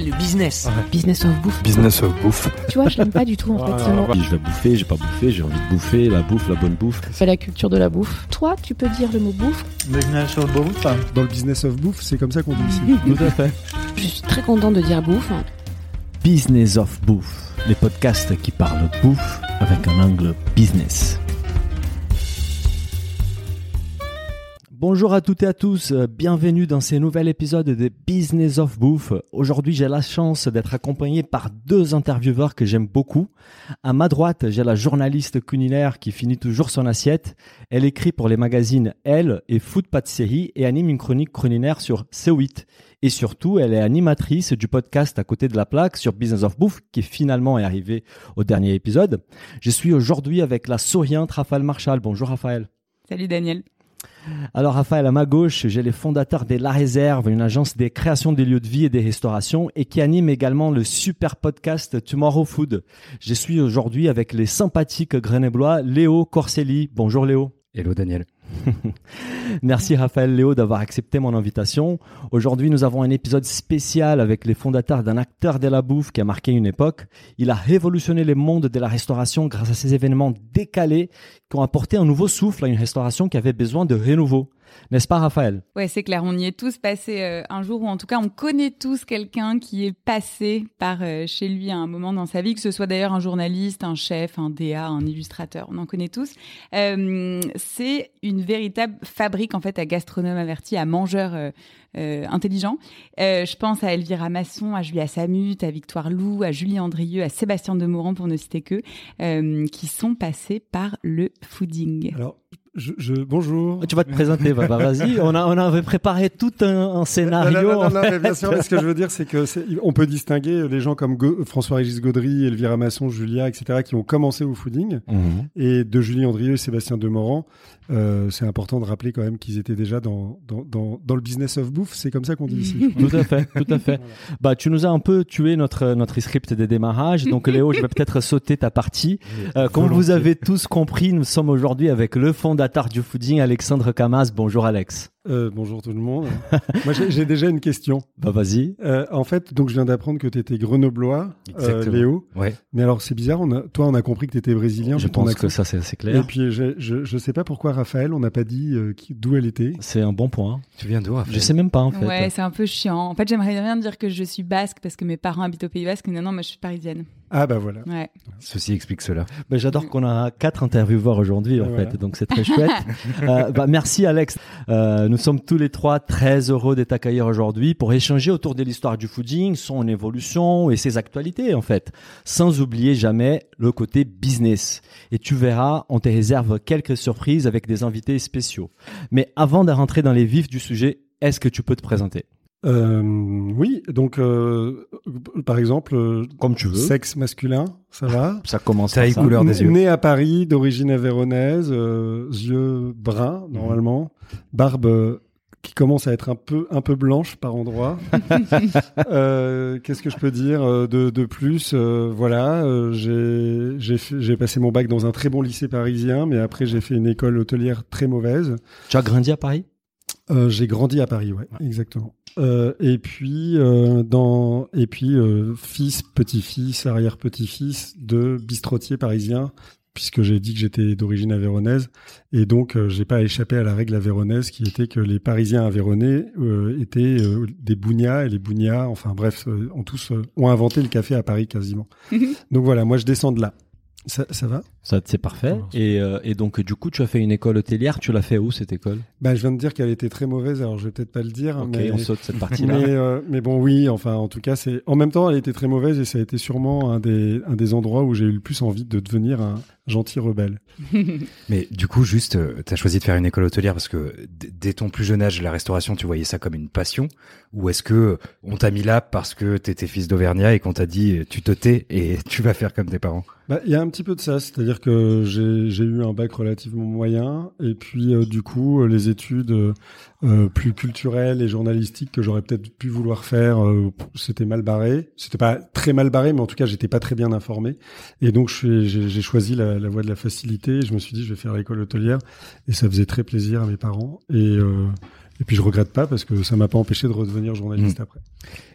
Le business. Business of bouffe. Business of bouffe. Tu vois, je l'aime pas du tout en fait ce mot. Je vais bouffer, j'ai pas bouffé, j'ai envie de bouffer, la bouffe, la bonne bouffe. C'est la culture de la bouffe. Toi, tu peux dire le mot bouffe. Business of bouffe. Dans le business of bouffe, c'est comme ça qu'on dit ici. Tout à fait. Je suis très contente de dire bouffe. Business of bouffe. Les podcasts qui parlent bouffe avec un angle business. Bonjour à toutes et à tous, euh, bienvenue dans ce nouvel épisode de Business of Bouffe. Aujourd'hui, j'ai la chance d'être accompagné par deux intervieweurs que j'aime beaucoup. À ma droite, j'ai la journaliste culinaire qui finit toujours son assiette. Elle écrit pour les magazines Elle et Food Pâtisserie et anime une chronique culinaire sur C8. Et surtout, elle est animatrice du podcast à côté de la plaque sur Business of Bouffe qui finalement est arrivé au dernier épisode. Je suis aujourd'hui avec la souriante Raphaël Marchal. Bonjour Raphaël. Salut Daniel. Alors Raphaël, à ma gauche, j'ai les fondateurs de La Réserve, une agence des créations des lieux de vie et des restaurations et qui anime également le super podcast Tomorrow Food. Je suis aujourd'hui avec les sympathiques grenoblois Léo Corselli. Bonjour Léo. Hello Daniel. Merci Raphaël Léo d'avoir accepté mon invitation. Aujourd'hui, nous avons un épisode spécial avec les fondateurs d'un acteur de la bouffe qui a marqué une époque. Il a révolutionné le monde de la restauration grâce à ces événements décalés qui ont apporté un nouveau souffle à une restauration qui avait besoin de renouveau. N'est-ce pas, Raphaël? Ouais, c'est clair. On y est tous passés euh, un jour, ou en tout cas, on connaît tous quelqu'un qui est passé par euh, chez lui à un moment dans sa vie, que ce soit d'ailleurs un journaliste, un chef, un DA, un illustrateur. On en connaît tous. Euh, c'est une véritable fabrique en fait à gastronomes avertis, à mangeurs intelligents. je pense à Elvira Masson, à Julia Samut, à Victoire Lou, à Julie Andrieux, à Sébastien Demorand pour ne citer que, qui sont passés par le fooding. Alors, je, je, bonjour. Tu vas te présenter, bah, bah, vas-y. On, a, on avait préparé tout un, un scénario. Non, non, non, non mais bien sûr, mais ce que je veux dire, c'est que on peut distinguer les gens comme Go, François-Régis Gaudry, Elvira Masson, Julia, etc., qui ont commencé au fooding, Mhm. et de Julie Andrieux et Sébastien Demorand. Euh, c'est important de rappeler quand même qu'ils étaient déjà dans, dans, dans, dans le business of bouffe. C'est comme ça qu'on dit ici. Tout à fait, tout à fait. Bah, tu nous as un peu tué notre notre script de démarrage. Donc Léo, je vais peut-être sauter ta partie. Euh, comme vous avez tous compris, nous sommes aujourd'hui avec le fondateur du fooding, Alexandre Camas. Bonjour Alex. Euh, bonjour tout le monde. Moi, j'ai déjà une question. Bah vas-y. Euh, en fait, donc je viens d'apprendre que tu étais grenoblois, euh. Léo. Ouais. Mais alors, c'est bizarre. On a, toi, on a compris que tu étais brésilien. Je pense que ça c'est Et clair. puis, je, je, je sais pas pourquoi Raphaël, on n'a pas dit euh, d'où elle était. C'est un bon point. Tu viens d'où Raphaël? Je sais même pas en fait. Ouais, c'est un peu chiant. En fait, j'aimerais bien dire que je suis basque parce que mes parents habitent au Pays Basque. Mais non, non, moi, je suis parisienne. Ah bah voilà. Ouais. Ceci explique cela. Bah, J'adore qu'on a quatre intervieweurs aujourd'hui en fait, donc c'est très chouette. Euh, bah, merci Alex. Euh, nous sommes tous les trois très heureux d'être accueillis aujourd'hui pour échanger autour de l'histoire du fooding, son évolution et ses actualités en fait, sans oublier jamais le côté business. Et tu verras, on te réserve quelques surprises avec des invités spéciaux. Mais avant de rentrer dans les vifs du sujet, est-ce que tu peux te présenter? Euh, oui, donc euh, par exemple, euh, Comme tu veux. sexe masculin, ça va. Ça commence Taille, par ça. couleur des yeux. Né à Paris, d'origine avéronaise, euh, yeux bruns normalement, barbe qui commence à être un peu un peu blanche par endroits. Euh, Qu'est-ce que je peux dire de, de plus Euh, Voilà, euh, j'ai j'ai passé mon bac dans un très bon lycée parisien, mais après j'ai fait une école hôtelière très mauvaise. Tu as grandi à Paris? Euh, j'ai grandi à Paris, ouais, exactement. Euh, et puis euh, dans et puis euh, fils, petit-fils, arrière-petit-fils de bistrotier parisien, puisque j'ai dit que j'étais d'origine avéronaise, et donc euh, j'ai pas échappé à la règle avéronaise qui était que les Parisiens avéronnais euh, étaient euh, des bougnats et les bougnats, enfin bref, euh, ont tous euh, ont inventé le café à Paris quasiment. donc voilà, moi je descends de là. Ça, ça va? Ça, c'est parfait. Et, euh, et donc, du coup, tu as fait une école hôtelière. Tu l'as fait où cette école? Bah, je viens de dire qu'elle était très mauvaise, alors je vais peut-être pas le dire. Ok, mais... on saute cette partie-là. Mais, euh, mais bon, oui, enfin, en tout cas, c'est. En même temps, elle était très mauvaise et ça a été sûrement un des, un des endroits où j'ai eu le plus envie de devenir un gentil rebelle. Mais du coup, juste, tu as choisi de faire une école hôtelière parce que dès ton plus jeune âge, la restauration, tu voyais ça comme une passion. Ou est-ce que on t'a mis là parce que t'étais fils d'Auvergnat et qu'on t'a dit tu te tais et tu vas faire comme tes parents? Bah, il y a un petit peu de ça, c'est-à-dire que j'ai eu un bac relativement moyen. Et puis euh, du coup, euh, les études euh, plus culturelles et journalistiques que j'aurais peut-être pu vouloir faire, euh, c'était mal barré. C'était pas très mal barré, mais en tout cas, j'étais pas très bien informé. Et donc, j'ai choisi la, la voie de la facilité. Je me suis dit, je vais faire l'école hôtelière et ça faisait très plaisir à mes parents. Et, euh, et puis je regrette pas parce que ça m'a pas empêché de redevenir journaliste Mmh. après.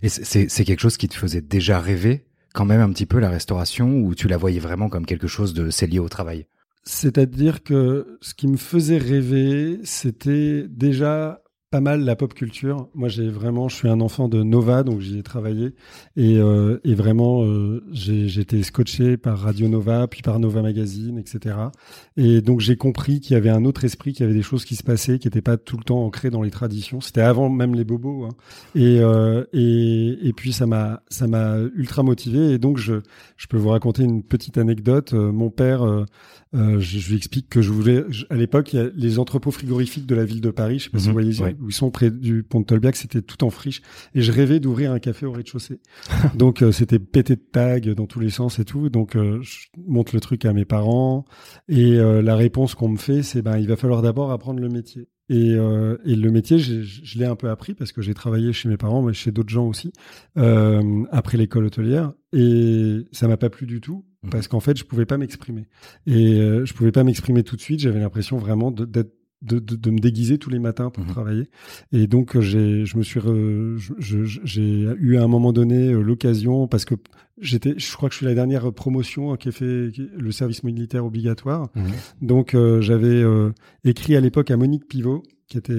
Et c'est quelque chose qui te faisait déjà rêver quand même un petit peu la restauration ou tu la voyais vraiment comme quelque chose de c'est lié au travail? C'est-à-dire que ce qui me faisait rêver, c'était déjà pas mal la pop culture. Moi, j'ai vraiment, je suis un enfant de Nova, donc j'y ai travaillé et, euh, vraiment, euh, j'ai été scotché par Radio Nova, puis par Nova Magazine, etc. Et donc j'ai compris qu'il y avait un autre esprit, qu'il y avait des choses qui se passaient, qui n'étaient pas tout le temps ancrées dans les traditions. C'était avant même les bobos. Hein. Et, euh, et et puis ça m'a ça m'a ultra motivé. Et donc je je peux vous raconter une petite anecdote. Euh, mon père euh, je, je lui explique que je voulais. je- à l'époque, il y a les entrepôts frigorifiques de la ville de Paris. Je sais pas si Mhm, vous voyez ouais. où ils sont près du pont de Tolbiac. C'était tout en friche. Et je rêvais d'ouvrir un café au rez-de-chaussée. Donc euh, c'était pété de tags dans tous les sens et tout. Donc euh, je montre le truc à mes parents et euh, la réponse qu'on me fait, c'est ben il va falloir d'abord apprendre le métier. Et, euh, et le métier, je l'ai un peu appris parce que j'ai travaillé chez mes parents, mais chez d'autres gens aussi, euh, après l'école hôtelière. Et ça m'a pas plu du tout Mhm. parce qu'en fait, je pouvais pas m'exprimer. Et euh, je pouvais pas m'exprimer tout de suite. J'avais l'impression vraiment de, d'être- de, de, de me déguiser tous les matins pour Mhm. travailler. Et donc, euh, j'ai, je me suis, re- je- je- j'ai eu à un moment donné euh, l'occasion parce que j'étais, je crois que je suis la dernière promotion qui a fait le service militaire obligatoire. Donc euh, j'avais euh, écrit à l'époque à Monique Pivot, qui était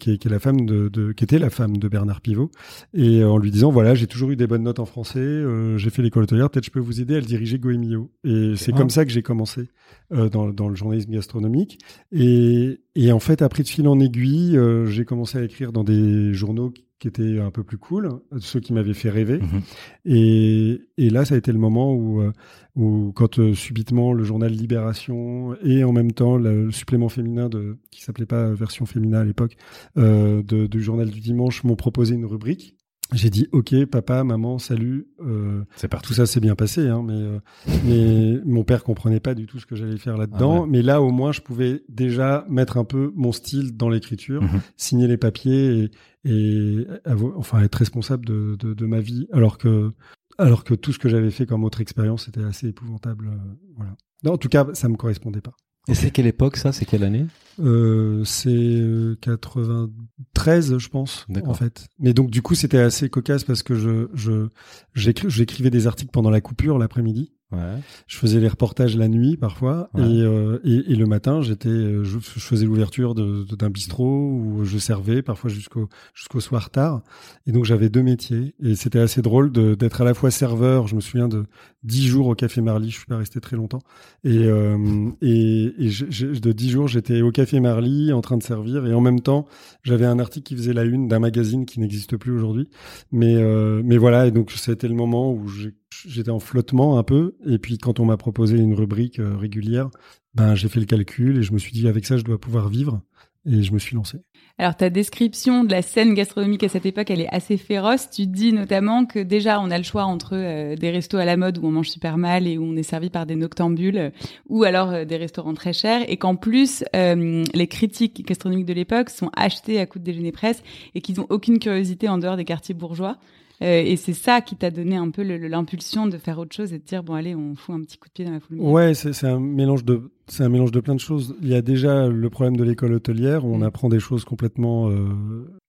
qui est, qui est la femme de, de qui était la femme de Bernard Pivot, et euh, en lui disant voilà j'ai toujours eu des bonnes notes en français, euh, j'ai fait l'école hôtelière, peut-être je peux vous aider à le diriger Goemio. Et c'est Ah. comme ça que j'ai commencé euh, dans, dans le journalisme gastronomique. Et, et en fait après de fil en aiguille, euh, j'ai commencé à écrire dans des journaux qui étaient un peu plus cool, ceux qui m'avaient fait rêver. Mhm. Et, et là, ça a été le moment où, euh, où quand euh, subitement le journal Libération et en même temps le, le supplément féminin de, qui s'appelait pas euh, version féminin à l'époque, euh, de, du journal du dimanche m'ont proposé une rubrique. J'ai dit OK, papa, maman, salut. Euh, C'est parti. tout ça s'est bien passé, hein, mais, euh, mais mon père comprenait pas du tout ce que j'allais faire là-dedans. Ah ouais. Mais là, au moins, je pouvais déjà mettre un peu mon style dans l'écriture, Mhm. signer les papiers et, et avoir- enfin être responsable de, de, de ma vie, alors que alors que tout ce que j'avais fait comme autre expérience était assez épouvantable. euh, voilà. Non, en tout cas, ça me correspondait pas. Et c'est quelle époque ça? C'est quelle année? Euh, c'est euh, 93, je pense, en fait. Mais donc, du coup, c'était assez cocasse parce que je, je, j'écri- j'écrivais des articles pendant la coupure l'après-midi. Ouais. Je faisais les reportages la nuit parfois Ouais. et, euh, et, et le matin j'étais euh, je, je faisais l'ouverture d'un bistrot où je servais parfois jusqu'au jusqu'au soir tard et donc j'avais deux métiers et c'était assez drôle d'être à la fois serveur je me souviens de dix jours au café Marly je suis pas resté très longtemps et euh, et, et je- je- de dix jours j'étais au café Marly en train de servir et en même temps j'avais un article qui faisait la une d'un magazine qui n'existe plus aujourd'hui mais euh, mais voilà et donc c'était le moment où j'ai- j'étais en flottement un peu et puis quand on m'a proposé une rubrique euh, régulière ben j'ai fait le calcul et je me suis dit avec ça je dois pouvoir vivre et je me suis lancé Alors ta description de la scène gastronomique à cette époque, elle est assez féroce. Tu dis notamment que déjà on a le choix entre euh, des restos à la mode où on mange super mal et où on est servi par des noctambules, ou alors euh, des restaurants très chers, et qu'en plus les critiques gastronomiques de l'époque sont achetées à coup de déjeuner presse et qu'ils ont aucune curiosité en dehors des quartiers bourgeois. Euh, et c'est ça qui t'a donné un peu l'impulsion de faire autre chose et de dire bon allez on fout un petit coup de pied dans la foule. Ouais, c'est c'est un mélange de c'est un mélange de plein de choses. Il y a déjà le problème de l'école hôtelière où on Mm. apprend des choses complètement euh,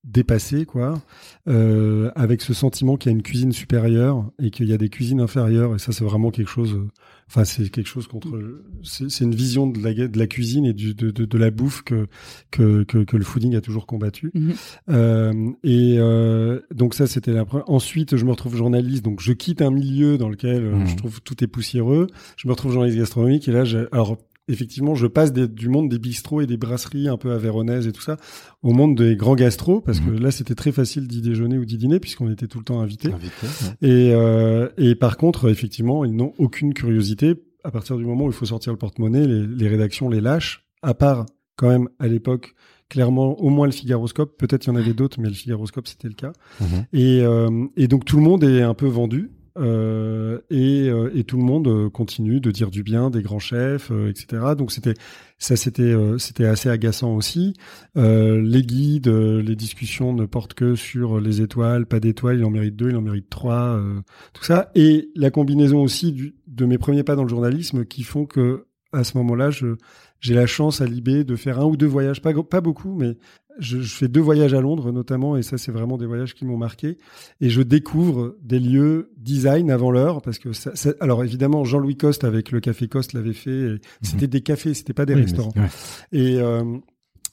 dépassées, quoi, euh, avec ce sentiment qu'il y a une cuisine supérieure et qu'il y a des cuisines inférieures. Et ça, c'est vraiment quelque chose. Enfin, c'est quelque chose contre. C'est c'est une vision de la de la cuisine et du, de, de, de la bouffe que, que que que le fooding a toujours combattu. Mhm. Euh, et euh, donc ça, c'était la première. Ensuite, je me retrouve journaliste, donc je quitte un milieu dans lequel euh, Mhm. je trouve tout est poussiéreux. Je me retrouve journaliste gastronomique et là, j'ai- alors effectivement, je passe des- du monde des bistrots et des brasseries un peu avéronaises et tout ça au monde des grands gastros parce Mhm. que là, c'était très facile d'y déjeuner ou d'y dîner puisqu'on était tout le temps invités. Invité, ouais. Et, euh, et par contre, effectivement, ils n'ont aucune curiosité. À partir du moment où il faut sortir le porte-monnaie, les, les rédactions les lâchent, à part quand même à l'époque, clairement, au moins le Figaroscope. Peut-être il y en avait d'autres, mais le Figaroscope, c'était le cas. Mhm. Et, euh, et donc tout le monde est un peu vendu. Euh, et, euh, et tout le monde euh, continue de dire du bien des grands chefs, euh, etc. Donc c'était ça, c'était c'était assez agaçant aussi. Les guides, les discussions ne portent que sur les étoiles, pas d'étoiles, il en mérite deux, il en mérite trois, tout ça. Et la combinaison aussi du, de mes premiers pas dans le journalisme qui font que à ce moment-là, je j'ai la chance à Libé de faire un ou deux voyages, pas, pas beaucoup, mais je, je fais deux voyages à Londres notamment, et ça c'est vraiment des voyages qui m'ont marqué. Et je découvre des lieux design avant l'heure, parce que ça, ça- alors évidemment Jean-Louis Coste avec le Café Coste l'avait fait. et C'était des cafés, c'était pas des Oui, restaurants. ouais. Et, euh,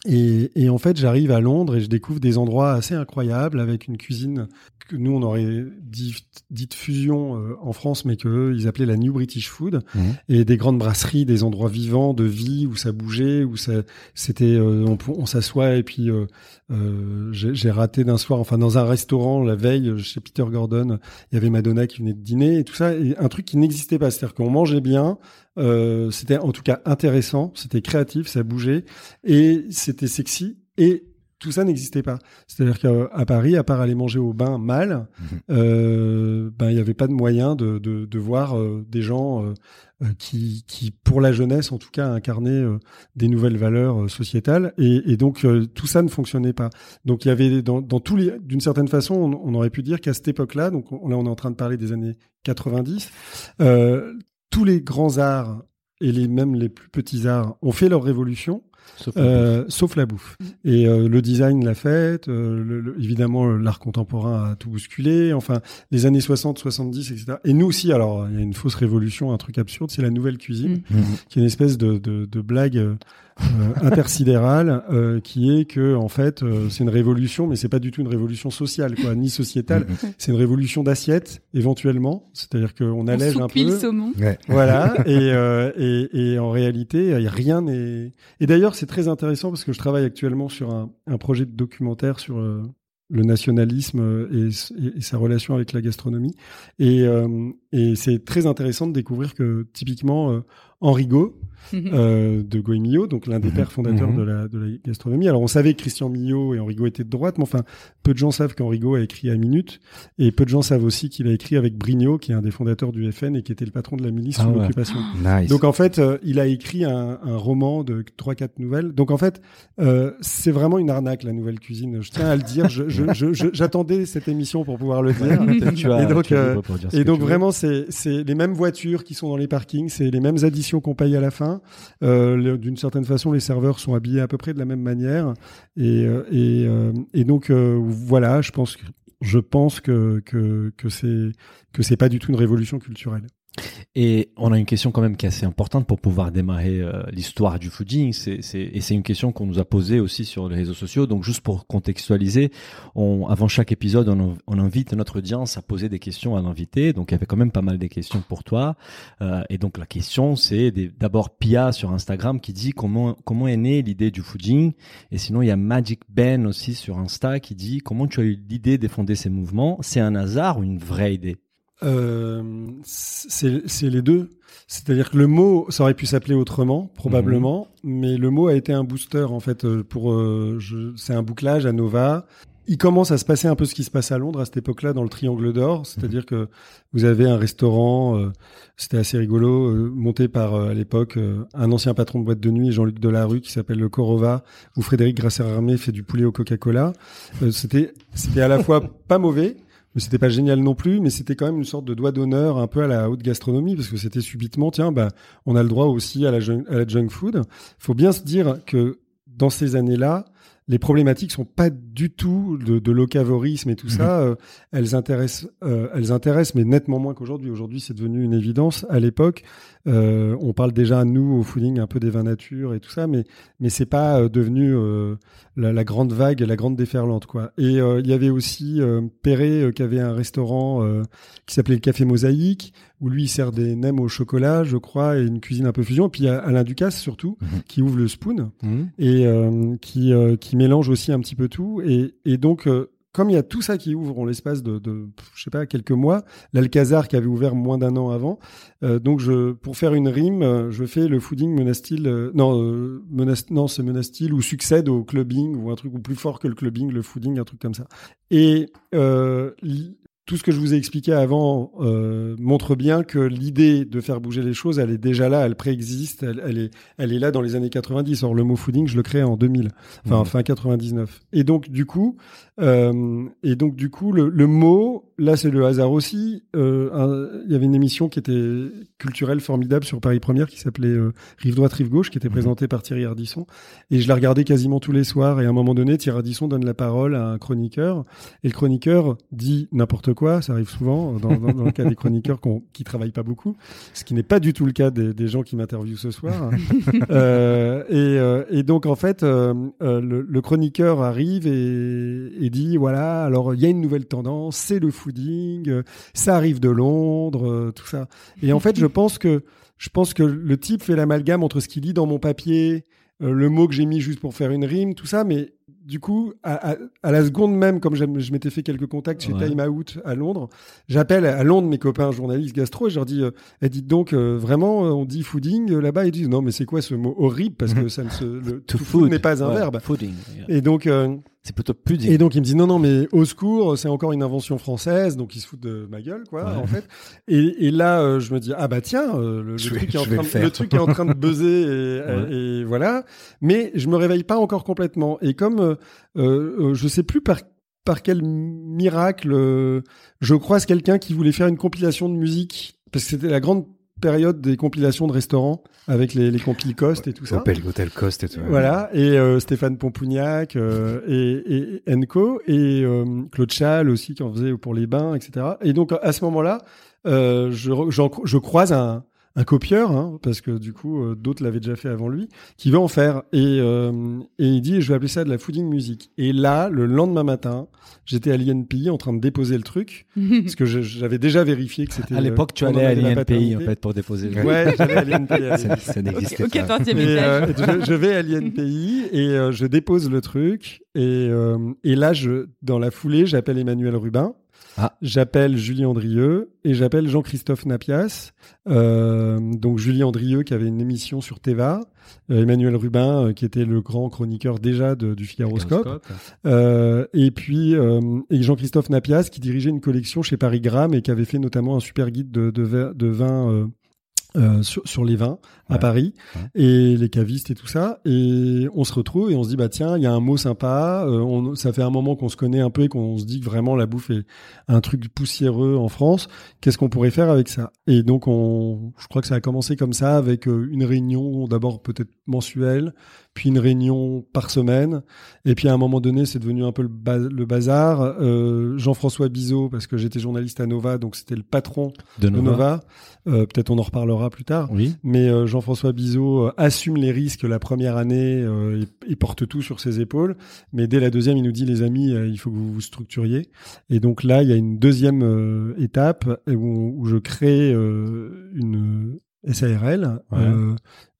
et, et en fait, j'arrive à Londres et je découvre des endroits assez incroyables avec une cuisine que nous on aurait dit, dite fusion euh, en France, mais que eux, ils appelaient la New British Food. Mhm. et des grandes brasseries, des endroits vivants de vie où ça bougeait, où ça, c'était, euh, on, on s'assoit et puis euh, euh, j'ai j'ai raté d'un soir, enfin dans un restaurant la veille chez Peter Gordon, il y avait Madonna qui venait de dîner et tout ça, et un truc qui n'existait pas, c'est-à-dire qu'on mangeait bien, euh, c'était en tout cas intéressant, c'était créatif, ça bougeait et c'était sexy et tout ça n'existait pas. C'est-à-dire qu'à Paris, à part aller manger au bain mal, Mhm. euh, ben il n'y avait pas de moyen de, de, de voir euh, des gens euh, qui, qui, pour la jeunesse en tout cas, incarnaient des nouvelles valeurs sociétales. Et, et donc tout ça ne fonctionnait pas. Donc il y avait dans, dans tous les, d'une certaine façon, on, on aurait pu dire qu'à cette époque-là, donc on, là on est en train de parler des années 90, euh, tous les grands arts et les même les plus petits arts ont fait leur révolution. Sauf la Euh, sauf la bouffe. Et euh, le design l'a fait, euh, le- le- évidemment l'art contemporain a tout bousculé, enfin les années 60, 70, etc. Et nous aussi, alors il y a une fausse révolution, un truc absurde, c'est la nouvelle cuisine, Mhm. qui est une espèce de, de, de blague euh, intersidérale, euh, qui est que en fait euh, c'est une révolution, mais c'est pas du tout une révolution sociale, quoi, ni sociétale. Mhm. C'est une révolution d'assiette, éventuellement, c'est-à-dire qu'on On allège un peu. le saumon. Ouais. Voilà, et, euh, et, et en réalité, euh, rien n'est. Et d'ailleurs, c'est très intéressant parce que je travaille actuellement sur un, un projet de documentaire sur euh, le nationalisme euh, et, s- et- et sa relation avec la gastronomie. Et, euh, et c'est très intéressant de découvrir que typiquement euh, Enrico euh, de Goy Millot, donc l'un des Mhm. pères fondateurs Mhm. de, la, de la gastronomie. Alors on savait que Christian Millot et Enrico étaient de droite, mais enfin peu de gens savent qu'Enrico a écrit à Minute, et peu de gens savent aussi qu'il a écrit avec Brignot, qui est un des fondateurs du FN et qui était le patron de la milice Ah sous ouais. l'occupation. Nice. Donc en fait, euh, il a écrit un, un roman de trois quatre nouvelles. Donc en fait, euh, c'est vraiment une arnaque la nouvelle cuisine. Je tiens à le dire. J'attendais cette émission pour pouvoir le dire. Peut-être tu as- Et donc, tu Et vraiment, c'est les mêmes voitures qui sont dans les parkings, c'est les mêmes additions qu'on paye à la fin. Euh, D'une certaine façon, les serveurs sont habillés à peu près de la même manière. Et, euh, euh, donc voilà, je pense que que que c'est pas du tout une révolution culturelle. Et on a une question quand même qui est assez importante pour pouvoir démarrer euh, l'histoire du fooding. Et c'est une question qu'on nous a posée aussi sur les réseaux sociaux. Donc juste pour contextualiser, on, avant chaque épisode, on, invite notre audience à poser des questions à l'invité. Donc il y avait quand même pas mal de questions pour toi. Euh, et donc la question, c'est des- d'abord Pia sur Instagram qui dit comment comment est née l'idée du fooding. Et sinon il y a Magic Ben aussi sur Insta qui dit comment tu as eu l'idée de fonder ces mouvements. C'est un hasard ou une vraie idée? C'est c'est les deux. C'est-à-dire que le mot, ça aurait pu s'appeler autrement, probablement, mais le mot a été un booster en fait euh, pour. euh, je- c'est un bouclage à Nova. Il commence à se passer un peu ce qui se passe à Londres à cette époque-là dans le Triangle d'Or, c'est-à-dire que vous avez un restaurant, euh, c'était assez rigolo, euh, monté par euh, à l'époque euh, un ancien patron de boîte de nuit, Jean-Luc Delarue, qui s'appelle le Corova, où Frédéric Grasser-Armé fait du poulet au Coca-Cola. Euh, c'était c'était à la fois pas mauvais, mais c'était pas génial non plus, mais c'était quand même une sorte de doigt d'honneur un peu à la haute gastronomie parce que c'était subitement, tiens, bah, on a le droit aussi à la, junk, à la junk food. Faut bien se dire que dans ces années-là, les problématiques sont pas du tout de, de locavorisme et tout ça. euh, elles intéressent, euh, elles intéressent, mais nettement moins qu'aujourd'hui. Aujourd'hui, c'est devenu une évidence. À l'époque, euh, on parle déjà nous au fooding un peu des vins nature et tout ça, mais mais c'est pas devenu la, la grande vague, la grande déferlante quoi. Et il y avait aussi Perret qui avait un restaurant qui s'appelait le Café Mosaïque où lui il sert des nems au chocolat, je crois, et une cuisine un peu fusion. Et puis il y a Alain Ducasse surtout Mhm. qui ouvre le Spoon et euh, qui euh, qui mélange aussi un petit peu tout. Et et donc euh, comme il y a tout ça qui ouvre en l'espace de, de je sais pas quelques mois, l'Alcazar qui avait ouvert moins d'un an avant, donc je pour faire une rime, je fais le fooding monastyle, euh, non monast- non c'est monastyle ou succède au clubbing ou un truc ou plus fort que le clubbing, le fooding, un truc comme ça. Et euh, li- tout ce que je vous ai expliqué avant euh, montre bien que l'idée de faire bouger les choses, elle est déjà là, elle préexiste, elle, elle est, elle est là dans les années 90. Or, le mot fooding, je le crée en 2000, enfin Mhm. fin 99. Et donc du coup, euh, et donc du coup, le, le mot, là c'est le hasard aussi. Euh, Il y avait une émission qui était culturelle formidable sur Paris Première qui s'appelait euh, Rive droite, rive gauche, qui était Mhm. présentée par Thierry Ardisson. Et je la regardais quasiment tous les soirs. Et à un moment donné, Thierry Ardisson donne la parole à un chroniqueur. Et le chroniqueur dit n'importe quoi. Ça arrive souvent dans, dans- dans le cas des chroniqueurs qui travaillent pas beaucoup, ce qui n'est pas du tout le cas des, des gens qui m'interviewent ce soir. Euh, et, euh, et donc en fait, euh, euh, le, le chroniqueur arrive et, et dit voilà, alors il y a une nouvelle tendance, c'est le fooding, euh, ça arrive de Londres, euh, tout ça. Et en fait, je pense que je pense que le type fait l'amalgame entre ce qu'il dit dans mon papier, euh, le mot que j'ai mis juste pour faire une rime, tout ça, mais du coup, à, à- à la seconde même, comme je m'étais fait quelques contacts chez Ouais. Time Out à Londres, j'appelle à Londres mes copains journalistes gastro et je leur dis, euh, eh, dites donc, euh, vraiment, on dit fooding euh, là-bas? Ils disent, non, mais c'est quoi ce mot horrible? Parce que ça ne se, le, to food n'est pas un Ouais, verbe. Fooding. yeah. Et donc, C'est plutôt pudding. et donc il me dit non non mais au secours c'est encore une invention française donc il se fout de ma gueule quoi Ouais. en fait et, et là euh, je me dis ah bah tiens euh, le, le Je vais- truc est en train le de, faire. le truc est en train de buzzer et, et voilà mais je me réveille pas encore complètement et comme euh, euh, je sais plus par par quel miracle je croise quelqu'un qui voulait faire une compilation de musique parce que c'était la grande période des compilations de restaurants avec les, les compil Cost et tout ça Hôtel, Hôtel Cost et tout. voilà, et euh, Stéphane Pompougnac euh, et, et Enco et euh, Claude Chal aussi qui en faisait pour les bains, etc. Et donc à ce moment-là, euh, je, j'en- je croise un, un copieur, hein, parce que du coup euh, d'autres l'avaient déjà fait avant lui, qui veut en faire et, euh, et il dit je vais appeler ça de la fooding music. Et là, le lendemain matin, j'étais à l'INPI en train de déposer le truc parce que j'avais déjà vérifié que c'était À l'époque, euh, tu en allais à l'INPI en fait pour déposer. le- Ouais, j'allais à l'INPI. à Ça, ça n'existait Au pas. 14e et, étage. euh, je, je vais à l'INPI et euh, je dépose le truc. Et, euh, et là, je, dans la foulée, j'appelle Emmanuel Rubin. Ah. J'appelle Julie Andrieux et j'appelle Jean-Christophe Napias. Euh, donc Julie Andrieux qui avait une émission sur Teva, euh, Emmanuel Rubin euh, qui était le grand chroniqueur déjà de- du Figaroscope, euh, et puis euh, et Jean-Christophe Napias qui dirigeait une collection chez Paris Gramme et qui avait fait notamment un super guide de, de, de vins euh, sur, sur les vins à. Paris Ouais. et les cavistes et tout ça. Et on se retrouve et on se dit bah tiens il y a un mot sympa. euh, on, ça fait un moment qu'on se connaît un peu et qu'on se dit que vraiment la bouffe est un truc poussiéreux en France. Qu'est-ce qu'on pourrait faire avec ça? Et donc on, je crois que ça a commencé comme ça avec euh, une réunion d'abord peut-être mensuelle, puis une réunion par semaine. Et puis à un moment donné, c'est devenu un peu le, ba- le bazar. Euh, Jean-François Bizot, parce que j'étais journaliste à Nova, donc c'était le patron De Nova. Nova. Euh, Peut-être on en reparlera plus tard. Oui. Mais euh, Jean-François Bizot assume les risques la première année et, et porte tout sur ses épaules. Mais dès la deuxième, il nous dit les amis, il faut que vous vous structuriez. Et donc là, il y a une deuxième étape où, où je crée une SARL. Ouais.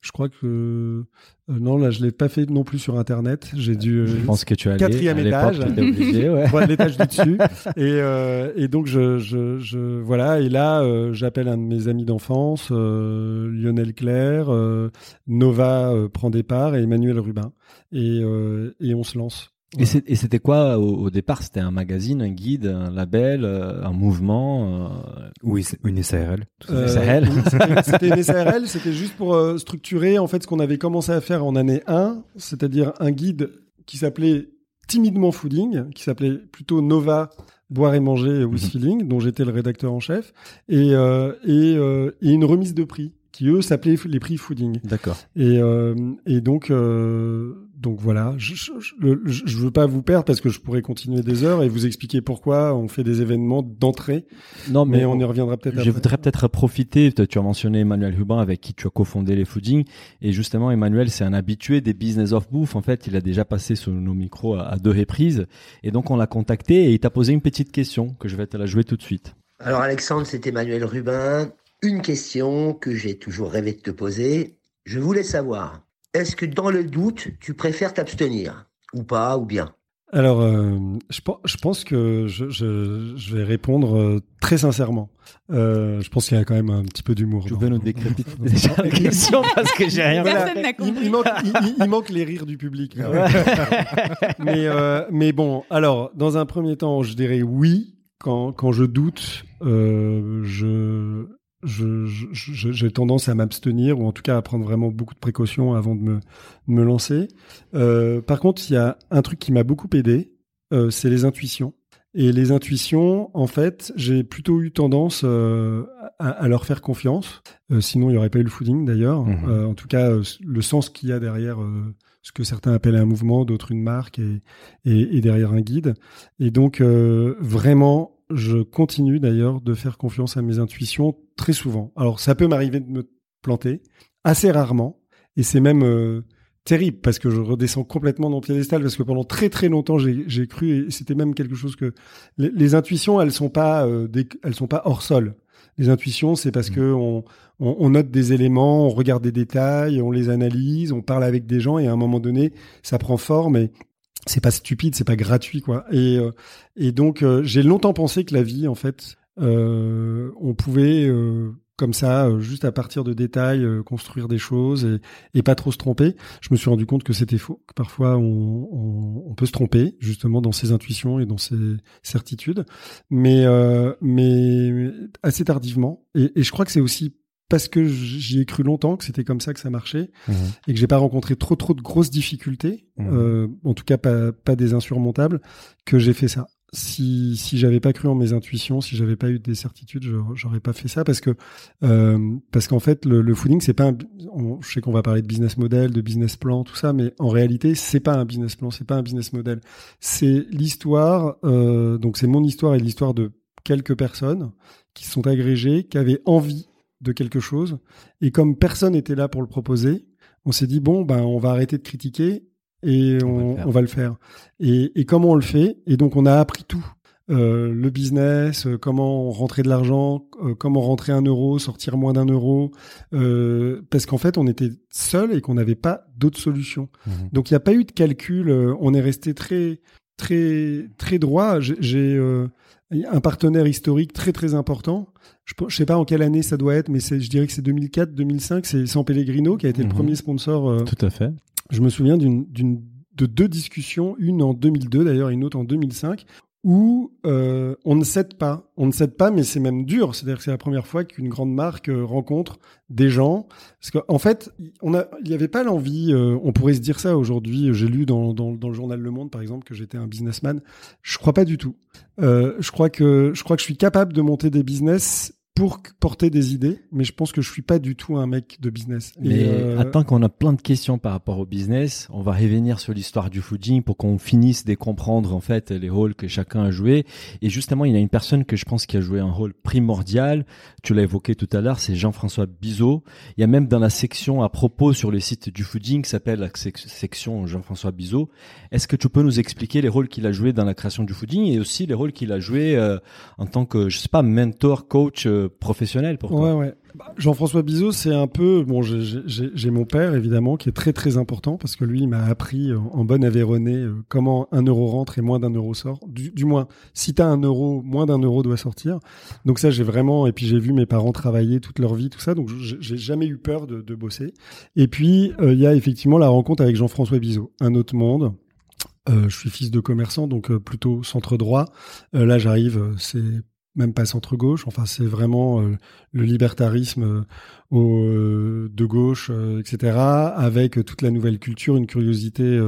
Euh, je crois que euh, non, là, je l'ai pas fait non plus sur Internet. J'ai dû. euh, Je pense que tu allais quatrième étage. obligé, ouais. Ouais, l'étage du dessus. Et, euh, et donc, je, je, je, voilà. Et là, euh, j'appelle un de mes amis d'enfance, euh, Lionel Claire. euh, Nova euh, prend des parts et Emmanuel Rubin. Et, euh, et on se lance. Et c'est- et c'était quoi au, au départ? C'était un magazine, un guide, un label, euh, un mouvement euh, Oui, c'est une SARL. tout à fait. Euh, SARL. c'était- une SARL, c'était juste pour euh, structurer en fait ce qu'on avait commencé à faire en année 1, c'est-à-dire un guide qui s'appelait timidement fooding, qui s'appelait plutôt Nova boire et manger with Mhm. feeling, dont j'étais le rédacteur en chef, et, euh, et, euh, et une remise de prix qui eux s'appelaient les prix fooding. D'accord. Et, euh, et donc, euh, donc voilà, je, je, je, le- je- je veux pas vous perdre parce que je pourrais continuer des heures et vous expliquer pourquoi on fait des événements d'entrée, Non, mais, mais, on y reviendra peut-être Je après. voudrais peut-être profiter, tu as mentionné Emmanuel Hubin avec qui tu as cofondé les Fooding. Et justement, Emmanuel, c'est un habitué des business of bouffe. En fait, il a déjà passé sur nos micros à, à deux reprises. Et donc, on l'a contacté et il t'a posé une petite question que je vais te la jouer tout de suite. Alors Alexandre, c'est Emmanuel Rubin. Une question que j'ai toujours rêvé de te poser. Je voulais savoir, est-ce que dans le doute, tu préfères t'abstenir Ou pas, ou bien? Alors, euh, je, pen- je pense que je, je, je vais répondre euh, très sincèrement. Euh, je pense qu'il y a quand même un petit peu d'humour. Tu veux nous déjà la question parce que j'ai rien Voilà. Il, il manque, il, il- il manque les rires du public. mais, euh, mais bon, alors, dans un premier temps, je dirais oui. Quand, quand je doute, euh, je, je, je- je- j'ai tendance à m'abstenir ou en tout cas à prendre vraiment beaucoup de précautions avant de me, de me lancer. Euh, par contre, il y a un truc qui m'a beaucoup aidé, euh, c'est les intuitions. Et les intuitions, en fait, j'ai plutôt eu tendance euh, à, à, leur faire confiance. Euh, sinon, il n'y aurait pas eu le fooding d'ailleurs. Euh, en tout cas, euh, le sens qu'il y a derrière euh, ce que certains appellent un mouvement, d'autres une marque et, et, et derrière un guide. Et donc, euh, vraiment, je continue d'ailleurs de faire confiance à mes intuitions très souvent. Alors, ça peut m'arriver de me planter, assez rarement. Et c'est même euh, terrible parce que je redescends complètement dans le piédestal parce que pendant très très longtemps j'ai cru et c'était même quelque chose que les, les intuitions elles sont pas euh, des- elles sont pas hors sol. Les intuitions c'est parce Mhm. que on, on, on note des éléments, on regarde des détails, on les analyse, on parle avec des gens et à un moment donné ça prend forme et c'est pas stupide, c'est pas gratuit quoi. Et euh, et donc euh, j'ai longtemps pensé que la vie en fait euh, on pouvait comme ça, juste à partir de détails, euh, construire des choses et, et pas trop se tromper. Je me suis rendu compte que c'était faux, que parfois on, on, on peut se tromper justement dans ses intuitions et dans ses certitudes, mais euh, mais assez tardivement. Et, et je crois que c'est aussi parce que j'y ai cru longtemps que c'était comme ça que ça marchait Mhm. et que j'ai pas rencontré trop trop de grosses difficultés, Mhm. euh, en tout cas pas pas des insurmontables, que j'ai fait ça. Si si j'avais pas cru en mes intuitions, si j'avais pas eu des certitudes, j'aurais pas fait ça parce que euh, parce qu'en fait le, le fooding c'est pas un, on- je sais qu'on va parler de business model, de business plan, tout ça, mais en réalité c'est pas un business plan, c'est pas un business model, c'est l'histoire. Euh, donc c'est mon histoire et l'histoire de quelques personnes qui se sont agrégées, qui avaient envie de quelque chose et comme personne n'était là pour le proposer, on s'est dit bon ben on va arrêter de critiquer et On va le on, faire. on va le faire. Et, et comment on le fait? Et donc on a appris tout. Euh, le business, euh, comment rentrer de l'argent, euh, comment rentrer un euro, sortir moins d'un euro, parce qu'en fait on était seul et qu'on n'avait pas d'autres solutions. Mhm. Donc il n'y a pas eu de calcul. on est resté très très très droit. J'ai- un partenaire historique très très important. Je ne sais pas en quelle année ça doit être, mais je dirais que c'est 2004-2005. C'est San Pellegrino qui a été Mhm. le premier sponsor. euh, Tout à fait. je me souviens d'une, d'une, de deux discussions, une en 2002 d'ailleurs, et une autre en 2005, où euh, on ne cède pas. On ne cède pas, mais c'est même dur. C'est-à-dire que c'est la première fois qu'une grande marque euh, rencontre des gens. Parce qu'en fait, on il n'y avait pas l'envie. euh, on pourrait se dire ça aujourd'hui. J'ai lu dans, dans, dans le journal Le Monde, par exemple, que j'étais un businessman. Je crois pas du tout. Euh, je crois que je crois que je suis capable de monter des business pour porter des idées, mais je pense que je suis pas du tout un mec de business. Et, Mais euh, attends qu'on a plein de questions par rapport au business, on va revenir sur l'histoire du fooding pour qu'on finisse de comprendre en fait les rôles que chacun a joué. Et justement, il y a une personne que je pense qui a joué un rôle primordial. Tu l'as évoqué tout à l'heure, c'est Jean-François Bizot. Il y a même dans la section à propos sur le site du fooding qui s'appelle la sec- section Jean-François Bizot. Est-ce que tu peux nous expliquer les rôles qu'il a joué dans la création du fooding et aussi les rôles qu'il a joué euh, en tant que je sais pas mentor, coach euh, professionnel pour toi Jean-François Bizot, c'est un peu bon. j'ai- mon père évidemment qui est très très important parce que lui, il m'a appris euh, en bonne Aveyronais euh, comment un euro rentre et moins d'un euro sort. Du, moins, si t'as un euro, moins d'un euro doit sortir. Donc ça, j'ai vraiment. Et puis j'ai vu mes parents travailler toute leur vie, tout ça. Donc j'ai jamais eu peur de, bosser. Et puis euh, il y a effectivement la rencontre avec Jean-François Bizot, un autre monde. Je suis fils de commerçant, donc plutôt centre droit. Là, j'arrive, c'est même pas centre gauche. Enfin, c'est vraiment euh, le libertarisme euh, euh, de gauche, etc. Avec toute la nouvelle culture, une curiosité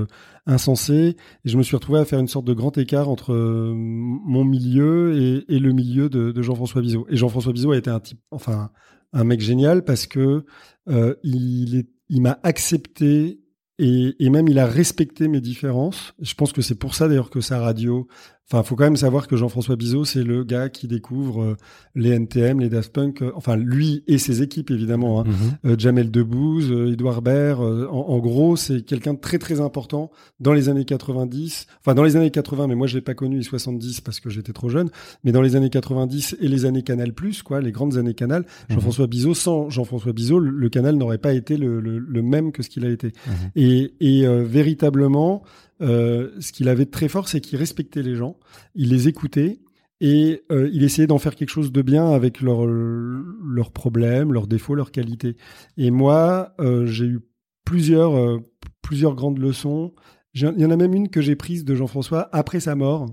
insensée. Et je me suis retrouvé à faire une sorte de grand écart entre mon milieu et, le milieu de, Jean-François Bizot. Et Jean-François Bizot a été un type, enfin, un mec génial parce que il m'a accepté et même il a respecté mes différences. Je pense que c'est pour ça d'ailleurs que sa radio. Enfin, faut quand même savoir que Jean-François Bizot, c'est le gars qui découvre euh, les NTM, les Daft Punk. euh, enfin, lui et ses équipes évidemment. Hein. Mhm. Euh, Jamel Debbouze, Edouard Baird. euh, en, en gros, c'est quelqu'un de très très important dans les années 90. Enfin, dans les années 80, mais moi je l'ai pas connu les 70 parce que j'étais trop jeune. Mais dans les années 90 et les années Canal+, quoi, les grandes années Canal, Jean-François Bizot, sans Jean-François Bizot, le, le Canal n'aurait pas été le, le- le même que ce qu'il a été. Mhm. Et, et euh, véritablement, ce qu'il avait de très fort, c'est qu'il respectait les gens, il les écoutait et euh, il essayait d'en faire quelque chose de bien avec leurs problèmes, leurs défauts, leurs qualités. Et moi, euh, j'ai eu plusieurs euh, plusieurs grandes leçons. Il y en a même une que j'ai prise de Jean-François après sa mort.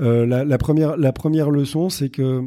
Euh, la première la première leçon, c'est que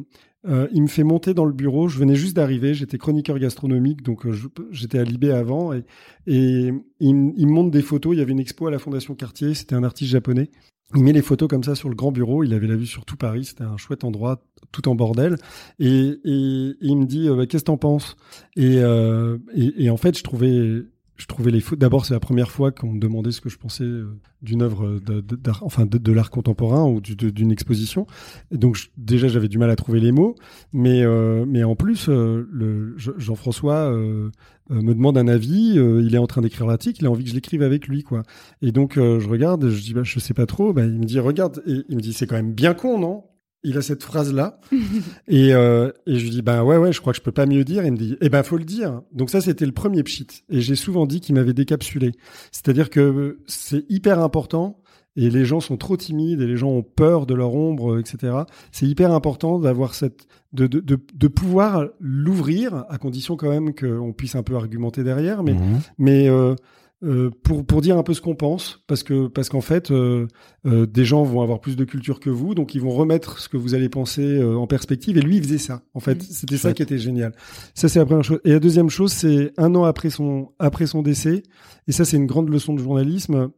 euh, il me fait monter dans le bureau. Je venais juste d'arriver. J'étais chroniqueur gastronomique, donc euh, j'étais à Libé avant. Et, et il, me- montre des photos. Il y avait une expo à la Fondation Cartier. C'était un artiste japonais. il met les photos comme ça sur le grand bureau. Il avait la vue sur tout Paris. C'était un chouette endroit, tout en bordel. Et, et, il me dit, euh, bah, qu'est-ce que t'en penses? Euh, et, et en fait, je trouvais je trouvais les. D'abord, c'est la première fois qu'on me demandait ce que je pensais euh, d'une œuvre de- d'art, enfin de, l'art contemporain ou d'une exposition. Et donc déjà, j'avais du mal à trouver les mots, mais euh, mais en plus, euh, Jean-François euh, euh, me demande un avis. euh, il est en train d'écrire l'article, il a envie que je l'écrive avec lui, quoi. Et donc euh, je regarde, je dis bah je sais pas trop. Bah, il me dit regarde, et il me dit c'est quand même bien con, non? Il a cette phrase là et, euh, et je lui dis ben ouais ouais je crois que je peux pas mieux dire. Il me dit eh ben faut le dire. Donc ça c'était le premier pchit. Et j'ai souvent dit qu'il m'avait décapsulé. C'est-à-dire que c'est hyper important et les gens sont trop timides et les gens ont peur de leur ombre etc c'est hyper important d'avoir cette de, de, de, de pouvoir l'ouvrir à condition quand même qu'on puisse un peu argumenter derrière. Mais Mhm. mais euh, euh, pour pour dire un peu ce qu'on pense parce que parce qu'en fait euh, euh, des gens vont avoir plus de culture que vous donc ils vont remettre ce que vous allez penser euh, en perspective et lui il faisait ça en fait. Mhm. c'était ça qui était génial. Ça c'est la première chose. Et la deuxième chose c'est un an après son après son décès et ça c'est une grande leçon de journalisme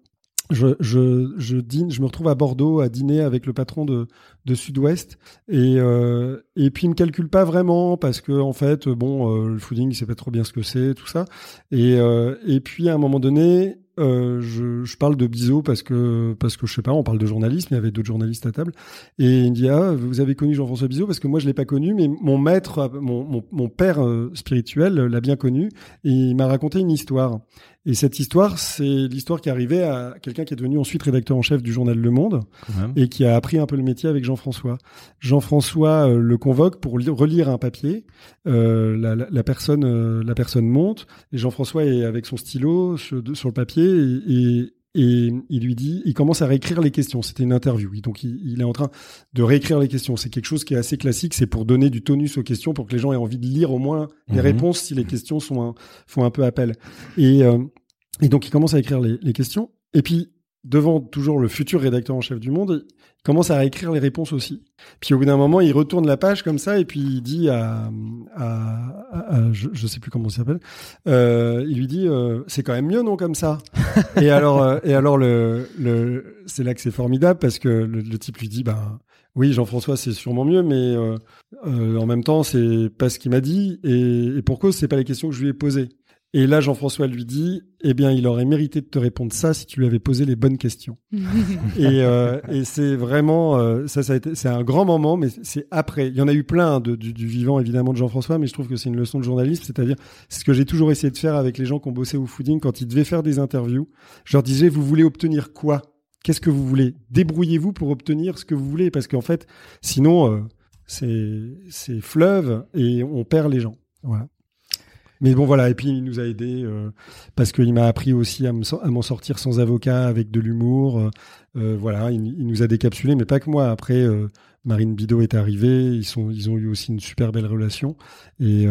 je, je, je dîne, je me retrouve à Bordeaux à dîner avec le patron de, de Sud-Ouest et, euh, et puis il me calcule pas vraiment parce que en fait bon euh, le fooding il sait pas trop bien ce que c'est tout ça. Et, euh, et puis à un moment donné euh, je, je parle de Bizot parce que parce que je sais pas on parle de journalisme il y avait d'autres journalistes à table. Et il me dit ah vous avez connu Jean-François Bizot? Parce que moi je l'ai pas connu mais mon maître mon, mon, père euh, spirituel l'a bien connu et il m'a raconté une histoire et cette histoire, c'est l'histoire qui arrivait à quelqu'un qui est devenu ensuite rédacteur en chef du journal Le Monde et qui a appris un peu le métier avec Jean-François. Jean-François euh, le convoque pour li- relire un papier. Euh, la, la- la personne, euh, la personne monte et Jean-François est avec son stylo sur, le papier et, et, et il lui dit, il commence à réécrire les questions. C'était une interview, donc il, il est en train de réécrire les questions. C'est quelque chose qui est assez classique. C'est pour donner du tonus aux questions, pour que les gens aient envie de lire au moins les Mhm. réponses si les questions sont un- font un peu appel. Et, euh, et donc il commence à écrire les, les questions. Et puis devant toujours le futur rédacteur en chef du Monde, il commence à écrire les réponses aussi. Puis au bout d'un moment, il retourne la page comme ça et puis il dit à, à, à- à- je, je sais plus comment il s'appelle, euh, il lui dit euh, c'est quand même mieux non comme ça. et alors euh, et alors le, le c'est là que c'est formidable parce que le, le type lui dit ben oui Jean-François c'est sûrement mieux mais euh, euh, en même temps c'est pas ce qu'il m'a dit et, et pour cause c'est pas les questions que je lui ai posées. Et là, Jean-François lui dit, eh bien, il aurait mérité de te répondre ça si tu lui avais posé les bonnes questions. et euh, et c'est vraiment, euh, ça, ça a été, c'est un grand moment, mais c'est après. Il y en a eu plein de, du, du vivant, évidemment, de Jean-François, mais je trouve que c'est une leçon de journalisme, c'est-à-dire, c'est ce que j'ai toujours essayé de faire avec les gens qui ont bossé au fooding quand ils devaient faire des interviews. Je leur disais, vous voulez obtenir quoi? Qu'est-ce que vous voulez? Débrouillez-vous pour obtenir ce que vous voulez, parce qu'en fait, sinon, euh, c'est c'est fleuve et on perd les gens. Voilà. Mais bon, voilà. Et puis, il nous a aidés euh, parce qu'il m'a appris aussi à m'en sortir sans avocat, avec de l'humour. Euh, euh, voilà, il, nous a décapsulés, mais pas que moi. Après, euh, Marine Bidot est arrivée. Ils, sont, ils ont eu aussi une super belle relation. Et,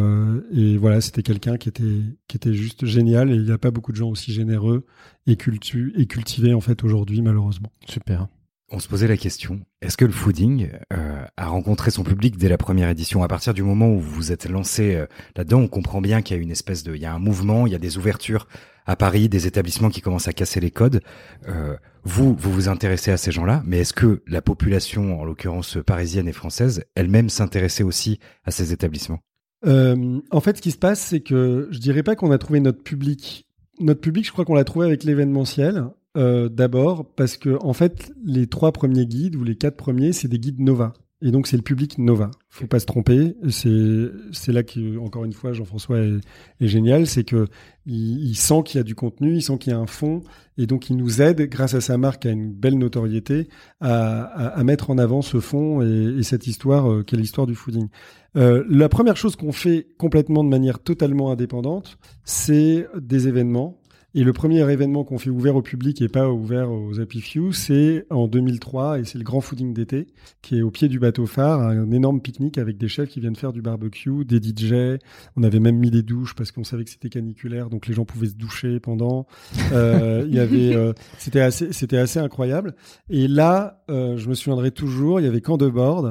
et voilà, c'était quelqu'un qui était, qui était juste génial. Et il n'y a pas beaucoup de gens aussi généreux et, cultu et cultivés, en fait, aujourd'hui, malheureusement. Super. On se posait la question, est-ce que le fooding euh, a rencontré son public dès la première édition? À partir du moment où vous vous êtes lancé euh, là-dedans, on comprend bien qu'il y a une espèce de... Il y a un mouvement, il y a des ouvertures à Paris, des établissements qui commencent à casser les codes. Euh, vous, vous vous intéressez à ces gens-là, mais est-ce que la population, en l'occurrence parisienne et française, elle-même s'intéressait aussi à ces établissements? Euh, en fait, ce qui se passe, c'est que je dirais pas qu'on a trouvé notre public. Notre public, je crois qu'on l'a trouvé avec l'événementiel. Euh, D'abord, parce que en fait, les trois premiers guides ou les quatre premiers, c'est des guides Nova. Et donc, c'est le public Nova. Faut pas se tromper. C'est là que, encore une fois, Jean-François est, est génial. C'est que il, il sent qu'il y a du contenu, il sent qu'il y a un fond, et donc il nous aide, grâce à sa marque, à une belle notoriété, à, à, à mettre en avant ce fond et, et cette histoire euh, qu'est l'histoire du fooding. Euh, la première chose qu'on fait complètement de manière totalement indépendante, c'est des événements. Et le premier événement qu'on fait ouvert au public et pas ouvert aux Happy Few, c'est en 2003 et c'est le grand fooding d'été qui est au pied du bateau phare, un énorme pique-nique avec des chefs qui viennent faire du barbecue, des DJ. On avait même mis des douches parce qu'on savait que c'était caniculaire, donc les gens pouvaient se doucher pendant. Euh, Il y avait, euh, c'était assez, c'était assez incroyable. Et là, euh, je me souviendrai toujours, il y avait camp de bord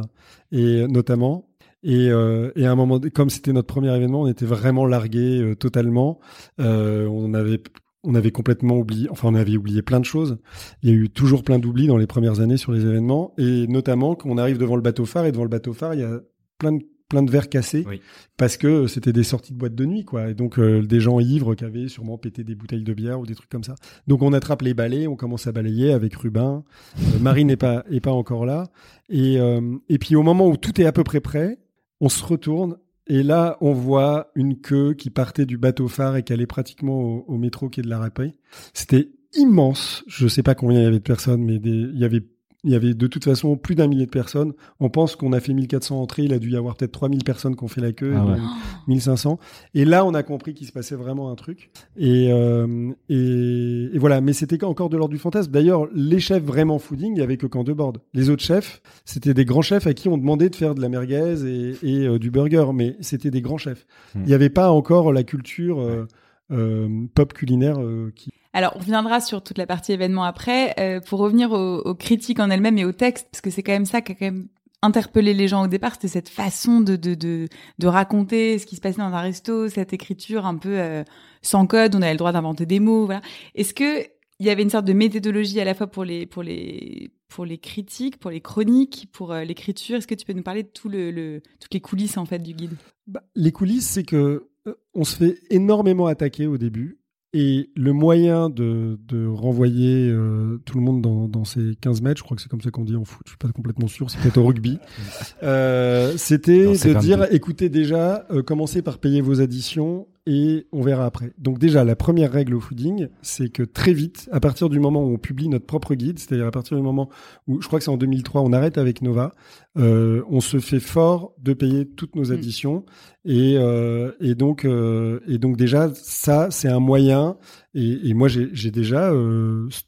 et notamment. Et, et à un moment, comme c'était notre premier événement, on était vraiment largué totalement. On avait on avait complètement oublié, enfin on avait oublié plein de choses. Il y a eu toujours plein d'oublis dans les premières années sur les événements, et notamment quand on arrive devant le bateau phare, et devant le bateau phare, il y a plein de plein de verres cassés Oui. parce que c'était des sorties de boîtes de nuit quoi et donc euh, des gens ivres qui avaient sûrement pété des bouteilles de bière ou des trucs comme ça donc on attrape les balais on commence à balayer avec Rubin Euh, Marie n'est pas est pas encore là et euh, et puis au moment où tout est à peu près prêt on se retourne et là on voit une queue qui partait du bateau phare et qui allait pratiquement au, métro qui est de la Rapée c'était immense. Je sais pas combien il y avait de personnes mais il y avait il y avait de toute façon plus d'un millier de personnes. On pense qu'on a fait 1400 entrées. Il a dû y avoir peut-être 3000 personnes qui ont fait la queue. Ah ouais. et 1500. Et là, on a compris qu'il se passait vraiment un truc. Et, euh, et, et voilà. Mais c'était encore de l'ordre du fantasme. D'ailleurs, les chefs vraiment fooding, il y avait que qu'en deux board. Les autres chefs, c'était des grands chefs à qui on demandait de faire de la merguez et, et, euh, du burger. Mais c'était des grands chefs. Hmm. Il n'y avait pas encore la culture euh, euh, pop culinaire euh, qui. Alors, on reviendra sur toute la partie événement après. Euh, pour revenir aux, aux critiques en elles-mêmes et au texte, parce que c'est quand même ça qui a quand même interpellé les gens au départ, c'était cette façon de, de, de, de raconter ce qui se passait dans un resto, cette écriture un peu euh, sans code, on avait le droit d'inventer des mots, voilà. Est-ce que il y avait une sorte de méthodologie à la fois pour les, pour les, pour les critiques, pour les chroniques, pour euh, l'écriture? Est-ce que tu peux nous parler de tout le, le, toutes les coulisses en fait du guide? Bah, les coulisses, c'est que euh, on se fait énormément attaquer au début. Et le moyen de, de renvoyer euh, tout le monde dans, dans ces 15 mètres, je crois que c'est comme ça qu'on dit en foot, je suis pas complètement sûr, c'est peut-être au rugby, euh, c'était de 22. dire, écoutez déjà, euh, commencez par payer vos additions et on verra après. Donc déjà, la première règle au fooding, c'est que très vite, à partir du moment où on publie notre propre guide, c'est-à-dire à partir du moment où, je crois que c'est en 2003, on arrête avec Nova, euh, on se fait fort de payer toutes nos Mm. additions et, euh, et donc euh, et donc déjà ça c'est un moyen et, et moi j'ai déjà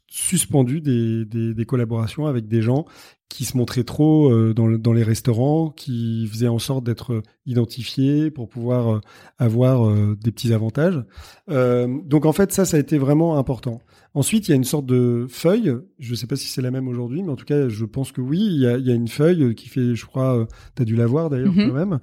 suspendu des, des, des collaborations avec des gens qui se montraient trop euh, dans, le- dans les restaurants, qui faisaient en sorte d'être identifiés pour pouvoir euh, avoir euh, des petits avantages. Euh, donc en fait ça ça a été vraiment important. Ensuite, il y a une sorte de feuille. Je ne sais pas si c'est la même aujourd'hui, mais en tout cas, je pense que oui. Il y a, il y a une feuille qui fait, je crois, tu as dû la voir d'ailleurs Mhm. toi-même,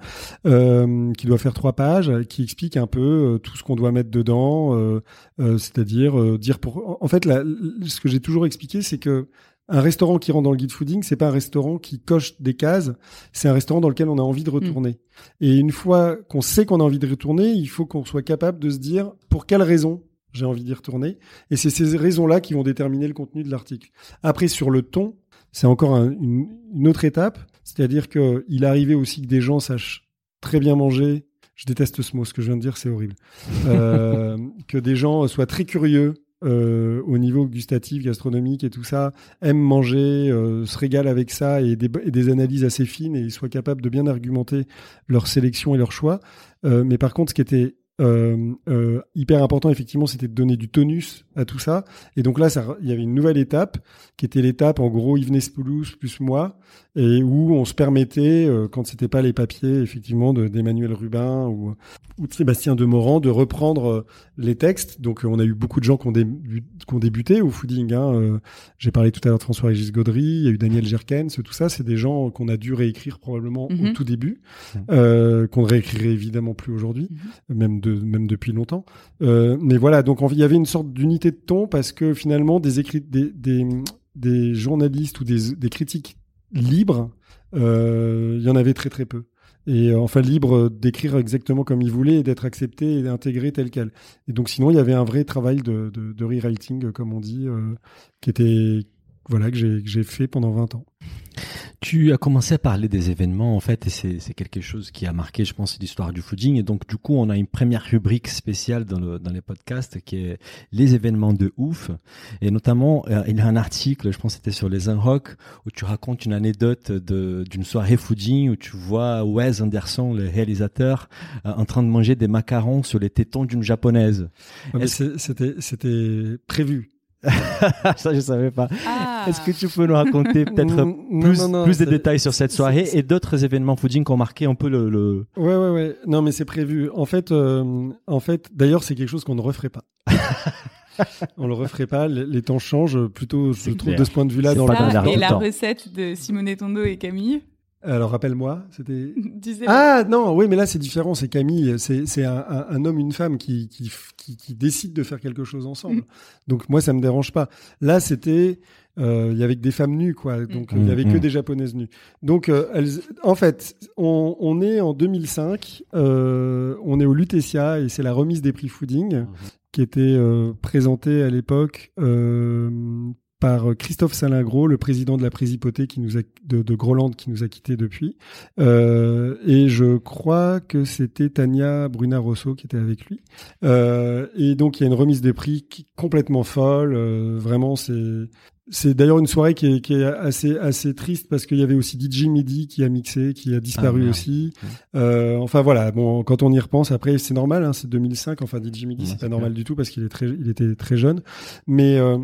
euh, qui doit faire trois pages, qui explique un peu euh, tout ce qu'on doit mettre dedans. euh, euh, C'est-à-dire euh, dire pour. En fait, la- ce que j'ai toujours expliqué, c'est que un restaurant qui rentre dans le guide fooding, c'est pas un restaurant qui coche des cases. C'est un restaurant dans lequel on a envie de retourner. Et une fois qu'on sait qu'on a envie de retourner, il faut qu'on soit capable de se dire pour quelle raison j'ai envie d'y retourner? Et c'est ces raisons-là qui vont déterminer le contenu de l'article. Après, sur le ton, c'est encore un- une, une autre étape. C'est-à-dire qu'il arrivait aussi que des gens sachent très bien manger. Je déteste ce mot, ce que je viens de dire, c'est horrible. Euh, que des gens soient très curieux euh, au niveau gustatif, gastronomique et tout ça, aiment manger, euh, se régalent avec ça et des, et des analyses assez fines et soient capables de bien argumenter leur sélection et leur choix. Euh, mais par contre, ce qui était euh, euh, hyper important, effectivement, c'était de donner du tonus à tout ça. Et donc là, il y avait une nouvelle étape qui était l'étape, en gros, Yves Spoulouse plus moi, et où on se permettait, euh, quand c'était pas les papiers, effectivement, de- d'Emmanuel Rubin ou, ou de Sébastien Demorand, de reprendre euh, les textes. Donc, euh, on a eu beaucoup de gens qui ont, débu- qui ont débuté au fooding. Hein. Euh, J'ai parlé tout à l'heure de François-Régis Gaudry, il y a eu Daniel Gerkens, tout ça, c'est des gens qu'on a dû réécrire probablement au Mhm. tout début, Mhm. euh, qu'on ne réécrirait évidemment plus aujourd'hui, même, de, même depuis longtemps. Euh, mais voilà, donc on- il y avait une sorte d'unité de ton parce que finalement, des, écrits, des, des, des journalistes ou des, des critiques libres, euh, il y en avait très très peu. Et euh, enfin libre d'écrire exactement comme ils voulaient et d'être accepté et intégré tel quel. Et donc sinon, il y avait un vrai travail de, rewriting, comme on dit, euh, qui était voilà que j'ai fait pendant 20 ans. Tu as commencé à parler des événements, en fait, et c'est quelque chose qui a marqué, je pense, l'histoire du fooding. Et donc, du coup, on a une première rubrique spéciale dans, le, dans les podcasts qui est les événements de ouf. Et notamment, euh, il y a un article, je pense que c'était sur les Unrock, où tu racontes une anecdote d'une soirée fooding où tu vois Wes Anderson, le réalisateur, euh, en train de manger des macarons sur les tétons d'une japonaise. Ouais, c'était prévu. Ça, je savais pas. Ah. Est-ce que tu peux nous raconter peut-être plus, non, non, plus de c'est- détails sur cette soirée et d'autres événements fooding qui ont marqué un peu le, le... Ouais, ouais, ouais. Non, mais c'est prévu. En fait, euh, en fait, d'ailleurs, c'est quelque chose qu'on ne referait pas. on le referait pas. Les, les temps changent. Plutôt, je trouve clair. de ce point de vue-là dans du et la temps. recette de Simone Tondo et Camille Alors rappelle-moi, c'était. Ah non, oui, mais là c'est différent. C'est Camille, c'est c'est un, un, un homme, une femme qui qui, qui qui décide de faire quelque chose ensemble. Mm. Donc moi ça me dérange pas. Là c'était euh, il y avait que des femmes nues quoi. Donc euh, il y avait que Mm. des japonaises nues. Donc euh, elles, en fait on, on est en 2005, euh, on est au Lutetia et c'est la remise des prix Fooding qui était euh, présentée à l'époque. Euh, par Christophe Salingro, le président de la Présipauté qui nous a, de, de Groland qui nous a quittés depuis. Euh, et je crois que c'était Tania Bruna-Rosso qui était avec lui. Euh, et donc il y a une remise des prix qui, complètement folle. Euh, vraiment, c'est c'est d'ailleurs une soirée qui est, qui est assez assez triste parce qu'il y avait aussi DJ Midi qui a mixé, qui a disparu merde. aussi. Euh, enfin voilà, bon quand on y repense, après c'est normal, hein, c'est 2005. Enfin DJ Midi, Ouais, c'est c'est pas normal du tout parce qu'il est très, il était très jeune. Mais euh,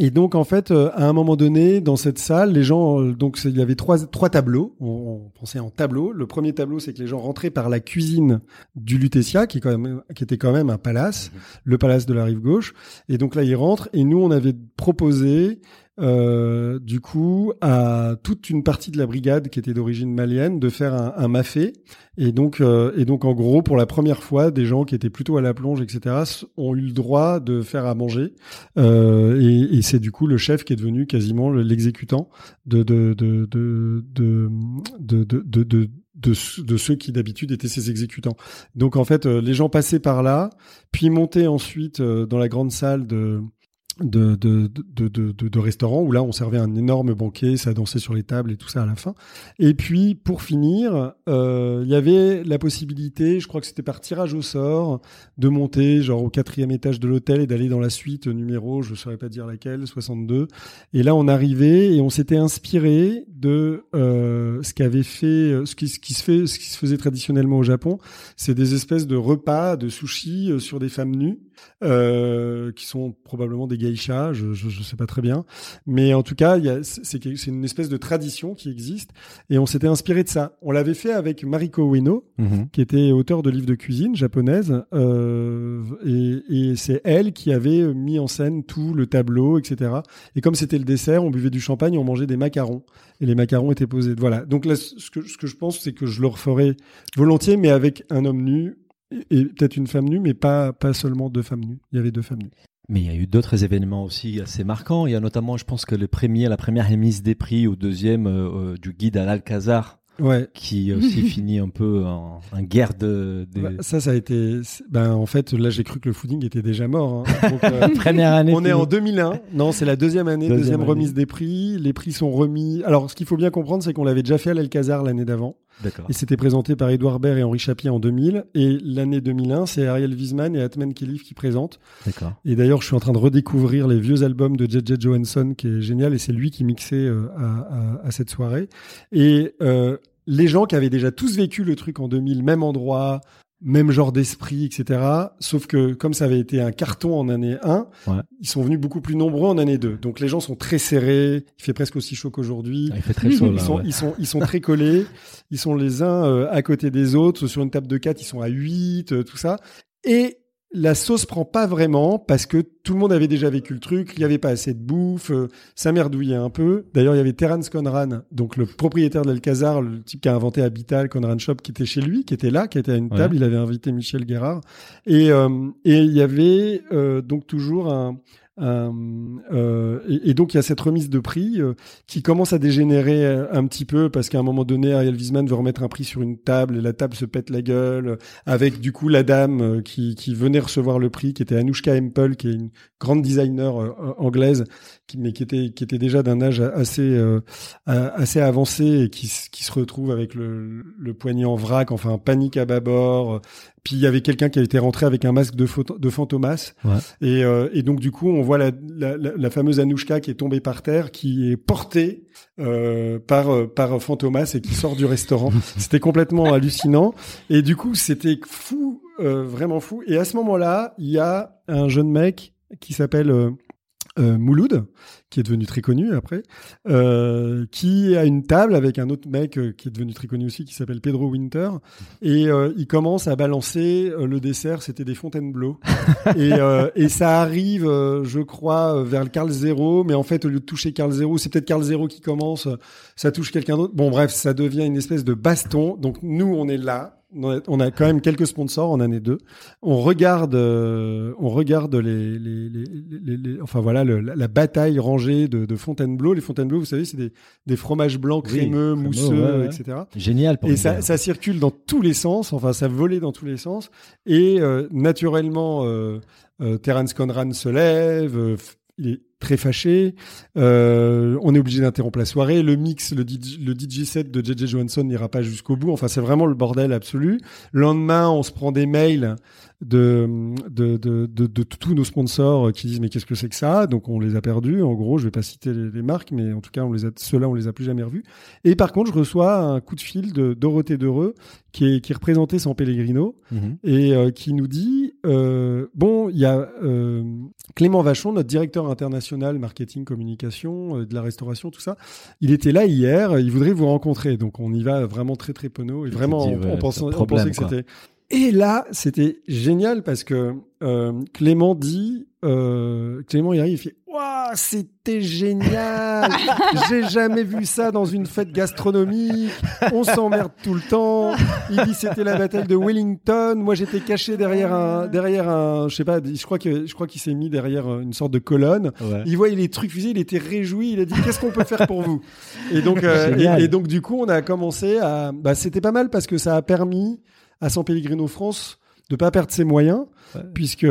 et donc en fait, euh, à un moment donné, dans cette salle, les gens, euh, donc il y avait trois trois tableaux. On, on pensait en tableaux. Le premier tableau, c'est que les gens rentraient par la cuisine du Lutetia, qui est quand même qui était quand même un palace, le palace de la rive gauche. Et donc là, ils rentrent. Et nous, on avait proposé. Euh, du coup, à toute une partie de la brigade qui était d'origine malienne, de faire un, un mafé. Et donc, euh, et donc, en gros, pour la première fois, des gens qui étaient plutôt à la plonge, etc., ont eu le droit de faire à manger. Euh, et et c'est du coup le chef qui est devenu quasiment le- l'exécutant de de de de de de de, de ceux qui d'habitude étaient ses exécutants. Donc en fait, euh, les gens passaient par là, puis montaient ensuite euh, dans la grande salle de de, de, de, de, de, de restaurant où là on servait un énorme banquet, ça dansait sur les tables et tout ça à la fin. Et puis pour finir, euh, il y avait la possibilité, je crois que c'était par tirage au sort, de monter genre au quatrième étage de l'hôtel et d'aller dans la suite numéro, je ne saurais pas dire laquelle, 62. Et là on arrivait et on s'était inspiré de euh, ce qu'avait fait, ce qui, ce qui se fait, ce qui se faisait traditionnellement au Japon, c'est des espèces de repas de sushi euh, sur des femmes nues euh, qui sont probablement des geishas, je, je sais pas très bien, mais en tout cas, c'est une espèce de tradition qui existe et on s'était inspiré de ça. On l'avait fait avec Mariko Ueno, Mhm. qui était auteur de livres de cuisine japonaise, euh, et, et c'est elle qui avait mis en scène tout le tableau, etc. Et comme c'était le dessert, on buvait du champagne, on mangeait des macarons, et les macarons étaient posés. Voilà. Donc là, ce que, ce que je pense, c'est que je le referai volontiers, mais avec un homme nu et, et peut-être une femme nue, mais pas pas seulement deux femmes nues. Il y avait deux femmes nues. Mais il y a eu d'autres événements aussi assez marquants. Il y a notamment, je pense que le premier, la première remise des prix au deuxième euh, euh, du guide à l'Alcazar, Ouais. qui aussi finit un peu en, en guerre de, de- Bah, ça, ça a été. Ben, en fait, là, j'ai cru que le fooding était déjà mort. hein. Donc, euh, première année. On est en 2001. Non, c'est la deuxième année, Deuxième deuxième, année. remise des prix. Les prix sont remis. Alors, ce qu'il faut bien comprendre, c'est qu'on l'avait déjà fait à l'Alcazar l'année d'avant. Et c'était présenté par Edouard Baird et Henri Chapier en 2000. Et l'année 2001, c'est Ariel Wiesman et Atman Kelif qui présentent. D'accord. Et d'ailleurs, je suis en train de redécouvrir les vieux albums de J.J. Johansson, qui est génial. Et c'est lui qui mixait euh, à, à- à cette soirée. Et euh, les gens qui avaient déjà tous vécu le truc en 2000, même endroit, même genre d'esprit, etc. Sauf que comme ça avait été un carton en année 1, Ouais. ils sont venus beaucoup plus nombreux en année 2. Donc les gens sont très serrés, il fait presque aussi chaud qu'aujourd'hui. Ah, il fait très chaud Ils là. sont, ouais. ils, sont, ils sont très collés, ils sont les uns euh, à côté des autres, sur une table de 4, ils sont à 8, euh, tout ça. Et la sauce prend pas vraiment parce que tout le monde avait déjà vécu le truc, il y avait pas assez de bouffe, euh, ça merdouillait un peu. D'ailleurs, il y avait Terence Conran, donc le propriétaire de l'Alcazar, le type qui a inventé Habital, Conran Shop, qui était chez lui, qui était là, qui était à une Ouais. table, il avait invité Michel Guérard. Et, euh, et il y avait euh, donc toujours un... un, euh, et, donc il y a cette remise de prix euh, qui commence à dégénérer euh, un petit peu parce qu'à un moment donné, Ariel Wiesman veut remettre un prix sur une table et la table se pète la gueule euh, avec du coup la dame euh, qui, venait recevoir le prix, qui était Anoushka Hempel, qui est une grande designer euh, euh, anglaise, qui, mais qui était, déjà d'un âge assez, euh, euh, assez avancé et qui se retrouve avec le, le poignet en vrac, enfin panique à bâbord. Puis il y avait quelqu'un qui a été rentré avec un masque de, de Fantomas. Ouais. Et, euh, et donc du coup, on voit la, la, la, fameuse Anouchka qui est tombée par terre, qui est portée euh, par euh, par Fantomas et qui sort du restaurant. C'était complètement hallucinant. Et du coup, c'était fou, euh, vraiment fou. Et à ce moment-là, il y a un jeune mec qui s'appelle euh, Mouloud, qui est devenu très connu après, euh, qui a une table avec un autre mec euh, qui est devenu très connu aussi, qui s'appelle Pedro Winter, et il commence à balancer le dessert, c'était des Fontainebleau, et, et ça arrive, je crois, vers le Carl Zero, mais en fait au lieu de toucher Carl Zero, c'est peut-être Carl Zero qui commence, ça touche quelqu'un d'autre. Bon bref, ça devient une espèce de baston. Donc nous, on est là. On a- quand même quelques sponsors en année 2. On regarde, euh, on regarde les, les, les, les- les- enfin voilà, le- la, la bataille rangée de, de Fontainebleau. Les Fontainebleau, vous savez, c'est des, des fromages blancs crémeux, mousseux, ouais, ouais. etc. Génial pour Et ça, circule dans tous les sens, enfin ça volait dans tous les sens. Et euh, naturellement, euh, Terence Conran se lève, f- il est très fâché. Euh, on est obligé d'interrompre la soirée. Le mix, le DJ, le DJ set de JJ Johansson n'ira pas jusqu'au bout. Enfin, c'est vraiment le bordel absolu. Le lendemain, on se prend des mails de, de, de, de, de tous nos sponsors qui disent mais qu'est-ce que c'est que ça? Donc on les a perdus. En gros, je vais pas citer les, les marques, mais en tout cas, on les a, ceux-là, on les a plus jamais revus. Et par contre, je reçois un coup de fil de Dorothée Dereux, qui est, qui est représentée San Pellegrino, Mhm. et euh, qui nous dit euh, bon, il y a Clément Vachon, notre directeur international marketing, communication, euh, de la restauration, tout ça. Il était là hier, il voudrait vous rencontrer. Donc on y va vraiment très très penaud. Et vraiment, on, ouais, on pensait, on que problème, quoi. c'était. Et là, c'était génial parce que euh, Clément dit, euh, Clément il arrive, il fait, waouh, c'était génial, j'ai jamais vu ça dans une fête gastronomique, on s'emmerde tout le temps. Il dit c'était la bataille de Wellington, moi j'étais caché derrière un, derrière un, je sais pas, je crois que je crois qu'il s'est mis derrière une sorte de colonne. Ouais. Il voyait les trucs fusés, il était réjoui, il a dit qu'est-ce qu'on peut faire pour vous? Et donc euh, et donc du coup on a commencé à, bah, c'était pas mal parce que ça a permis à San Pellegrino France de pas perdre ses moyens Ouais. puisque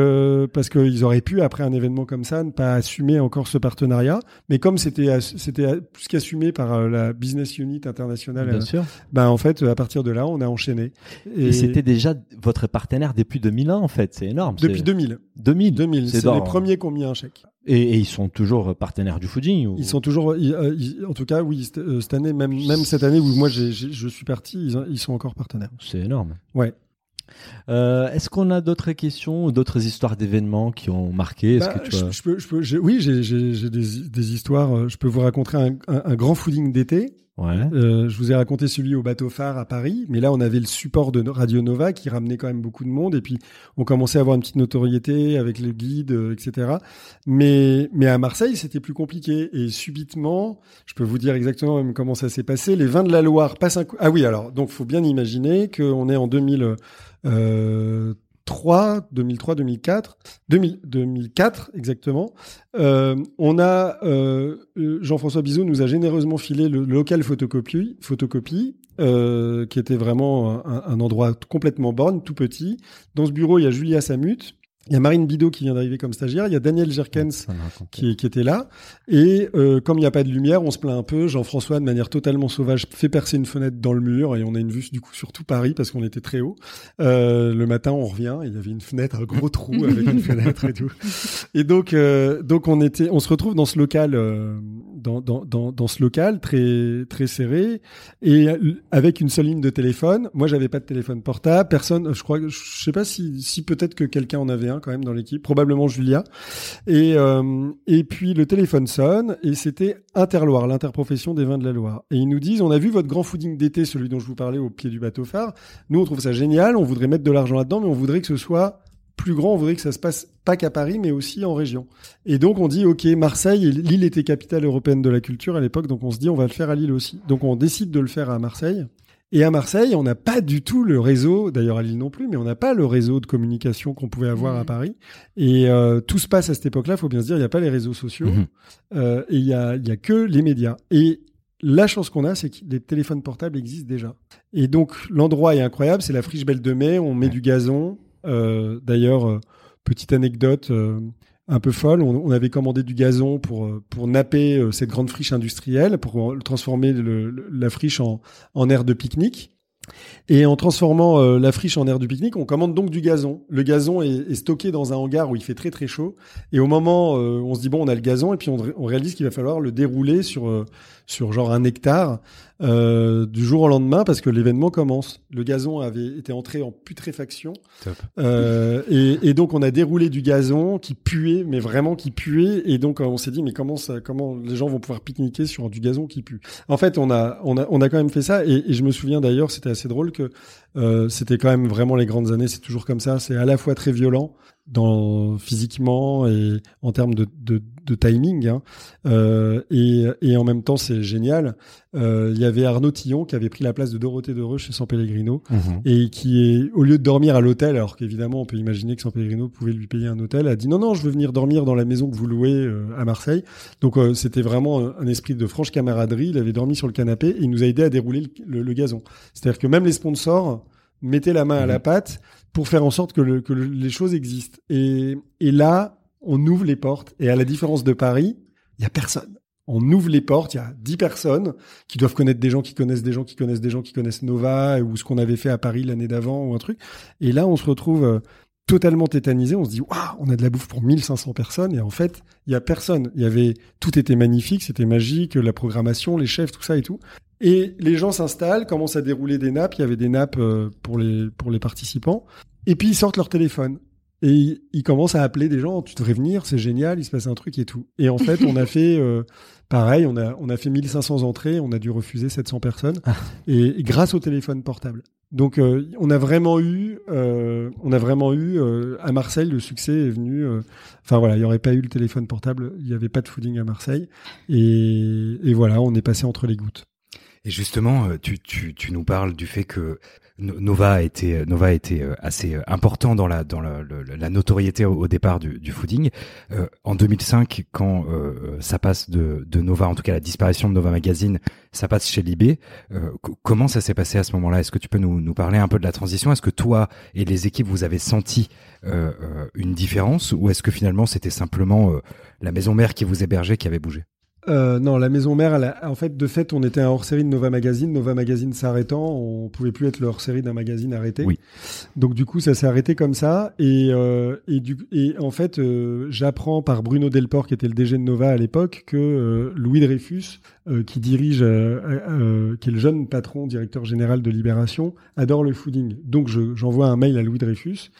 parce qu'ils auraient pu après un événement comme ça ne pas assumer encore ce partenariat mais comme c'était c'était plus qu'assumé par euh, la business unit internationale Bien euh, sûr. bah en fait à partir de là on a enchaîné Et, c'était déjà votre partenaire depuis 2001 en fait, c'est énorme. depuis c'est- 2000 2000. 2000 C'est c'est les premiers qui ont mis un chèque Et, et ils sont toujours partenaires du ou... Ils sont toujours, ils- euh, ils- en tout cas, oui, cette, euh, année, même, même cette année où moi j'ai- je suis parti, ils, ils sont encore partenaires. C'est énorme. Ouais. Euh, Est-ce qu'on a d'autres questions ou d'autres histoires d'événements qui ont marqué? Bah, que tu je, as- je peux, je peux, j'ai- oui, j'ai des, des histoires. euh, Je peux vous raconter un, un- un grand fooding d'été. Ouais. Euh, je vous ai raconté celui au bateau phare à Paris, mais là on avait le support de Radio Nova qui ramenait quand même beaucoup de monde et puis on commençait à avoir une petite notoriété avec le guide, euh, etc. Mais mais à Marseille c'était plus compliqué et subitement, je peux vous dire exactement même comment ça s'est passé. Les vins de la Loire passent un coup. Ah oui alors donc faut bien imaginer qu'on est en 2000. Euh, 3, 2003, 2004, 2000, 2004 exactement. Euh, on a euh, Jean-François Bizot nous a généreusement filé le, local photocopie, photocopie euh, qui était vraiment un, un endroit complètement borne, tout petit. Dans ce bureau, il y a Julia Samut, il y a Marine Bidot qui vient d'arriver comme stagiaire, il y a Daniel Jerkens qui, qui était là. Et euh, comme il n'y a pas de lumière, on se plaint un peu. Jean-François, de manière totalement sauvage, fait percer une fenêtre dans le mur et on a une vue du coup sur tout Paris parce qu'on était très haut. Euh, le matin, on revient, et il y avait une fenêtre, un gros trou avec une fenêtre et tout. Et donc, euh, donc on était, on se retrouve dans ce local, euh, dans, dans, dans, ce local très très serré et avec une seule ligne de téléphone. Moi, j'avais pas de téléphone portable. Personne, je crois, je sais pas si, si peut-être que quelqu'un en avait un quand même dans l'équipe, probablement Julia. Et euh, et puis le téléphone sonne et c'était Interloire, l'interprofession des vins de la Loire. Et ils nous disent, on a vu votre grand fooding d'été, celui dont je vous parlais au pied du bateau phare. Nous, on trouve ça génial. On voudrait mettre de l'argent là-dedans, mais on voudrait que ce soit plus grand, on voudrait que ça se passe pas qu'à Paris, mais aussi en région. Et donc on dit, ok, Marseille, Lille était capitale européenne de la culture à l'époque, donc on se dit, on va le faire à Lille aussi. Donc on décide de le faire à Marseille. Et à Marseille, on n'a pas du tout le réseau, d'ailleurs à Lille non plus, mais on n'a pas le réseau de communication qu'on pouvait avoir à Paris. Et euh, tout se passe à cette époque-là, il faut bien se dire, il n'y a pas les réseaux sociaux, Mhm. euh, et il y a, y a que les médias. Et la chance qu'on a, c'est que les téléphones portables existent déjà. Et donc l'endroit est incroyable, c'est la friche Belle de Mai, on met du gazon. Euh, D'ailleurs, euh, petite anecdote euh, un peu folle, on, avait commandé du gazon pour, pour napper cette grande friche industrielle, pour transformer la friche en, en aire de pique-nique. Et en transformant la friche en aire de pique-nique, on commande donc du gazon. Le gazon est, stocké dans un hangar où il fait très très chaud. Et au moment, euh, on se dit bon, on a le gazon, et puis on, réalise qu'il va falloir le dérouler sur sur genre un hectare euh, du jour au lendemain parce que l'événement commence. Le gazon avait été entré en putréfaction euh, et, et donc on a déroulé du gazon qui puait, mais vraiment qui puait. Et donc on s'est dit mais comment ça, comment les gens vont pouvoir pique-niquer sur du gazon qui pue? En fait, on a on a on a quand même fait ça. Et, et je me souviens d'ailleurs, c'était assez drôle que euh, c'était quand même vraiment les grandes années. C'est toujours comme ça. C'est à la fois très violent dans physiquement et en termes de, de, de timing hein. euh, et, et en même temps c'est génial. Euh, il y avait Arnaud Tillon qui avait pris la place de Dorothée Dereux chez San Pellegrino et qui est au lieu de dormir à l'hôtel alors qu'évidemment on peut imaginer que San Pellegrino pouvait lui payer un hôtel a dit non non je veux venir dormir dans la maison que vous louez euh, à Marseille. Donc euh, c'était vraiment un, esprit de franche camaraderie. Il avait dormi sur le canapé et il nous a aidé à dérouler le, le, le gazon. C'est-à-dire que même les sponsors mettaient la main à la pâte pour faire en sorte que, le, que le- les choses existent. Et, et là, on ouvre les portes. Et à la différence de Paris, il y a personne. On ouvre les portes, il y a 10 personnes qui doivent connaître des gens qui connaissent des gens qui connaissent des gens qui connaissent Nova ou ce qu'on avait fait à Paris l'année d'avant ou un truc. Et là, on se retrouve euh, totalement tétanisé. On se dit, waouh, on a de la bouffe pour 1500 personnes. Et en fait, il y a personne. Y avait, tout était magnifique, c'était magique, la programmation, les chefs, tout ça et tout. Et les gens s'installent, commencent à dérouler des nappes. Il y avait des nappes euh, pour les, pour les participants. Et puis ils sortent leur téléphone. Et ils commencent à appeler des gens, tu devrais venir, c'est génial, il se passe un truc et tout. Et en fait, on a fait euh, pareil, on a, on a fait 1500 entrées, on a dû refuser 700 personnes. Et, et grâce au téléphone portable. Donc euh, on a vraiment eu, euh, on a vraiment eu à Marseille le succès est venu. Enfin voilà, il n'y aurait pas eu le téléphone portable, il n'y avait pas de fooding à Marseille, et, et voilà, on est passé entre les gouttes. Et justement, tu, tu, tu nous parles du fait que Nova a été, Nova a été euh, assez euh, important dans la, dans la, le- la notoriété au, départ du, fooding. Euh, en 2005, quand euh, ça passe de, Nova, en tout cas la disparition de Nova Magazine, ça passe chez Libé. Euh, co- comment ça s'est passé à ce moment-là? Est-ce que tu peux nous, nous parler un peu de la transition? Est-ce que toi et les équipes, vous avez senti euh, euh, une différence? Ou est-ce que finalement c'était simplement euh, la maison mère qui vous hébergeait qui avait bougé? Euh, non, la maison mère, elle a- en fait, de fait, on était un hors-série de Nova Magazine. Nova Magazine s'arrêtant, on pouvait plus être le hors-série d'un magazine arrêté. Oui. Donc du coup, ça s'est arrêté comme ça. Et, euh, et, du, et en fait, euh, j'apprends par Bruno Delport, qui était le DG de Nova à l'époque, que euh, Louis Dreyfus, euh, qui dirige, euh, euh, qui est le jeune patron, directeur général de Libération, adore le fooding. Donc je- j'envoie un mail à Louis Dreyfus,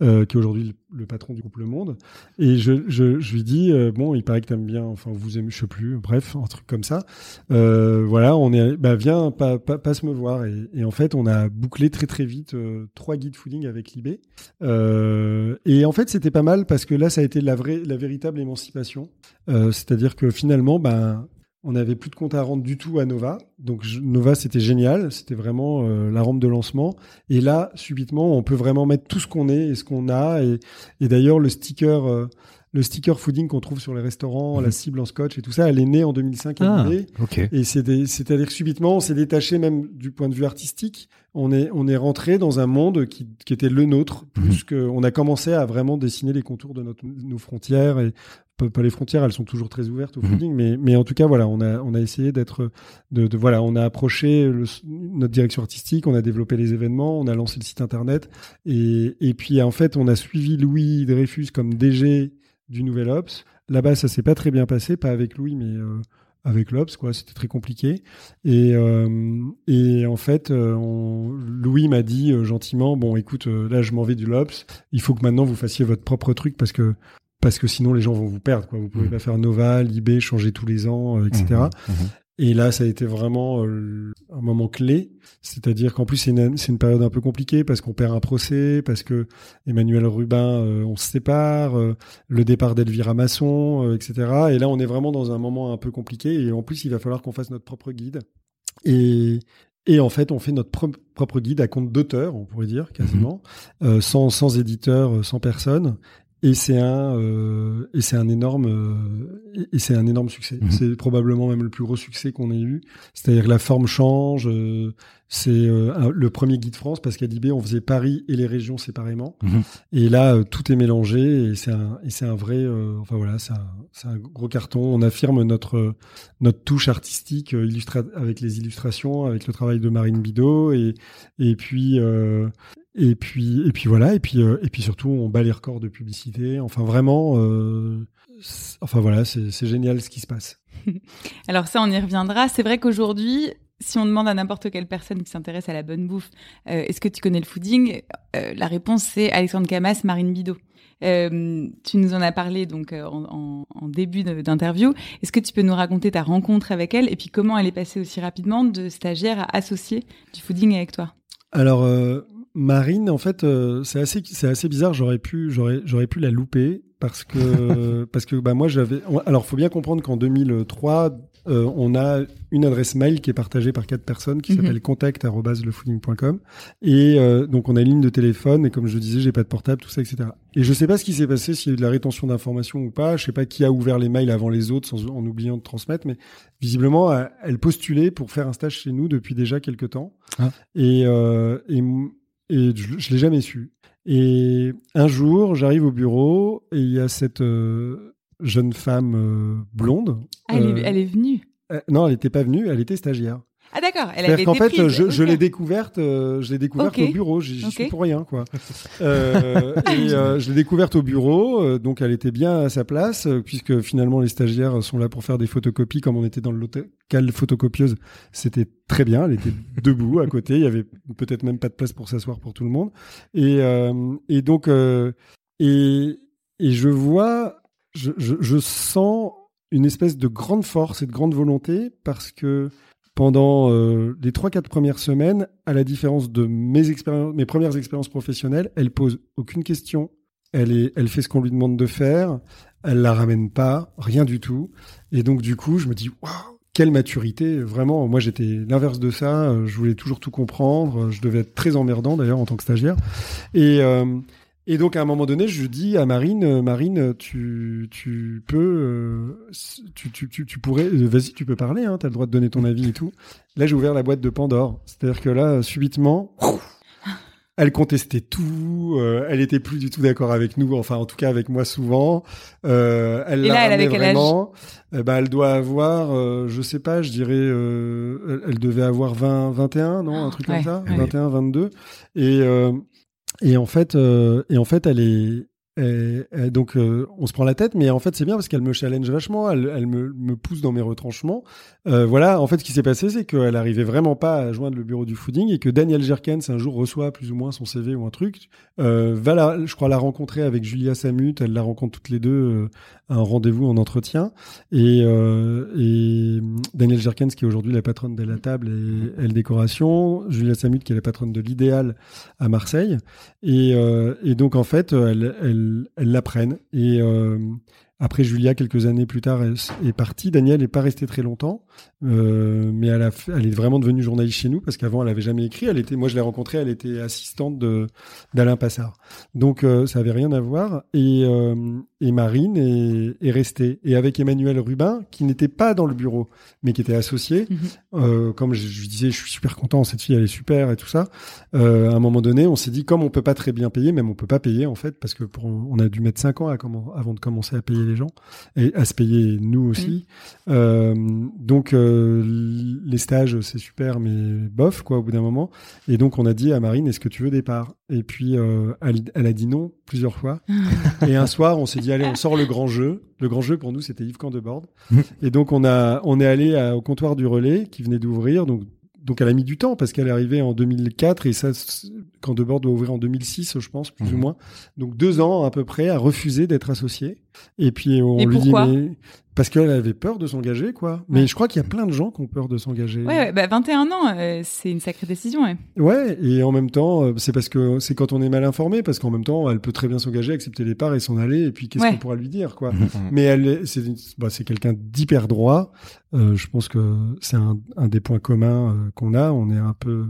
euh, qui est aujourd'hui le, patron du groupe Le Monde, et je, je, lui dis euh, bon, il paraît que t'aimes bien, enfin vous aimez, je sais plus, bref, un truc comme ça. Euh, voilà, on est, bah viens, pas, pas, passe me voir. Et, en fait, on a bouclé très très vite trois guides fooding avec Libé. Et en fait, c'était pas mal parce que là, ça a été la vraie, la véritable émancipation. C'est-à-dire que finalement, ben on n'avait plus de compte à rendre du tout à Nova. Donc je- Nova, c'était génial, c'était vraiment euh, la rampe de lancement. Et là, subitement, on peut vraiment mettre tout ce qu'on est et ce qu'on a. Et, et d'ailleurs, le sticker, euh, le sticker fooding qu'on trouve sur les restaurants, Mhm. la cible en scotch et tout ça, elle est née en 2005 à Ah. Libé. Ok. Et c'est-à-dire que subitement, on s'est détaché même du point de vue artistique. On est, on est rentré dans un monde qui, qui était le nôtre, plus que on a commencé à vraiment dessiner les contours de notre, nos frontières et pas, les frontières, elles sont toujours très ouvertes au Mhm. fooding, mais, mais en tout cas, voilà, on a, on a essayé d'être, de, de- voilà, on a approché le- notre direction artistique, on a développé les événements, on a lancé le site internet, et, et puis en fait, on a suivi Louis Dreyfus comme DG du Nouvel Ops. Là-bas, ça s'est pas très bien passé, pas avec Louis, mais euh, avec l'Ops, quoi. C'était très compliqué. Et, euh, et en fait, euh, on- Louis m'a dit euh, gentiment, bon, écoute, là, je m'en vais du l'Ops. Il faut que maintenant vous fassiez votre propre truc parce que parce que sinon les gens vont vous perdre, quoi. Vous pouvez Mhm. pas faire Nova, Libé, changer tous les ans, euh, etc. Et là, ça a été vraiment euh, un moment clé. C'est-à-dire qu'en plus, c'est une, c'est une période un peu compliquée parce qu'on perd un procès, parce que Emmanuel Rubin, euh, on se sépare, euh, le départ d'Elvira Masson, euh, etc. Et là, on est vraiment dans un moment un peu compliqué. Et en plus, il va falloir qu'on fasse notre propre guide. Et, et en fait, on fait notre pro- propre guide à compte d'auteur, on pourrait dire, quasiment, euh, sans, sans éditeur, sans personne. Et c'est un euh, et c'est un énorme euh, et- c'est un énorme succès. Mhm. C'est probablement même le plus gros succès qu'on ait eu. C'est-à-dire que la forme change. euh, c'est euh, le premier guide France parce qu'à Libé on faisait Paris et les régions séparément. Mhm. Et là euh, tout est mélangé et c'est un et c'est un vrai. euh, enfin voilà, c'est un c'est un gros carton. On affirme notre notre touche artistique euh, illustra avec les illustrations, avec le travail de Marine Bidot et et puis euh, et puis et puis voilà et puis euh, et puis surtout on bat les records de publicité. Enfin vraiment, euh, enfin voilà, c'est génial ce qui se passe. Alors ça, on y reviendra. C'est vrai qu'aujourd'hui, si on demande à n'importe quelle personne qui s'intéresse à la bonne bouffe, euh, est-ce que tu connais le fooding La réponse c'est Alexandre Camas, Marine Bidot. Tu nous en as parlé donc en, en, début d'interview. Est-ce que tu peux nous raconter ta rencontre avec elle et puis comment elle est passée aussi rapidement de stagiaire à associée du fooding avec toi? Alors Marine, en fait, c'est assez c'est assez bizarre. J'aurais pu j'aurais j'aurais pu la louper parce que parce que bah moi j'avais alors faut bien comprendre qu'en 2003 euh, on a une adresse mail qui est partagée par quatre personnes qui mhm. s'appelle contact@lefooding.com et euh, donc on a une ligne de téléphone et comme je disais j'ai pas de portable tout ça etc et je sais pas ce qui s'est passé s'il y a eu de la rétention d'informations ou pas je sais pas qui a ouvert les mails avant les autres sans, en oubliant de transmettre mais visiblement elle postulait pour faire un stage chez nous depuis déjà quelques temps ah. et, euh, et et je, je l'ai jamais su et un jour, j'arrive au bureau et il y a cette jeune femme euh, blonde. Ah, elle, est, euh, elle, est, venue? euh, Non, elle n'était pas venue, elle était stagiaire. Ah d'accord, elle avait qu'en fait, je, je l'ai découverte, je l'ai découverte au bureau. J'y suis pour rien, quoi. euh, et je l'ai découverte au bureau, donc elle était bien à sa place, puisque finalement les stagiaires sont là pour faire des photocopies, comme on était dans le local photocopieuse, c'était très bien. Elle était debout à côté, il y avait peut-être même pas de place pour s'asseoir pour tout le monde. Et, et donc, et, et je vois je, sens une espèce de grande force et de grande volonté parce que pendant euh, les trois quatre premières semaines, à la différence de mes expériences, mes premières expériences professionnelles, elle pose aucune question. Elle est, elle fait ce qu'on lui demande de faire. Elle la ramène pas, rien du tout. Et donc du coup, je me dis waouh, quelle maturité Vraiment, moi j'étais l'inverse de ça. Je voulais toujours tout comprendre. Je devais être très emmerdant d'ailleurs en tant que stagiaire. Et euh, et donc à un moment donné, je dis à Marine, euh, Marine, tu, tu peux, euh, tu, tu, tu, pourrais, euh, vas-y, tu peux parler, hein, tu as le droit de donner ton avis et tout. Là, j'ai ouvert la boîte de Pandore. C'est-à-dire que là, subitement, elle contestait tout, elle était plus du tout d'accord avec nous, enfin en tout cas avec moi souvent. Euh, elle et là, elle avait vraiment. Quel âge? bah, elle doit avoir, je sais pas, je dirais, elle, devait avoir 20, 21, non, un truc comme ça, 21, 22. Et et en fait, euh, et en fait, elle est, donc euh, on se prend la tête, mais en fait c'est bien parce qu'elle me challenge vachement, elle, elle me, pousse dans mes retranchements. Euh, voilà, en fait ce qui s'est passé c'est qu'elle arrivait vraiment pas à joindre le bureau du fooding et que Daniel Jerkens un jour reçoit plus ou moins son CV ou un truc, euh, va je crois la rencontrer avec Julia Samut, elle la rencontre toutes les deux euh, un rendez-vous en entretien. Et, et Daniel Jerkens, qui est aujourd'hui la patronne de la table et Elle Décoration, Julia Samut, qui est la patronne de l'Idéal à Marseille. Et, donc, en fait, elles, elles l'apprennent. Et, euh, après, Julia, quelques années plus tard, est partie. Daniel n'est pas resté très longtemps, euh, mais elle, a, elle est vraiment devenue journaliste chez nous parce qu'avant, elle avait jamais écrit. Elle était, moi, je l'ai rencontrée, elle était assistante d'Alain Passard. Donc, euh, ça avait rien à voir. Et, euh, et Marine est, est, restée. Et avec Emmanuel Rubin, qui n'était pas dans le bureau, mais qui était associé. Mhm. Comme je, je, disais, je suis super content. Cette fille, elle est super et tout ça. À un moment donné, on s'est dit, comme on peut pas très bien payer, même on peut pas payer en fait, parce que pour, on a dû mettre cinq ans à comment, avant de commencer à payer les gens et à se payer nous aussi. Euh, donc euh, les stages c'est super mais bof quoi au bout d'un moment. Et donc on a dit à Marine est-ce que tu veux des parts? Et puis euh, elle, a dit non plusieurs fois. et un soir on s'est dit allez on sort le grand jeu. Le grand jeu pour nous c'était Yves Candebord. Et donc on a on est allé au comptoir du relais qui venait d'ouvrir donc donc elle a mis du temps parce qu'elle est arrivée en 2004 et ça, quand Debord doit ouvrir en 2006, je pense, plus ou mhm. moins. Donc deux ans à peu près à refuser d'être associée. Et puis on lui dit mais parce qu'elle avait peur de s'engager, quoi. Mais je crois qu'il y a plein de gens qui ont peur de s'engager. Ouais, bah 21 ans, euh, c'est une sacrée décision, ouais. Ouais, et en même temps, euh, c'est parce que c'est quand on est mal informé, parce qu'en même temps, elle peut très bien s'engager, accepter les parts et s'en aller, et puis qu'est-ce qu'on pourra lui dire, quoi. Mais elle, c'est, bah, c'est quelqu'un d'hyper droit. Euh, je pense que c'est un, un des points communs euh, qu'on a. On est un peu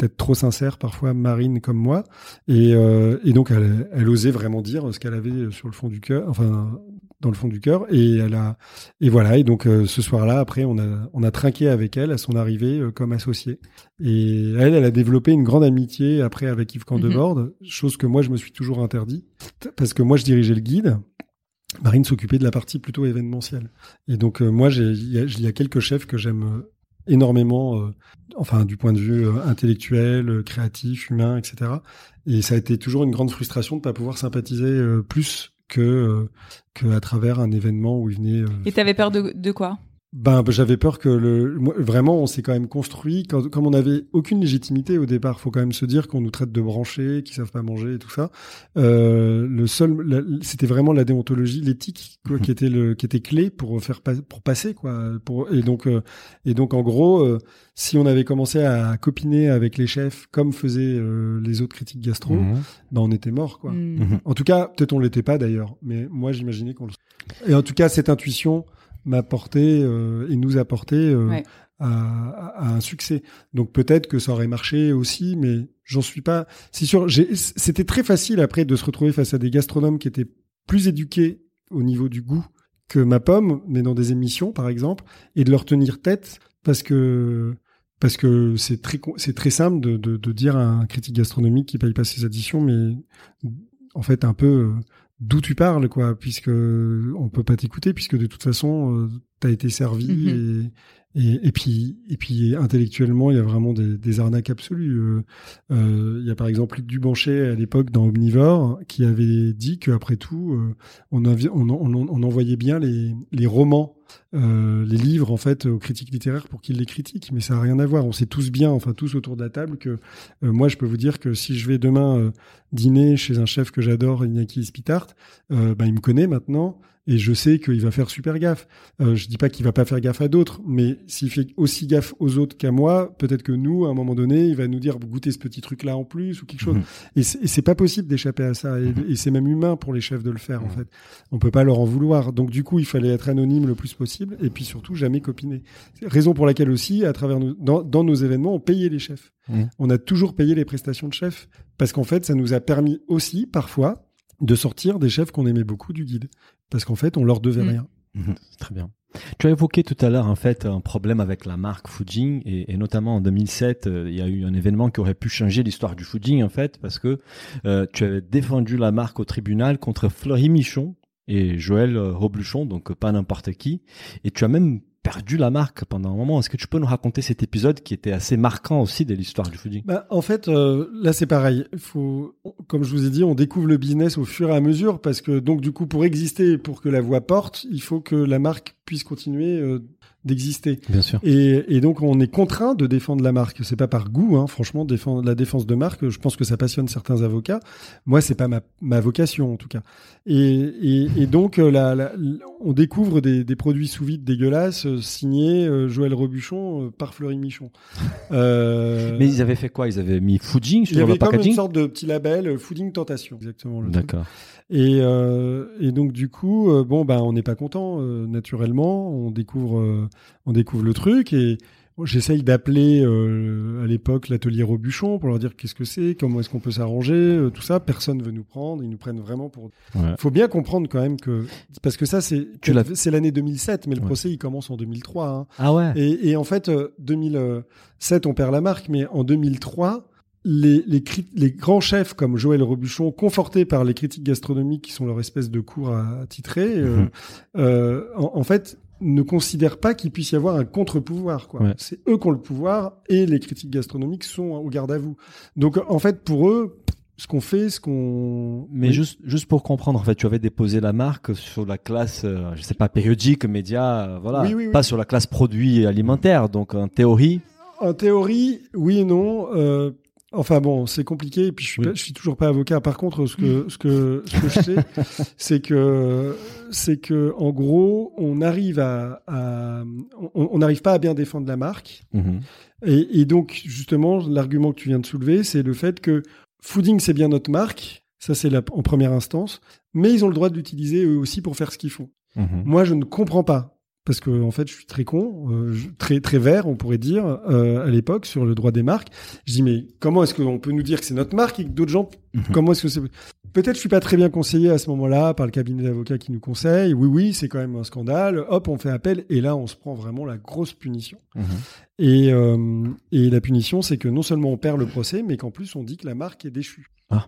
peut-être trop sincère parfois, Marine comme moi, et, euh, et donc elle, elle, osait vraiment dire ce qu'elle avait sur le fond du cœur, enfin dans le fond du cœur. Et elle a, et voilà. Et donc euh, ce soir-là, après, on a, on a trinqué avec elle à son arrivée euh, comme associée. Et elle, elle a développé une grande amitié après avec Yves Candebord, mhm. chose que moi je me suis toujours interdit parce que moi je dirigeais le guide. Marine s'occupait de la partie plutôt événementielle. Et donc moi, il y, a quelques chefs que j'aime énormément, enfin du point de vue intellectuel, créatif, humain, etc. Et ça a été toujours une grande frustration de pas pouvoir sympathiser plus que euh, que à travers un événement où il venait. euh, Et t'avais peur de, de quoi? Ben, ben, j'avais peur que le moi, vraiment on s'est quand même construit quand, comme on n'avait aucune légitimité au départ. Faut quand même se dire qu'on nous traite de branchés, qui savent pas manger et tout ça. Euh, le seul, c'était vraiment la déontologie, l'éthique quoi, Mhm. qui était le qui était clé pour faire pour passer quoi. Pour et donc euh, et donc en gros, euh, si on avait commencé à copiner avec les chefs comme faisaient euh, les autres critiques gastro, Mhm. ben on était mort quoi. Mhm. En tout cas, peut-être on l'était pas d'ailleurs, mais moi j'imaginais qu'on le. Et en tout cas, cette intuition m'a porté euh, et nous a porté euh, Ouais. à, un succès. Donc peut-être que ça aurait marché aussi, mais j'en suis pas. C'est sûr. C'était très facile après de se retrouver face à des gastronomes qui étaient plus éduqués au niveau du goût que ma pomme, mais dans des émissions par exemple, et de leur tenir tête parce que parce que c'est très c'est très simple de, de, de dire à un critique gastronomique qui paye pas ses additions, mais en fait un peu euh, d'où tu parles quoi, puisque on peut pas t'écouter puisque de toute façon euh, t'as été servi et, et puis intellectuellement il y a vraiment des, arnaques absolues. Euh, euh, Il y a par exemple Luc Dubanchet à l'époque dans Omnivore qui avait dit qu'après tout euh, on, envoyait bien les, romans les livres en fait aux critiques littéraires pour qu'ils les critiquent, mais ça a rien à voir. On sait tous bien, enfin tous autour de la table, que moi je peux vous dire que si je vais demain dîner chez un chef que j'adore, Iñaki Spitart, bah, il me connaît maintenant et je sais qu'il va faire super gaffe. Euh, je dis pas qu'il va pas faire gaffe à d'autres, mais s'il fait aussi gaffe aux autres qu'à moi, peut-être que nous, à un moment donné, il va nous dire goûtez ce petit truc là en plus ou quelque chose. Mhm. Et c'est pas possible d'échapper à ça. Et, Mhm. et c'est même humain pour les chefs de le faire en Mhm. fait. On peut pas leur en vouloir. Donc du coup, il fallait être anonyme le plus possible et puis surtout jamais copiner. Raison pour laquelle aussi, à travers nos, dans, dans nos événements, on payait les chefs. Mhm. On a toujours payé les prestations de chefs parce qu'en fait, ça nous a permis aussi parfois de sortir des chefs qu'on aimait beaucoup du guide parce qu'en fait, on leur devait Mhm. rien. Mhm, Très bien. Tu as évoqué tout à l'heure en fait un problème avec la marque Fujin et, et notamment en 2007, euh, il y a eu un événement qui aurait pu changer l'histoire du Fujin en fait parce que euh, tu avais défendu la marque au tribunal contre Fleury Michon et Joël euh, Robluchon, donc euh, pas n'importe qui, et tu as même perdu la marque pendant un moment. Est-ce que tu peux nous raconter cet épisode qui était assez marquant aussi de l'histoire du Fujin Bah, en fait, euh, là c'est pareil. Il faut, comme je vous ai dit, on découvre le business au fur et à mesure parce que donc du coup, pour exister, pour que la voix porte, il faut que la marque puisse continuer euh, d'exister. Bien sûr. Et, et donc on est contraint de défendre la marque. C'est pas par goût, hein, franchement, défendre la défense de marque. Je pense que ça passionne certains avocats. Moi, c'est pas ma, ma vocation en tout cas. Et, et, et donc euh, la, la- on découvre des, des produits sous vide dégueulasses euh, signés euh, Joël Robuchon euh, par Fleury Michon. Mais ils avaient fait quoi? Ils avaient mis Fujin il y sur le avait comme une sorte de petit label Fooding Tentation, exactement. D'accord. Et, et donc du coup, bon bah on n'est pas content naturellement. On découvre, on découvre le truc et j'essaye d'appeler euh, à l'époque l'atelier Robuchon pour leur dire qu'est-ce que c'est, comment est-ce qu'on peut s'arranger, euh, tout ça. Personne veut nous prendre, ils nous prennent vraiment pour. Ouais. Faut bien comprendre quand même que parce que ça c'est c'est l'année 2007, mais le Ouais. procès il commence en 2003. hein. Ah ouais. Et, et en fait, euh, 2007, on perd la marque, mais en 2003, les, les, grands chefs comme Joël Robuchon, confortés par les critiques gastronomiques qui sont leur espèce de cours à, à titrer, euh, Mhm. euh, en, en fait, ne considèrent pas qu'il puisse y avoir un contre-pouvoir. quoi. Ouais. C'est eux qui ont le pouvoir et les critiques gastronomiques sont au garde à vous. Donc, en fait, pour eux, ce qu'on fait, ce qu'on... Mais Oui. juste, juste pour comprendre, en fait, tu avais déposé la marque sur la classe, euh, je sais pas, périodique, média, euh, voilà, Oui, oui, oui. pas sur la classe produits alimentaires. Donc, en théorie, En théorie, oui et non. Euh, enfin bon, c'est compliqué. Et puis je suis, Oui. pas- je suis toujours pas avocat. Par contre, ce que ce que ce que je sais, c'est que c'est que en gros, on arrive à, à- on n'arrive pas à bien défendre la marque. mhm, Et, et donc justement, l'argument que tu viens de soulever, c'est le fait que Fooding c'est bien notre marque. Ça c'est en première instance, mais ils ont le droit de l'utiliser eux aussi pour faire ce qu'ils font. mhm. Moi, je ne comprends pas. Parce que en fait, je suis très con, euh, je- très très vert, on pourrait dire euh, à l'époque sur le droit des marques. Je dis mais comment est-ce qu'on peut nous dire que c'est notre marque et que d'autres gens Mhm. comment est-ce que c'est? Peut-être je suis pas très bien conseillé à ce moment-là par le cabinet d'avocats qui nous conseille. Oui oui, c'est quand même un scandale. Hop, on fait appel et là on se prend vraiment la grosse punition. Mhm. Et euh, et la punition, c'est que non seulement on perd le procès, mais qu'en plus on dit que la marque est déchue. Ah.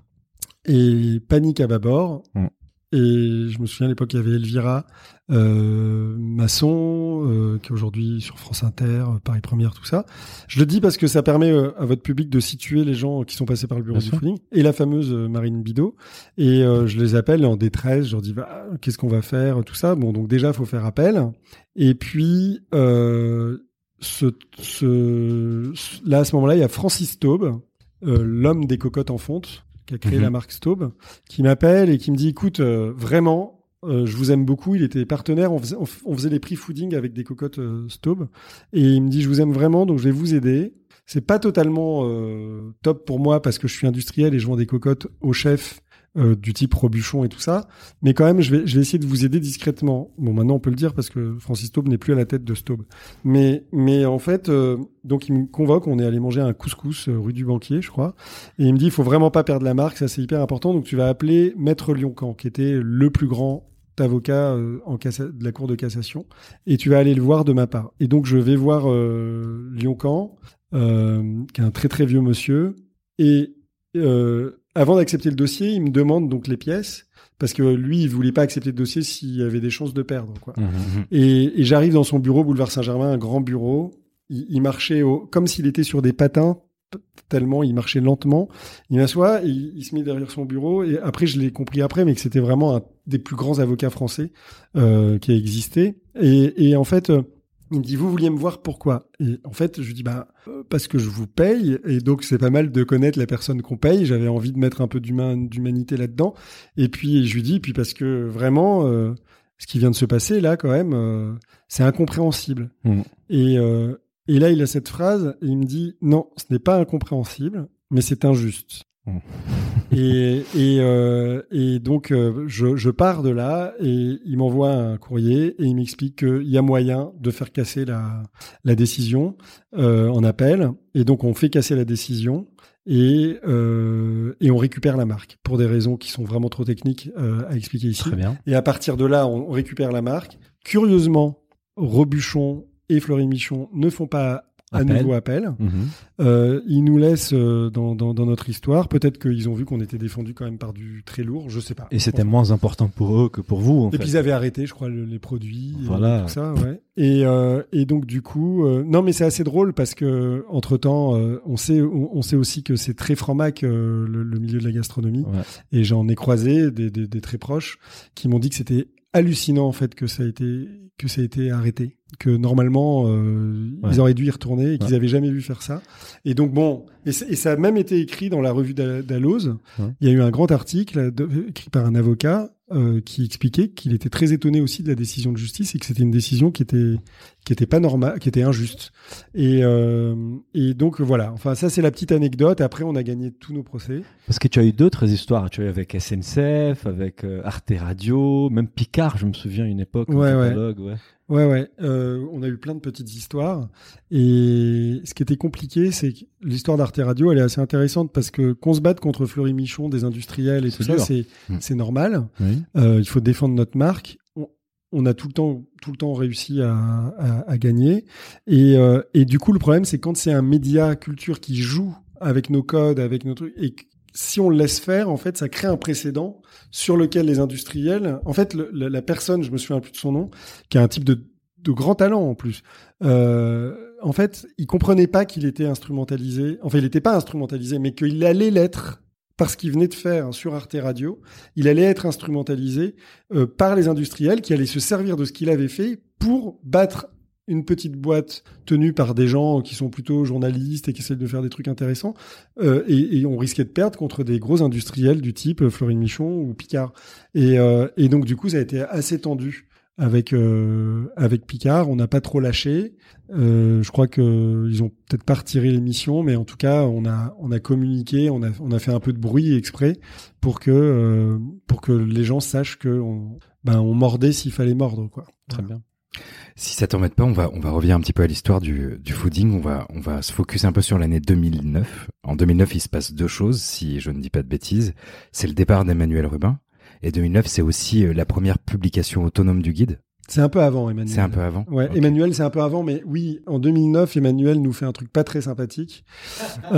Et panique à bâbord. Mhm. Et je me souviens à l'époque, il y avait Elvira euh, Masson, euh, qui est aujourd'hui sur France Inter, euh, Paris Première, tout ça. Je le dis parce que ça permet euh, à votre public de situer les gens qui sont passés par le bureau Bien du sûr. fooding et la fameuse Marine Bidot. Et je les appelle en détresse, je leur dis bah, qu'est-ce qu'on va faire, tout ça? Bon, donc déjà, faut faire appel. Et puis, ce, ce, ce- là, à ce moment-là, il y a Francis Taube, l'homme des cocottes en fonte, qui a créé Mhm. la marque Staub, qui m'appelle et qui me dit, écoute, euh, vraiment, euh, je vous aime beaucoup. Il était partenaire. On faisait, on, on faisait des prix fooding avec des cocottes euh, Staub. Et il me dit, je vous aime vraiment, donc je vais vous aider. C'est pas totalement euh, top pour moi parce que je suis industriel et je vends des cocottes au chef euh, du type Robuchon et tout ça. Mais quand même, je vais, je vais essayer de vous aider discrètement. Bon, maintenant, on peut le dire parce que Francis Staub n'est plus à la tête de Staub. Mais, mais en fait, euh, donc il me convoque. On est allé manger un couscous euh, rue du Banquier, je crois. Et il me dit, il faut vraiment pas perdre la marque. Ça, c'est hyper important. Donc tu vas appeler Maître Lioncan, qui était le plus grand avocat euh, en de la cour de cassation et tu vas aller le voir de ma part et donc je vais voir euh, Lioncan qui est un très très vieux monsieur et euh, avant d'accepter le dossier il me demande donc les pièces parce que lui il voulait pas accepter le dossier s'il y avait des chances de perdre quoi Mhm. et, et j'arrive dans son bureau, boulevard Saint-Germain, un grand bureau. Il, il marchait au, comme s'il était sur des patins, tellement il marchait lentement. Il m'assoit, il, il se met derrière son bureau. Et après, je l'ai compris après, mais que c'était vraiment un des plus grands avocats français euh, qui a existé. Et, et en fait, euh, il me dit, vous vouliez me voir pourquoi? Et en fait, je lui dis, bah, euh, parce que je vous paye. Et donc, c'est pas mal de connaître la personne qu'on paye. J'avais envie de mettre un peu d'humanité là-dedans. Et puis, je lui dis, puis parce que vraiment, euh, ce qui vient de se passer là, quand même, euh, c'est incompréhensible. Mhm. Et, euh, et là, il a cette phrase et il me dit non, ce n'est pas incompréhensible, mais c'est injuste. Et, et, euh, et donc, euh, je, je pars de là et il m'envoie un courrier et il m'explique qu'il y a moyen de faire casser la, la décision euh, en appel. Et donc, on fait casser la décision et, et on récupère la marque pour des raisons qui sont vraiment trop techniques à expliquer ici. Très bien. Et à partir de là, on, on récupère la marque. Curieusement, Robuchon et Fleury Michon ne font pas à Appel. nouveau appel. Mhm. Euh, ils nous laissent euh, dans, dans, dans notre histoire. Peut-être qu'ils ont vu qu'on était défendu quand même par du très lourd, je sais pas. Et c'était moins important pour eux que pour vous, en et puis ils avaient arrêté, je crois, le- les produits, et Voilà. tout ça, ouais. Et, euh, et donc du coup, euh, non, mais c'est assez drôle parce que entre temps, on sait, on, on sait aussi que c'est très franc-mac euh, le, le milieu de la gastronomie. Ouais. Et j'en ai croisé des, des, des très proches qui m'ont dit que c'était hallucinant en fait que ça a été que ça a été arrêté, que normalement euh, Ouais. ils auraient dû y retourner et qu'ils Ouais. avaient jamais vu faire ça. Et donc bon, et, ça a même été écrit dans la revue d'A- d'Alloz. Ouais. Il y a eu un grand article de- écrit par un avocat euh, qui expliquait qu'il était très étonné aussi de la décision de justice et que c'était une décision qui était qui était pas normale, qui était injuste. Et euh, et donc voilà. Enfin ça c'est la petite anecdote. Après on a gagné tous nos procès. Parce que tu as eu d'autres histoires. Tu as eu avec SNCF, avec euh, Arte Radio, même Picard, je me souviens, une époque. Ouais, ouais. Ouais. Ouais. Euh, on a eu plein de petites histoires. Et ce qui était compliqué, c'est que l'histoire d'Arte Radio, elle est assez intéressante parce que qu'on se batte contre Fleury Michon, des industriels et tout ça, c'est Mm. c'est normal. Oui. Euh, il faut défendre notre marque. On, on a tout le temps, tout le temps réussi à, à, à gagner. Et, euh, et du coup, le problème, c'est quand c'est un média culture qui joue avec nos codes, avec nos trucs, et si on le laisse faire, en fait, ça crée un précédent sur lequel les industriels, en fait, la, personne, je me souviens plus de son nom, qui a un type de, de grand talent en plus. Euh, en fait, il comprenait pas qu'il était instrumentalisé. Enfin, il n'était pas instrumentalisé, mais qu'il allait l'être parce qu'il venait de faire sur Arte Radio. Il allait être instrumentalisé euh, par les industriels qui allaient se servir de ce qu'il avait fait pour battre une petite boîte tenue par des gens qui sont plutôt journalistes et qui essaient de faire des trucs intéressants. Euh, et, et on risquait de perdre contre des gros industriels du type euh, Florine Michon ou Picard. Et, euh, et donc, du coup, ça a été assez tendu avec euh, avec Picard. On n'a pas trop lâché. Euh, je crois que ils ont peut-être pas retiré l'émission, mais en tout cas, on a on a communiqué, on a on a fait un peu de bruit exprès pour que euh, pour que les gens sachent que on, ben on mordait s'il fallait mordre quoi. Très bien. Si ça t'embête pas, on va, on va revenir un petit peu à l'histoire du, du fooding. On va, on va se focus un peu sur l'année 2009. En 2009, il se passe deux choses, si je ne dis pas de bêtises. C'est le départ d'Emmanuel Rubin. Et 2009, c'est aussi euh, la première publication autonome du guide. C'est un peu avant Emmanuel. C'est un peu avant. Ouais. Emmanuel, c'est un peu avant, mais oui, en 2009, Emmanuel nous fait un truc pas très sympathique.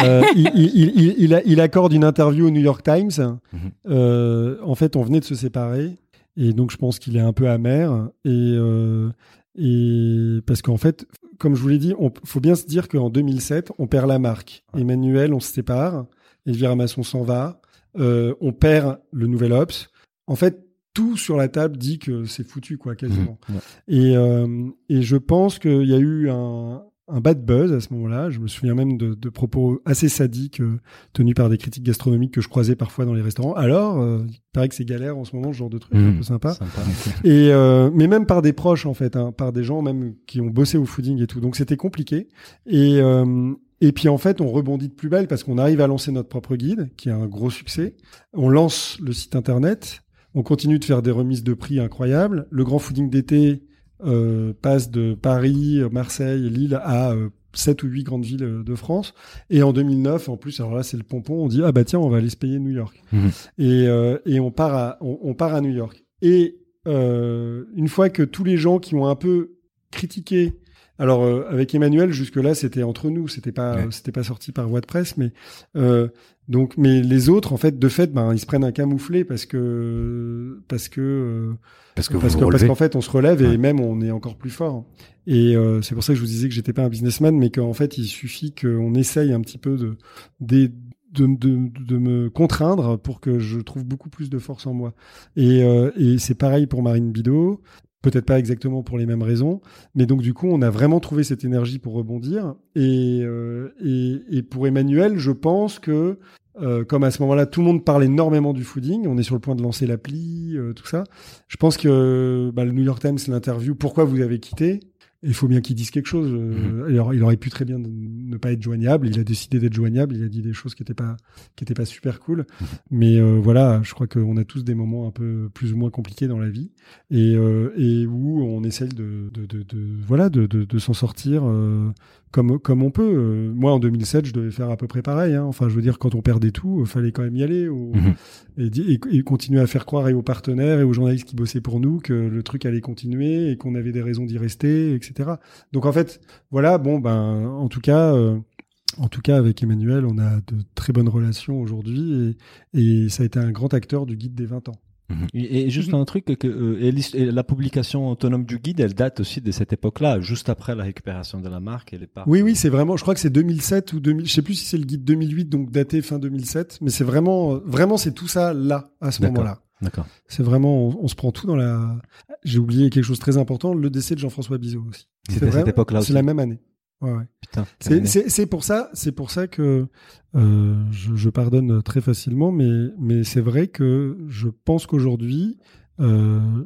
Euh, il, il, il, il, il a- il accorde une interview au New York Times. Mhm. Euh, en fait, on venait de se séparer Et donc, je pense qu'il est un peu amer. Et, euh, et parce qu'en fait, comme je vous l'ai dit, il faut bien se dire qu'en 2007, on perd la marque. Emmanuel, on se sépare. Elvira Masson s'en va. Euh, on perd le nouvel Ops. En fait, tout sur la table dit que c'est foutu, quoi, quasiment. Mmh, ouais. Et, euh, et je pense qu'il y a eu un, un bad buzz à ce moment-là. Je me souviens même de, de propos assez sadiques euh, tenus par des critiques gastronomiques que je croisais parfois dans les restaurants. Alors, euh, il paraît que c'est galère en ce moment, ce genre de truc, Mmh. un peu sympa. Sympa. Et euh, mais même par des proches en fait, hein, par des gens même qui ont bossé au fooding et tout. Donc c'était compliqué. Et euh, et puis en fait, on rebondit de plus belle parce qu'on arrive à lancer notre propre guide, qui a un gros succès. On lance le site internet. On continue de faire des remises de prix incroyables. Le grand fooding d'été euh, passe de Paris, Marseille, Lille à euh, 7 ou 8 grandes villes euh, de France. Et en 2009, en plus, alors là, c'est le pompon, on dit, ah bah tiens, on va aller se payer New York. Mhm. Et, euh, et on, part à, on, on part à New York. Et une fois que tous les gens qui ont un peu critiqué, alors euh, avec Emmanuel, jusque-là, c'était entre nous, c'était pas, Ouais. c'était pas sorti par voie de presse, mais euh, donc, mais les autres, en fait, de fait, ben, ils se prennent un camouflé parce que, parce que, euh, Parce que parce qu'en fait, on se relève et Ouais. même on est encore plus fort. Et euh, c'est pour ça que je vous disais que j'étais pas un businessman, mais qu'en fait, il suffit qu'on essaye un petit peu de, de, de, de, de me contraindre pour que je trouve beaucoup plus de force en moi. Et, euh, et c'est pareil pour Marine Bidot. Peut-être pas exactement pour les mêmes raisons, mais donc du coup, on a vraiment trouvé cette énergie pour rebondir. Et, euh, et, et pour Emmanuel, je pense que euh, comme à ce moment-là, tout le monde parle énormément du fooding, on est sur le point de lancer l'appli, euh, tout ça. Je pense que bah, le New York Times, l'interview, pourquoi vous avez quitté? Il faut bien qu'il dise quelque chose. Euh, alors, il aurait pu très bien ne pas être joignable. Il a décidé d'être joignable. Il a dit des choses qui n'étaient pas qui étaient pas super cool. Mais euh, voilà, je crois qu'on a tous des moments un peu plus ou moins compliqués dans la vie et, euh, et où on essaye de, de, de, de- voilà de, de, s'en sortir euh, comme comme on peut. Moi, en 2007, je devais faire à peu près pareil. Hein. Enfin, je veux dire, quand on perdait tout, il fallait quand même y aller au- Mhm. et, et, et continuer à faire croire et aux partenaires et aux journalistes qui bossaient pour nous que le truc allait continuer et qu'on avait des raisons d'y rester, etc. Donc en fait, voilà, bon ben, en tout cas. euh, en tout cas, avec Emmanuel, on a de très bonnes relations aujourd'hui et, et ça a été un grand acteur du guide des 20 ans. Et, et juste un truc que euh, et et la publication autonome du guide, elle date aussi de cette époque-là, juste après la récupération de la marque. Elle est pas. Oui, oui, c'est vraiment, je crois que c'est 2007 ou 2000, je sais plus si c'est le guide 2008, donc daté fin 2007, mais c'est vraiment, vraiment, c'est tout ça là, à ce moment-là. D'accord. C'est vraiment, on, on se prend tout dans la. J'ai oublié quelque chose de très important, le décès de Jean-François Bizot aussi. C'était à vrai, cette époque-là C'est la même année. Ouais, ouais. Putain. quelle C'est-. C'est c'est pour ça, c'est pour ça que euh, je, je pardonne très facilement, mais mais c'est vrai que je pense qu'aujourd'hui, euh,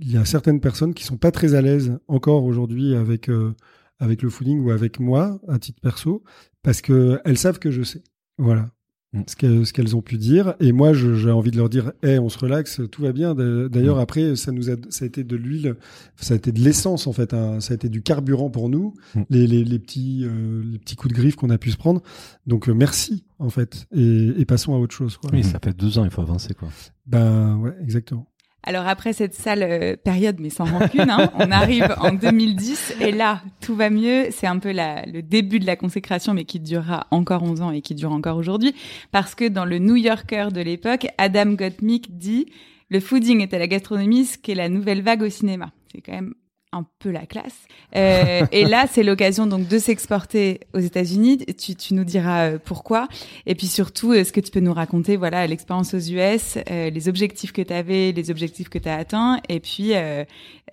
il y a certaines personnes qui sont pas très à l'aise encore aujourd'hui avec euh, avec le fooding ou avec moi à titre perso, parce que elles savent que je sais. Voilà. Mm. Ce qu'elles ont pu dire et moi j'ai envie de leur dire hey, on se relaxe tout va bien Mm. d'ailleurs après ça nous a ça a été de l'huile ça a été de l'essence en fait hein. ça a été du carburant pour nous Mm. les, les, les petits euh, les petits coups de griffe qu'on a pu se prendre donc euh, merci en fait et, et passons à autre chose quoi. Oui, ça fait deux ans, il faut avancer quoi. ben ouais exactement Alors après cette sale euh, période, mais sans rancune, hein, on arrive en 2010 et là, tout va mieux. C'est un peu la, le début de la consécration, mais qui durera encore 11 ans et qui dure encore aujourd'hui. Parce que dans le New Yorker de l'époque, Adam Gottmik dit « Le fooding est à la gastronomie ce qu'est la nouvelle vague au cinéma ». C'est quand même un peu la classe. Euh, et là, c'est l'occasion donc de s'exporter aux États-Unis. Tu, tu nous diras euh, pourquoi. Et puis surtout, est-ce que tu peux nous raconter voilà l'expérience aux US, euh, les objectifs que tu avais, les objectifs que tu as atteints, et puis euh,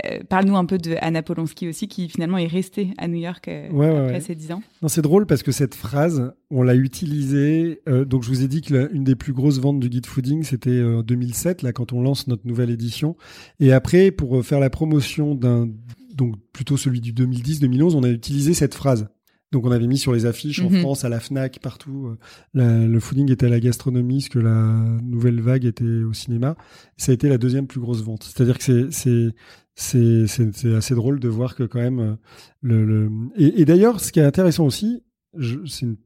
euh, parle-nous un peu de Anna Polonsky aussi, qui finalement est restée à New York euh, Ouais, ouais, après ouais. ces dix ans. Non, c'est drôle parce que cette phrase, on l'a utilisée. euh, donc, je vous ai dit que la- une des plus grosses ventes du guide fooding, c'était euh, en 2007, là, quand on lance notre nouvelle édition. Et après, pour euh, faire la promotion d'un, donc plutôt celui du 2010-2011, on a utilisé cette phrase. Donc, on avait mis sur les affiches en Mhm. France, à la Fnac, partout. euh, la- le fooding était à la gastronomie, ce que la nouvelle vague était au cinéma. Ça a été la deuxième plus grosse vente. C'est-à-dire que c'est, c'est, c'est, c'est, c'est assez drôle de voir que quand même euh, le, le... et, et d'ailleurs, ce qui est intéressant aussi, c'est une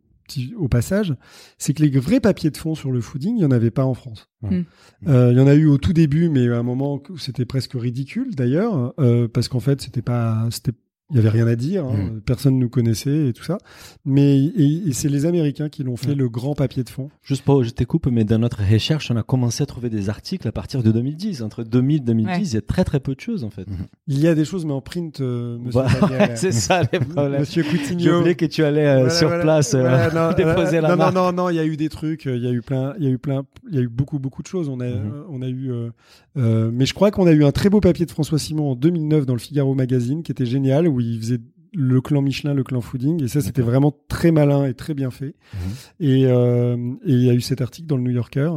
au passage, c'est que les vrais papiers de fond sur le fooding, il n'y en avait pas en France. Mm. Euh, il y en a eu au tout début, mais à un moment où c'était presque ridicule d'ailleurs, euh, parce qu'en fait, c'était pas, c'était il y avait rien à dire, hein. Mm. personne nous connaissait et tout ça. Mais et, et c'est les Américains qui l'ont fait Ouais. le grand papier de fond. Juste pour, je te coupe, mais dans notre recherche, on a commencé à trouver des articles à partir de 2010. Entre 2000 et 2010, Ouais. il y a très très peu de choses en fait. Il y a des choses, mais en print, euh, Monsieur Bah, c'est ça les problèmes. Monsieur J'ai Coutinho. oublié que tu allais euh, Voilà, sur voilà. place euh, non, déposer la non, marque. non, non, non, il y a eu des trucs, euh, il y a eu plein, il y a eu plein, il y a eu beaucoup, beaucoup de choses. On a, Mhm. euh, on a eu, euh, euh, mais je crois qu'on a eu un très beau papier de François Simon en 2009 dans le Figaro Magazine, qui était génial, où il faisait le clan Michelin, le clan Fooding, et ça c'était vraiment très malin et très bien fait. Mhm. Et euh, et il y a eu cet article dans le New Yorker.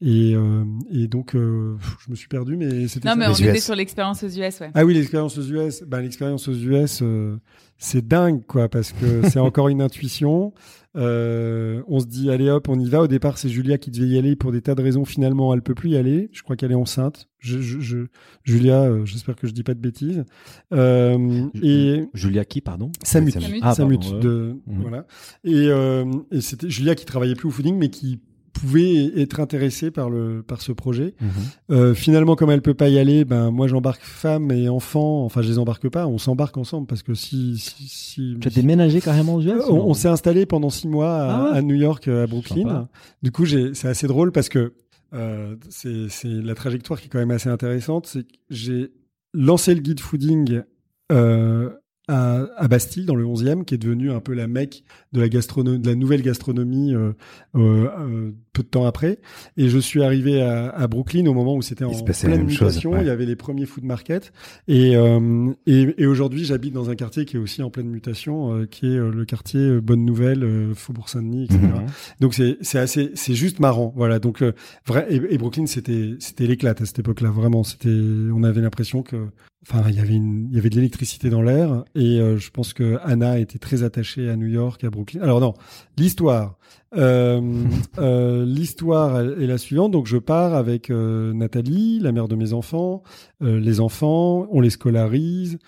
Et, euh, et donc, euh, je me suis perdu, mais c'était Non, ça. mais Les on était US. sur l'expérience aux US, ouais. Ah oui, l'expérience aux US. Ben, l'expérience aux US, euh, c'est dingue, quoi, parce que c'est encore une intuition. Euh, on se dit, allez hop, on y va. Au départ, c'est Julia qui devait y aller pour des tas de raisons. Finalement, elle peut plus y aller. Je crois qu'elle est enceinte. Je, je, je- Julia, euh, j'espère que je dis pas de bêtises. Euh, et Julia qui, pardon? Samut, Samut. Ah, Samut pardon, de voilà. Et, euh, et c'était Julia qui travaillait plus au fooding, mais qui pouvait être intéressée par le par ce projet. Mhm. Euh, finalement, comme elle peut pas y aller, ben moi j'embarque femme et enfant. Enfin, je les embarque pas. On s'embarque ensemble parce que si si, si Tu as déménagé carrément aux US Euh, on, on s'est installé pendant six mois à, Ah ouais. à New York, euh, à Brooklyn. Sympa. Du coup, j'ai- c'est assez drôle parce que euh, c'est c'est la trajectoire qui est quand même assez intéressante. C'est que j'ai lancé le guide fooding euh, à, à Bastille, dans le 11e, qui est devenu un peu la mecque de la, gastronomie, de la nouvelle gastronomie euh, euh, euh, peu de temps après. Et je suis arrivé à, à Brooklyn au moment où c'était en pleine chose, mutation. ouais. Il y avait les premiers food markets. Et, euh, et, et aujourd'hui, j'habite dans un quartier qui est aussi en pleine mutation, euh, qui est euh, le quartier Bonne Nouvelle, Faubourg Saint-Denis, etc. Mhm. Donc c'est c'est assez c'est juste marrant, voilà. Donc euh, vrai et, et Brooklyn c'était c'était l'éclate à cette époque-là, vraiment. C'était on avait l'impression que enfin il y avait une il y avait de l'électricité dans l'air et euh, je pense que Anna était très attachée à New York, à Brooklyn. Alors non, l'histoire. Euh, euh, l'histoire est la suivante. Donc je pars avec Nathalie, la mère de mes enfants, les enfants, on les scolarise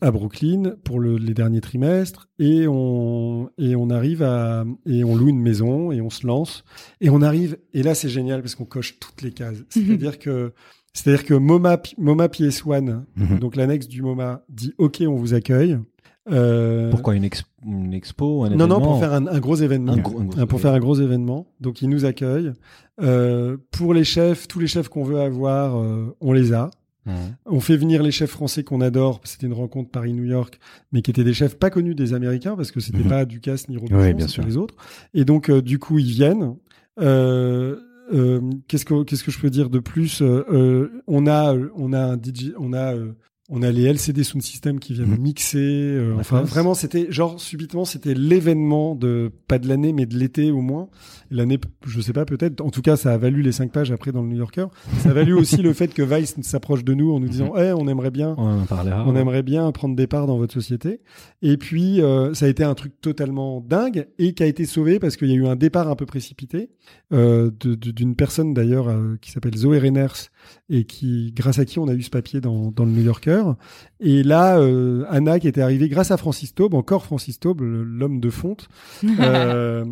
à Brooklyn pour le- les derniers trimestres et on et on arrive à et on loue une maison et on se lance et on arrive et là c'est génial parce qu'on coche toutes les cases. C'est-à-dire que c'est-à-dire que MoMA MoMA PS1 Mhm. donc l'annexe du MoMA dit OK on vous accueille. Euh, Pourquoi une, ex- une expo un non, non, événement pour faire un, un gros événement. Un gros- un gros- Euh, pour faire un gros événement. Donc, ils nous accueillent. Euh, pour les chefs, tous les chefs qu'on veut avoir, euh, on les a. Mhm. On fait venir les chefs français qu'on adore. C'était une rencontre Paris-New York, mais qui étaient des chefs pas connus des Américains parce que c'était Mhm. pas Ducasse ni Robuchon, Oui, bien sûr. les autres. Et donc, euh, du coup, ils viennent. Euh, euh, qu'est-ce que qu'est-ce que je peux dire de plus Euh, euh, On a on a un DJ, on a euh, on a les LCD Sound System qui viennent Mhm. mixer. euh, enfin, classe. vraiment, c'était genre subitement, c'était l'événement de pas de l'année, mais de l'été au moins. L'année, je sais pas, peut-être. En tout cas, ça a valu les cinq pages après dans le New Yorker. Ça a valu aussi le fait que Vice s'approche de nous en nous disant, eh, on aimerait bien, On en parlera. on aimerait bien prendre des parts dans votre société. Et puis, euh, ça a été un truc totalement dingue et qui a été sauvé parce qu'il y a eu un départ un peu précipité euh, d'une personne d'ailleurs qui s'appelle Zoé Reiners et qui, grâce à qui on a eu ce papier dans, dans le New Yorker. Et là, euh, Anna qui était arrivée grâce à Francis Taube, encore Francis Taube, l'homme de fonte. euh,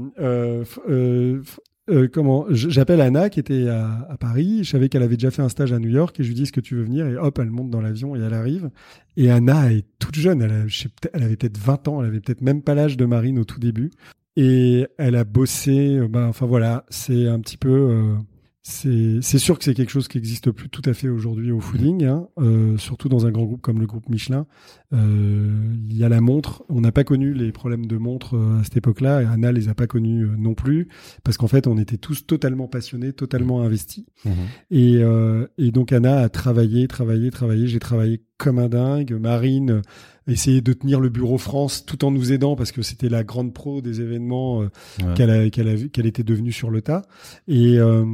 euh, comment J'appelle Anna qui était à, à Paris. Je savais qu'elle avait déjà fait un stage à New York et je lui dis est-ce que tu veux venir? Et hop elle monte dans l'avion et elle arrive. Et Anna est toute jeune. Elle, a- je sais peut-être- elle avait peut-être 20 ans. Elle avait peut-être même pas l'âge de Marine au tout début. Et elle a bossé. ben, enfin voilà, c'est un petit peu. euh, c'est sûr que c'est quelque chose qui existe plus tout à fait aujourd'hui au fooding, hein, euh, surtout dans un grand groupe comme le groupe Michelin. Euh, Il y a la montre. On n'a pas connu les problèmes de montre euh, à cette époque-là, et Anna les a pas connus euh, non plus, parce qu'en fait, on était tous totalement passionnés, totalement investis. Mhm. Et, euh, et donc Anna a travaillé, travaillé, travaillé. J'ai travaillé comme un dingue. Marine essayait de tenir le bureau France tout en nous aidant parce que c'était la grande pro des événements Ouais. qu'elle était devenue sur le tas. Et euh,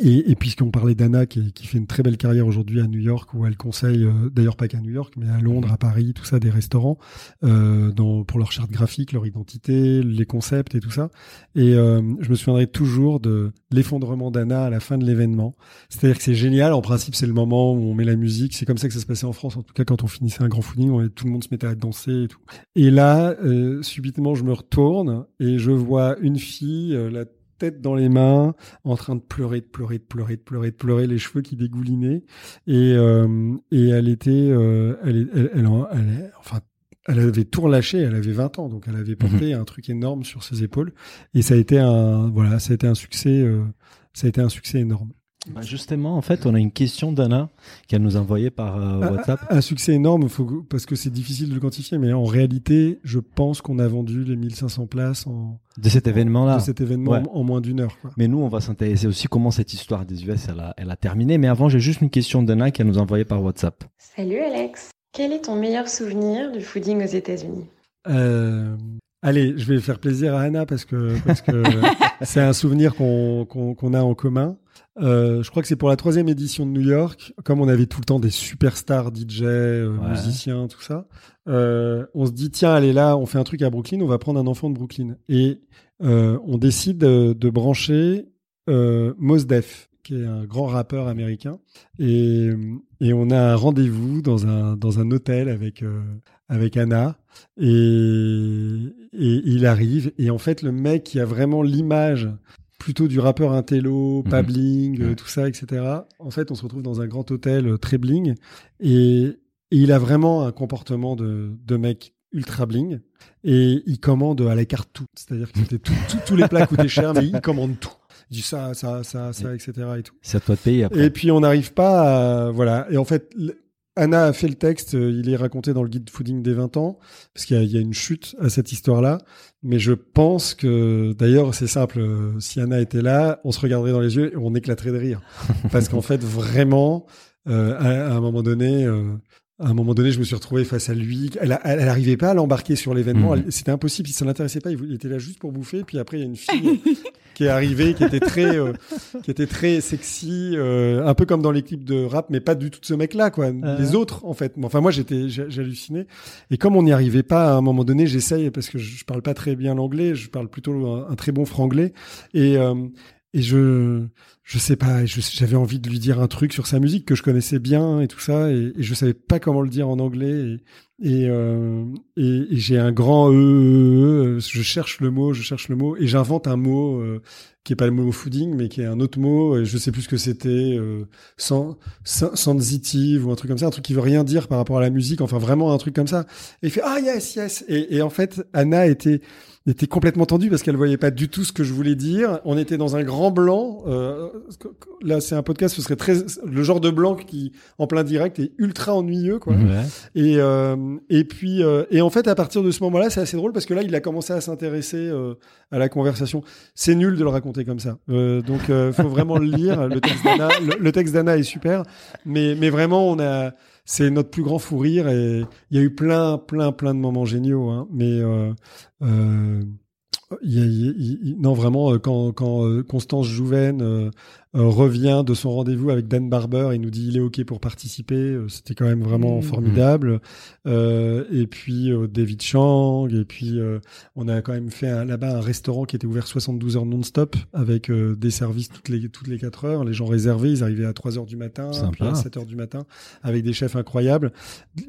et, et puisqu'on parlait d'Anna qui, qui fait une très belle carrière aujourd'hui à New York où elle conseille euh, d'ailleurs pas qu'à New York mais à Londres, à Paris, tout ça des restaurants euh, dans pour leur charte graphique, leur identité, les concepts et tout ça. Et euh, je me souviendrai toujours de l'effondrement d'Anna à la fin de l'événement. C'est-à-dire que c'est génial. En principe, c'est le moment où on met la musique. C'est comme ça que ça se passait en France. En tout cas, quand on finissait un grand fooding, on- tout le monde se mettait à danser et tout. Et là, euh, subitement, je me retourne et je vois une fille, euh, la tête dans les mains, en train de pleurer, de pleurer, de pleurer, de pleurer, de pleurer, les cheveux qui dégoulinaient. Et, euh, et elle était, euh, elle, elle, elle, enfin, elle avait tout relâché, elle avait 20 ans, donc elle avait porté un truc énorme sur ses épaules. Et ça a été un, voilà, ça a été un succès, euh, ça a été un succès énorme. Bah, justement, en fait, on a une question d'Anna qu'elle nous a envoyée par euh, Un- WhatsApp. Un, succès énorme, faut, parce que c'est difficile de le quantifier, mais en réalité, je pense qu'on a vendu les 1500 places en, De cet événement-là. de cet événement Ouais. en, en moins d'une heure. Quoi. Mais nous, on va s'intéresser aussi comment cette histoire des US, elle a, elle a terminé. Mais avant, j'ai juste une question d'Anna qu'elle nous a envoyée par WhatsApp. Salut Alex, quel est ton meilleur souvenir du fooding aux États-Unis? Euh, allez, je vais faire plaisir à Anna parce que parce que c'est un souvenir qu'on a en commun. Euh, je crois que c'est pour la troisième édition de New York. Comme on avait tout le temps des superstars DJ, euh, Ouais. musiciens, tout ça, euh, on se dit tiens, allez là, on fait un truc à Brooklyn, on va prendre un enfant de Brooklyn et on décide de, de brancher Mos Def, qui est un grand rappeur américain, et, et on a un rendez-vous dans un dans un hôtel avec avec Anna et, et il arrive et en fait le mec qui a vraiment l'image plutôt du rappeur intello, pas Mhm. bling, euh, tout ça, etc. En fait, on se retrouve dans un grand hôtel euh, très bling et, et il a vraiment un comportement de, de mec ultra bling et il commande à la carte tout. C'est-à-dire que c'était tout- tout- tous les plats coûtaient cher, mais il commande tout. Il dit ça, ça, ça, ça, etc. et tout. C'est à toi de payer après. Et puis on n'arrive pas à... Voilà. Et en fait, Anna a fait le texte, euh, il est raconté dans le guide fooding des 20 ans, parce qu'il y, a- il y a une chute à cette histoire-là. Mais je pense que, d'ailleurs, c'est simple, euh, si Anna était là, on se regarderait dans les yeux et on éclaterait de rire. Parce qu'en fait, vraiment, euh, à, à un moment donné... euh, à un moment donné, je me suis retrouvé face à lui. Elle, a- elle, elle arrivait pas à l'embarquer sur l'événement. Elle- C'était impossible. Ça l'intéressait pas. Il il était là juste pour bouffer. Puis après, il y a une fille qui est arrivée, qui était très, euh, qui était très sexy, euh, un peu comme dans les clips de rap, mais pas du tout de ce mec-là, quoi. Les autres, en fait. Enfin, moi, j'étais, halluciné. Et comme on n'y arrivait pas, à un moment donné, j'essaye parce que je, parle pas très bien l'anglais, je parle plutôt un, un très bon franglais, et euh, et je, je sais pas, j'avais envie de lui dire un truc sur sa musique que je connaissais bien et tout ça, et, et je savais pas comment le dire en anglais. Et, euh, et, et j'ai un grand e, e, e, je cherche le mot, je cherche le mot, et j'invente un mot euh, qui est pas le mot fooding, mais qui est un autre mot. Et je sais plus ce que c'était, euh, sen- sen- sensitive ou un truc comme ça, un truc qui veut rien dire par rapport à la musique. Enfin, vraiment un truc comme ça. Et il fait ah yes yes. Et, et en fait, Anna était était complètement tendue parce qu'elle voyait pas du tout ce que je voulais dire. On était dans un grand blanc. euh, là, c'est un podcast, ce serait très le genre de blanc qui en plein direct est ultra ennuyeux quoi. Ouais. Et euh, et puis euh, et en fait à partir de ce moment-là, c'est assez drôle parce que là il a commencé à s'intéresser euh, à la conversation. C'est nul de le raconter comme ça. Euh, donc euh, faut vraiment le lire. Le texte d'Anna, le, le texte d'Anna est super, mais mais vraiment on a c'est notre plus grand fou rire et il y a eu plein plein plein de moments géniaux. Hein, mais euh, euh, il y a- il- il- non, vraiment, euh, quand, quand euh, Constance Jouven euh, euh, revient de son rendez-vous avec Dan Barber, il nous dit il est OK pour participer. C'était quand même vraiment Mhm. formidable. Euh, et puis euh, David Chang, et puis euh, on a quand même fait là-bas un restaurant qui était ouvert 72 heures non-stop avec euh, des services toutes les, toutes les 4 heures. Les gens réservés, ils arrivaient à 3 heures du matin, puis à 7 heures du matin, avec des chefs incroyables.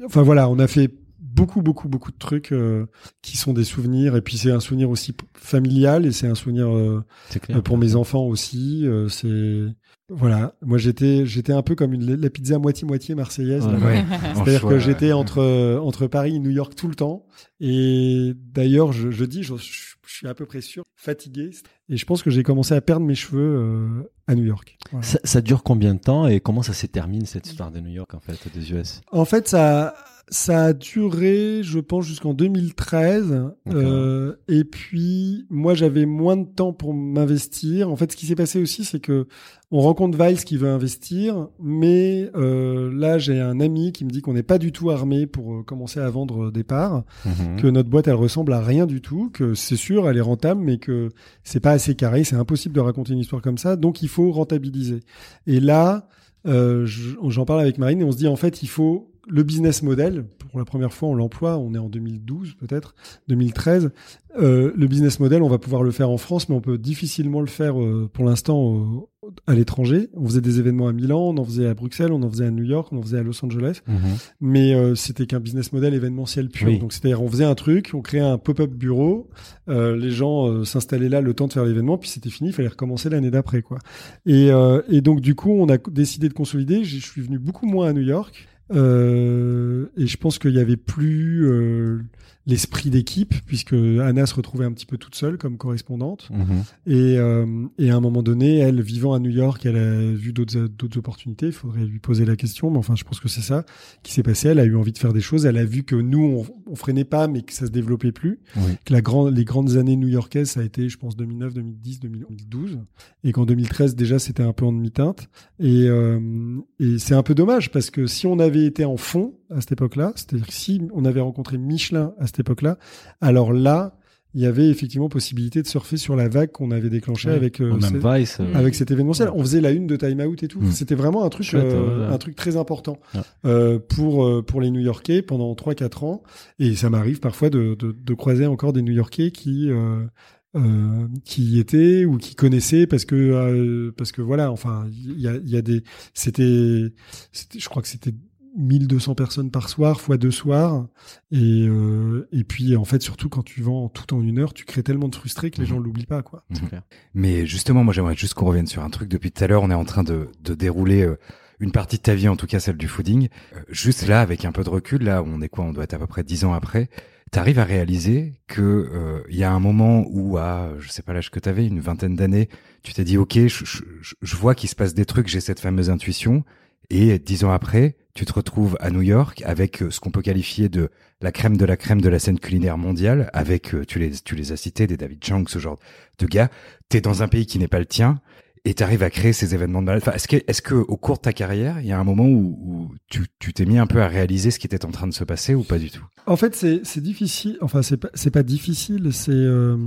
Enfin voilà, on a fait beaucoup, beaucoup, beaucoup de trucs euh, qui sont des souvenirs. Et puis c'est un souvenir aussi familial et c'est un souvenir euh, clair. euh, pour mes enfants aussi. euh, c'est voilà. Moi j'étais j'étais un peu comme une, la pizza moitié moitié marseillaise. Ouais. C'est-à-dire que j'étais entre entre Paris et New York tout le temps. Et d'ailleurs je, je dis je, je suis à peu près sûr fatigué. Et je pense que j'ai commencé à perdre mes cheveux euh, à New York. Voilà. Ça, ça dure combien de temps et comment ça se termine cette histoire de New York en fait des US En fait, ça, ça a duré, je pense, jusqu'en 2013. Euh, et puis, moi, j'avais moins de temps pour m'investir. En fait, ce qui s'est passé aussi, c'est que on rencontre Viles qui veut investir, mais euh, là, j'ai un ami qui me dit qu'on n'est pas du tout armé pour euh, commencer à vendre des parts, Mhm. que notre boîte, elle ressemble à rien du tout, que c'est sûr, elle est rentable, mais que c'est pas assez carré, c'est impossible de raconter une histoire comme ça, donc il faut rentabiliser. Et là, euh, je- j'en parle avec Marine et on se dit en fait, il faut le business model. Pour la première fois, on l'emploie. On est en 2012 peut-être, 2013. Euh, le business model, on va pouvoir le faire en France, mais on peut difficilement le faire euh, pour l'instant à l'étranger. On faisait des événements à Milan, on en faisait à Bruxelles, on en faisait à New York, on en faisait à Los Angeles Mhm. mais euh, c'était qu'un business model événementiel pur. Oui. Donc c'est-à-dire on faisait un truc, on créait un pop-up bureau, les gens s'installaient là le temps de faire l'événement, puis c'était fini, il fallait recommencer l'année d'après quoi. Et, et donc du coup on a décidé de consolider. Je suis venu beaucoup moins à New York. Euh, et je pense qu'il y avait plus euh, l'esprit d'équipe, puisque Anna se retrouvait un petit peu toute seule comme correspondante. Mhm. Et, euh, et à un moment donné, elle, vivant à New York, elle a vu d'autres d'autres opportunités. Il faudrait lui poser la question, mais enfin, je pense que c'est ça qui s'est passé. Elle a eu envie de faire des choses. Elle a vu que nous, on, on freinait pas, mais que ça se développait plus. Oui. Que la grande, les grandes années new-yorkaises, ça a été, je pense, 2009, 2010, 2012, et qu'en 2013 déjà, c'était un peu en demi-teinte. Et, euh, et c'est un peu dommage parce que si on avait été en fond à cette époque-là, c'est-à-dire que si on avait rencontré Michelin à cette époque-là, alors là, il y avait effectivement possibilité de surfer sur la vague qu'on avait déclenchée Ouais. avec euh, cette- Vice. euh, avec cet événementiel. On faisait la une de Time Out et tout. Mm. C'était vraiment un truc, Chouette, euh, ouais. un truc très important Ouais. euh, pour pour les New-Yorkais pendant 3-4 ans. Et ça m'arrive parfois de, de, de croiser encore des New-Yorkais qui euh, euh, qui y étaient ou qui connaissaient parce que euh, parce que voilà. Enfin, il y a, il y a des. C'était, c'était- je crois que c'était 1200 personnes par soir fois deux soirs et euh, et puis en fait surtout quand tu vends tout en une heure tu crées tellement de frustrés que les Mhm. gens l'oublient pas quoi clair. Mais justement, moi, j'aimerais juste qu'on revienne sur un truc. Depuis tout à l'heure, on est en train de, de dérouler euh, une partie de ta vie, en tout cas celle du fooding. Euh, juste là, avec un peu de recul, là, on est quoi? On doit être à peu près dix ans après. T'arrives à réaliser que euh, il y a un moment où, à je sais pas l'âge que t'avais, une vingtaine d'années, tu t'es dit, ok, je, je, je- je vois qu'il se passe des trucs, j'ai cette fameuse intuition. Et dix ans après, tu te retrouves à New York avec euh, ce qu'on peut qualifier de la crème de la crème de la scène culinaire mondiale, avec, euh, tu les, tu les as cités, des David Chang, ce genre de gars. T'es dans un pays qui n'est pas le tien et t'arrives à créer ces événements de malade. Enfin, est-ce que, est-ce que au cours de ta carrière, il y a un moment où, tu, tu t'es mis un peu à réaliser ce qui était en train de se passer ou pas du tout? En fait, c'est c'est difficile. Enfin, c'est pas pas difficile. C'est euh,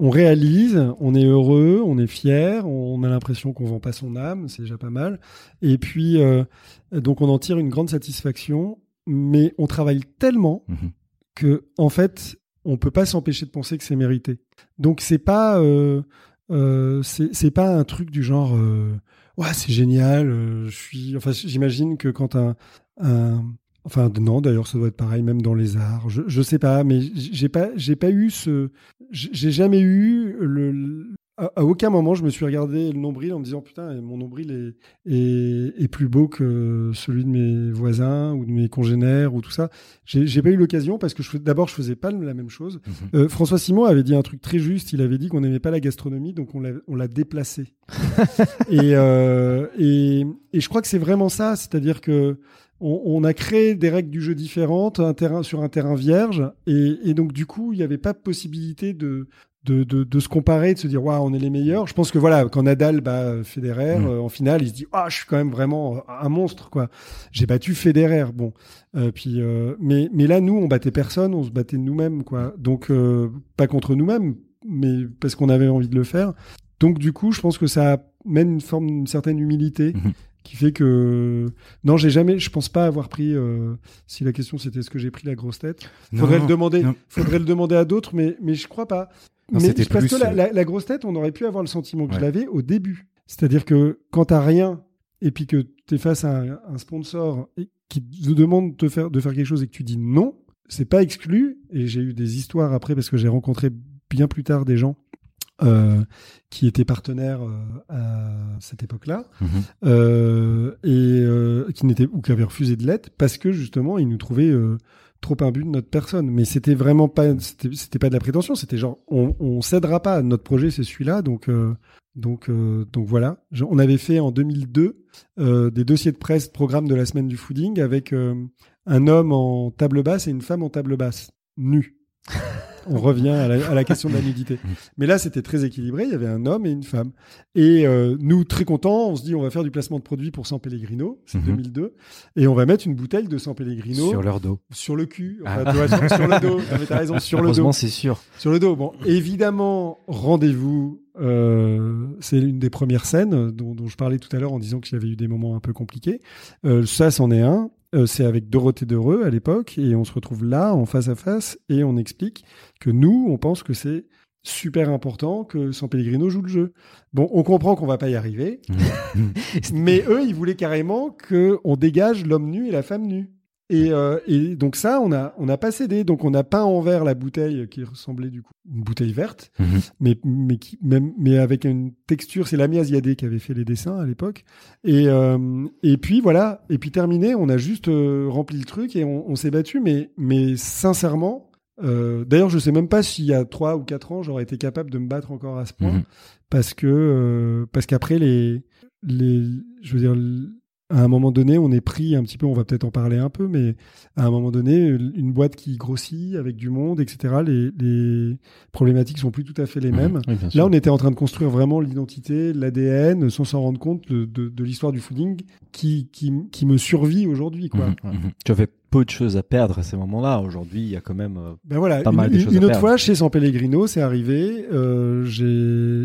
on réalise, on est heureux, on est fier, on a l'impression qu'on vend pas son âme, c'est déjà pas mal. Et puis euh, donc on en tire une grande satisfaction, mais on travaille tellement Mhm. que en fait on peut pas s'empêcher de penser que c'est mérité. Donc c'est pas euh, euh, c'est c'est pas un truc du genre euh, ouais c'est génial. euh, je suis enfin j'imagine que quand un, un Enfin non, d'ailleurs ça doit être pareil même dans les arts. Je, je sais pas, mais j'ai pas j'ai pas eu ce j'ai jamais eu le, à, à aucun moment je me suis regardé le nombril en me disant putain mon nombril est, est, est plus beau que celui de mes voisins ou de mes congénères ou tout ça. J'ai pas eu l'occasion parce que d'abord je faisais pas la même chose. Mhm. Euh, François Simon avait dit un truc très juste. Il avait dit qu'on n'aimait pas la gastronomie, donc on l'a on l'a déplacé. et, euh, et et je crois que c'est vraiment ça, c'est-à-dire que on, on a créé des règles du jeu différentes, un terrain sur un terrain vierge, et, et donc du coup il n'y avait pas possibilité de de, de, de se comparer, de se dire waouh on est les meilleurs. Je pense que voilà quand Nadal bat Federer Mm. euh, en finale, il se dit ah je suis quand même vraiment un monstre quoi. J'ai battu Federer, bon. Euh, puis euh, mais mais là nous on battait personne, on se battait nous-mêmes quoi. Donc pas contre nous-mêmes, mais parce qu'on avait envie de le faire. Donc du coup je pense que ça mène une forme une certaine humilité. Mhm. Qui fait que non, j'ai jamais, je pense pas avoir pris. euh, si la question c'était est-ce que j'ai pris la grosse tête, faudrait Non, le demander. non. Faudrait le demander à d'autres, mais mais je crois pas. Non, mais parce plus, que la, euh, la- la grosse tête, on aurait pu avoir le sentiment que je l'avais au début. C'est-à-dire que quand t'as rien et puis que tu es face à un, un sponsor et qui te demande de, faire, de faire quelque chose et que tu dis non, c'est pas exclu. Et j'ai eu des histoires après parce que j'ai rencontré bien plus tard des gens euh, qui étaient partenaires euh, à cette époque-là Mhm. euh, et euh, qui n'étaient ou qui avaient refusé de l'être parce que justement ils nous trouvaient euh, trop imbus de notre personne. Mais c'était vraiment pas, c'était pas de la prétention. C'était genre on, on cédera pas. Notre projet c'est celui-là, donc euh, donc euh, donc voilà. Je- on avait fait en 2002 euh, des dossiers de presse programme de la semaine du fooding avec euh, un homme en table basse et une femme en table basse nus. On revient à la, à la question de la nudité. Mais là, c'était très équilibré. Il y avait un homme et une femme. Et euh, nous, très contents, on se dit on va faire du placement de produits pour San Pellegrino. C'est Mhm. 2002. Et on va mettre une bouteille de San Pellegrino Sur leur dos. sur le cul. Enfin, Ah. vois, sur, sur le dos. Non, mais t'as raison, sur le dos. C'est sûr. Sur le dos. Bon, évidemment, rendez-vous. euh, c'est une des premières scènes dont, dont je parlais tout à l'heure en disant qu'il y avait eu des moments un peu compliqués. Euh, ça, c'en est un. Euh, c'est avec Dorothée Dereux à l'époque et on se retrouve là en face à face et on explique que nous, on pense que c'est super important que San Pellegrino joue le jeu. Bon, on comprend qu'on va pas y arriver, mais eux, ils voulaient carrément que on dégage l'homme nu et la femme nue. Et, euh, et donc ça, on a, on n'a pas cédé. Donc on a peint en verre la bouteille qui ressemblait du coup une bouteille verte, Mhm. mais mais qui, même mais avec une texture. C'est Lamia Ziadé qui avait fait les dessins à l'époque. Et euh, et puis voilà. Et puis terminé, on a juste euh, rempli le truc et on, on s'est battu. Mais mais sincèrement, euh, d'ailleurs, je sais même pas s'il y a trois ou quatre ans, j'aurais été capable de me battre encore à ce point Mhm. parce que euh, parce qu'après les les je veux dire à un moment donné on est pris un petit peu on va peut-être en parler un peu mais à un moment donné une boîte qui grossit avec du monde etc les, les problématiques sont plus tout à fait les Mhm. mêmes Oui, là on était en train de construire vraiment l'identité l'ADN sans s'en rendre compte de, de, de l'histoire du fooding qui, qui qui me survit aujourd'hui quoi. Tu avais peu de choses à perdre à ces moments-là. Aujourd'hui, il y a quand même. euh, Ben voilà, Pas une, mal de une- choses à une autre perdre. fois chez San Pellegrino, c'est arrivé. euh,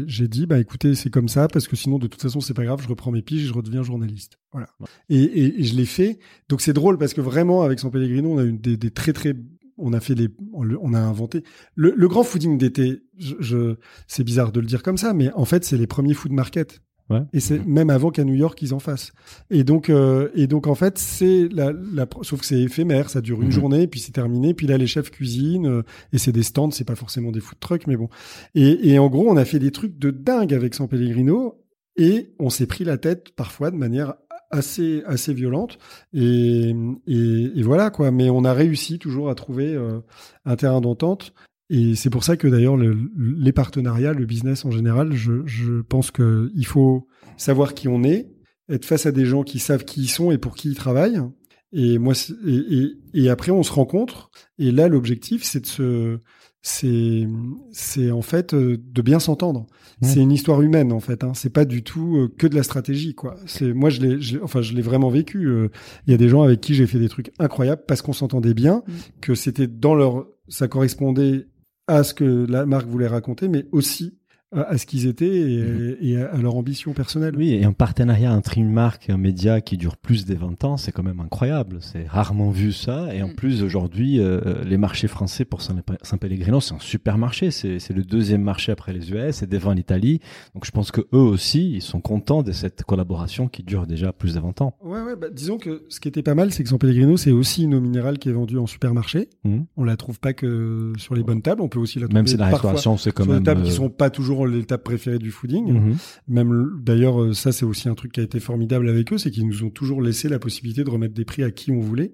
j'ai dit bah écoutez c'est comme ça parce que sinon de toute façon c'est pas grave, je reprends mes piges et je redeviens journaliste. Voilà. Et, et, et je l'ai fait. Donc c'est drôle parce que vraiment avec San Pellegrino on a eu des, des très très on a fait les on, le- on a inventé le, le grand fooding d'été. Je, je c'est bizarre de le dire comme ça, mais en fait c'est les premiers food market. Ouais. Et c'est même avant qu'à New York ils en fassent. Et donc, euh, et donc en fait, c'est la, la, sauf que c'est éphémère, ça dure une Mhm. journée, puis c'est terminé. Puis là, les chefs cuisinent, euh, et c'est des stands, c'est pas forcément des food trucks, mais bon. Et, et en gros, on a fait des trucs de dingue avec San Pellegrino, et on s'est pris la tête parfois de manière assez assez violente. Et, et, et voilà quoi. Mais on a réussi toujours à trouver euh, un terrain d'entente. Et c'est pour ça que d'ailleurs le- les partenariats, le business en général, je, je pense qu'il faut savoir qui on est, être face à des gens qui savent qui ils sont et pour qui ils travaillent. Et moi, et, et, et après on se rencontre. Et là, l'objectif, c'est de se, c'est, c'est en fait euh, de bien s'entendre. C'est une histoire humaine en fait. Hein. C'est pas du tout euh, que de la stratégie quoi. C'est moi je l'ai, je l'ai- enfin je l'ai vraiment vécu. euh, Il y a des gens avec qui j'ai fait des trucs incroyables parce qu'on s'entendait bien, Mm. que c'était dans leur, ça correspondait à ce que la marque voulait raconter, mais aussi à, à ce qu'ils étaient et, et à, à leur ambition personnelle. Oui, et un partenariat entre une marque et un média qui dure plus de 20 ans, c'est quand même incroyable. C'est rarement vu ça. Et en Mm. plus, aujourd'hui, euh, les marchés français pour San San Pellegrino, c'est un super marché. C'est c'est le deuxième marché après les US et devant l'Italie. Donc je pense que eux aussi, ils sont contents de cette collaboration qui dure déjà plus de 20 ans. Ouais, ouais, bah, disons que ce qui était pas mal, c'est que San Pellegrino, c'est aussi une eau minérale qui est vendue en supermarché. Mhm. On la trouve pas que sur les bonnes tables. On peut aussi la trouver Même si la restauration, c'est quand sur même. des tables euh, qui sont pas toujours les tables préférées du fooding. mhm. Même le- d'ailleurs, euh, ça c'est aussi un truc qui a été formidable avec eux, c'est qu'ils nous ont toujours laissé la possibilité de remettre des prix à qui on voulait,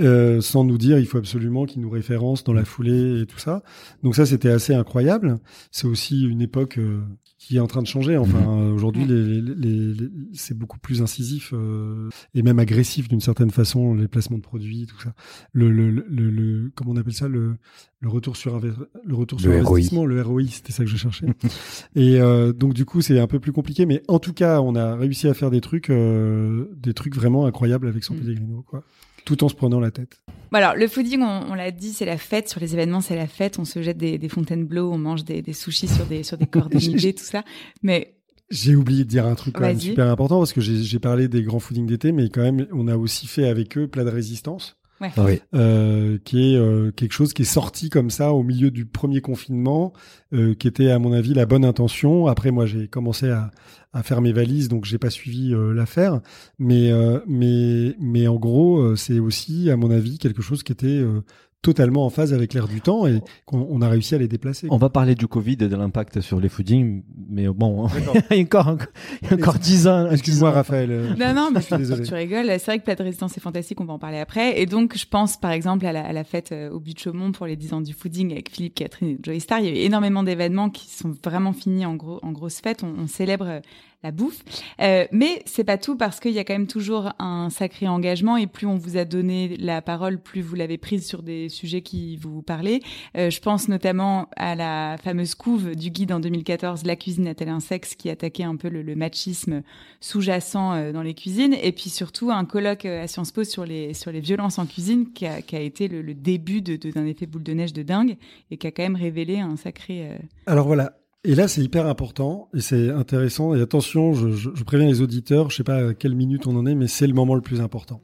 euh, sans nous dire il faut absolument qu'ils nous référencent dans la foulée et tout ça. Donc ça c'était assez incroyable. C'est aussi une époque euh, qui est en train de changer. Enfin euh, aujourd'hui les, les- les- les- c'est beaucoup plus incisif euh, et même agressif d'une certaine façon les placements de produits, tout ça. Le, le, le, le- comment on appelle ça? Le le retour sur le retour sur ROI. investissement, le ROI, c'était ça que je cherchais. Et euh, donc du coup, c'est un peu plus compliqué, mais en tout cas, on a réussi à faire des trucs, euh, des trucs vraiment incroyables avec son Mm. Pellegrino, quoi, tout en se prenant la tête. Alors, le fooding, on, on l'a dit, c'est la fête. Sur les événements, c'est la fête. On se jette des, des fontaines bleues, on mange des, des sushis sur des, sur des cordonniers, tout ça. Mais J'ai oublié de dire un truc quand même super important parce que j'ai j'ai parlé des grands foodings d'été, mais quand même, on a aussi fait avec eux plat de résistance. Oui. euh, qui est euh, quelque chose qui est sorti comme ça au milieu du premier confinement, euh, qui était à mon avis la bonne intention. Après, moi, j'ai commencé à, à faire mes valises, donc j'ai pas suivi euh, l'affaire. Mais euh, mais mais en gros, euh, c'est aussi à mon avis quelque chose qui était euh, totalement en phase avec l'air du temps et qu'on on a réussi à les déplacer. On va parler du Covid et de l'impact sur les foodings, mais bon, il y a encore, il y a encore 10 ans. Excuse-moi, 10 ans. Raphaël. euh, Non, non, mais je suis désolé. tu rigoles. C'est vrai que Plat de Résistance est fantastique, on va en parler après. Et donc, je pense par exemple à la, à la fête euh, au but de Chaumont pour les 10 ans du fooding avec Philippe, Catherine et Joey Star. Il y a eu énormément d'événements qui sont vraiment finis en, gros, en grosse fête. On, on célèbre euh, la bouffe. Euh, mais c'est pas tout parce qu'il y a quand même toujours un sacré engagement et plus on vous a donné la parole, plus vous l'avez prise sur des sujets qui vous parlaient. Euh, je pense notamment à la fameuse couve du guide en 2014, La cuisine a-t-elle un sexe, qui attaquait un peu le, le machisme sous-jacent euh, dans les cuisines, et puis surtout un colloque euh, à Sciences Po sur les sur les violences en cuisine, qui a, qui a été le, le début de- de- d'un effet boule de neige de dingue et qui a quand même révélé un sacré. euh, Alors voilà. Et là, c'est hyper important et c'est intéressant. Et attention, je, je- je préviens les auditeurs, je sais pas à quelle minute on en est, mais c'est le moment le plus important.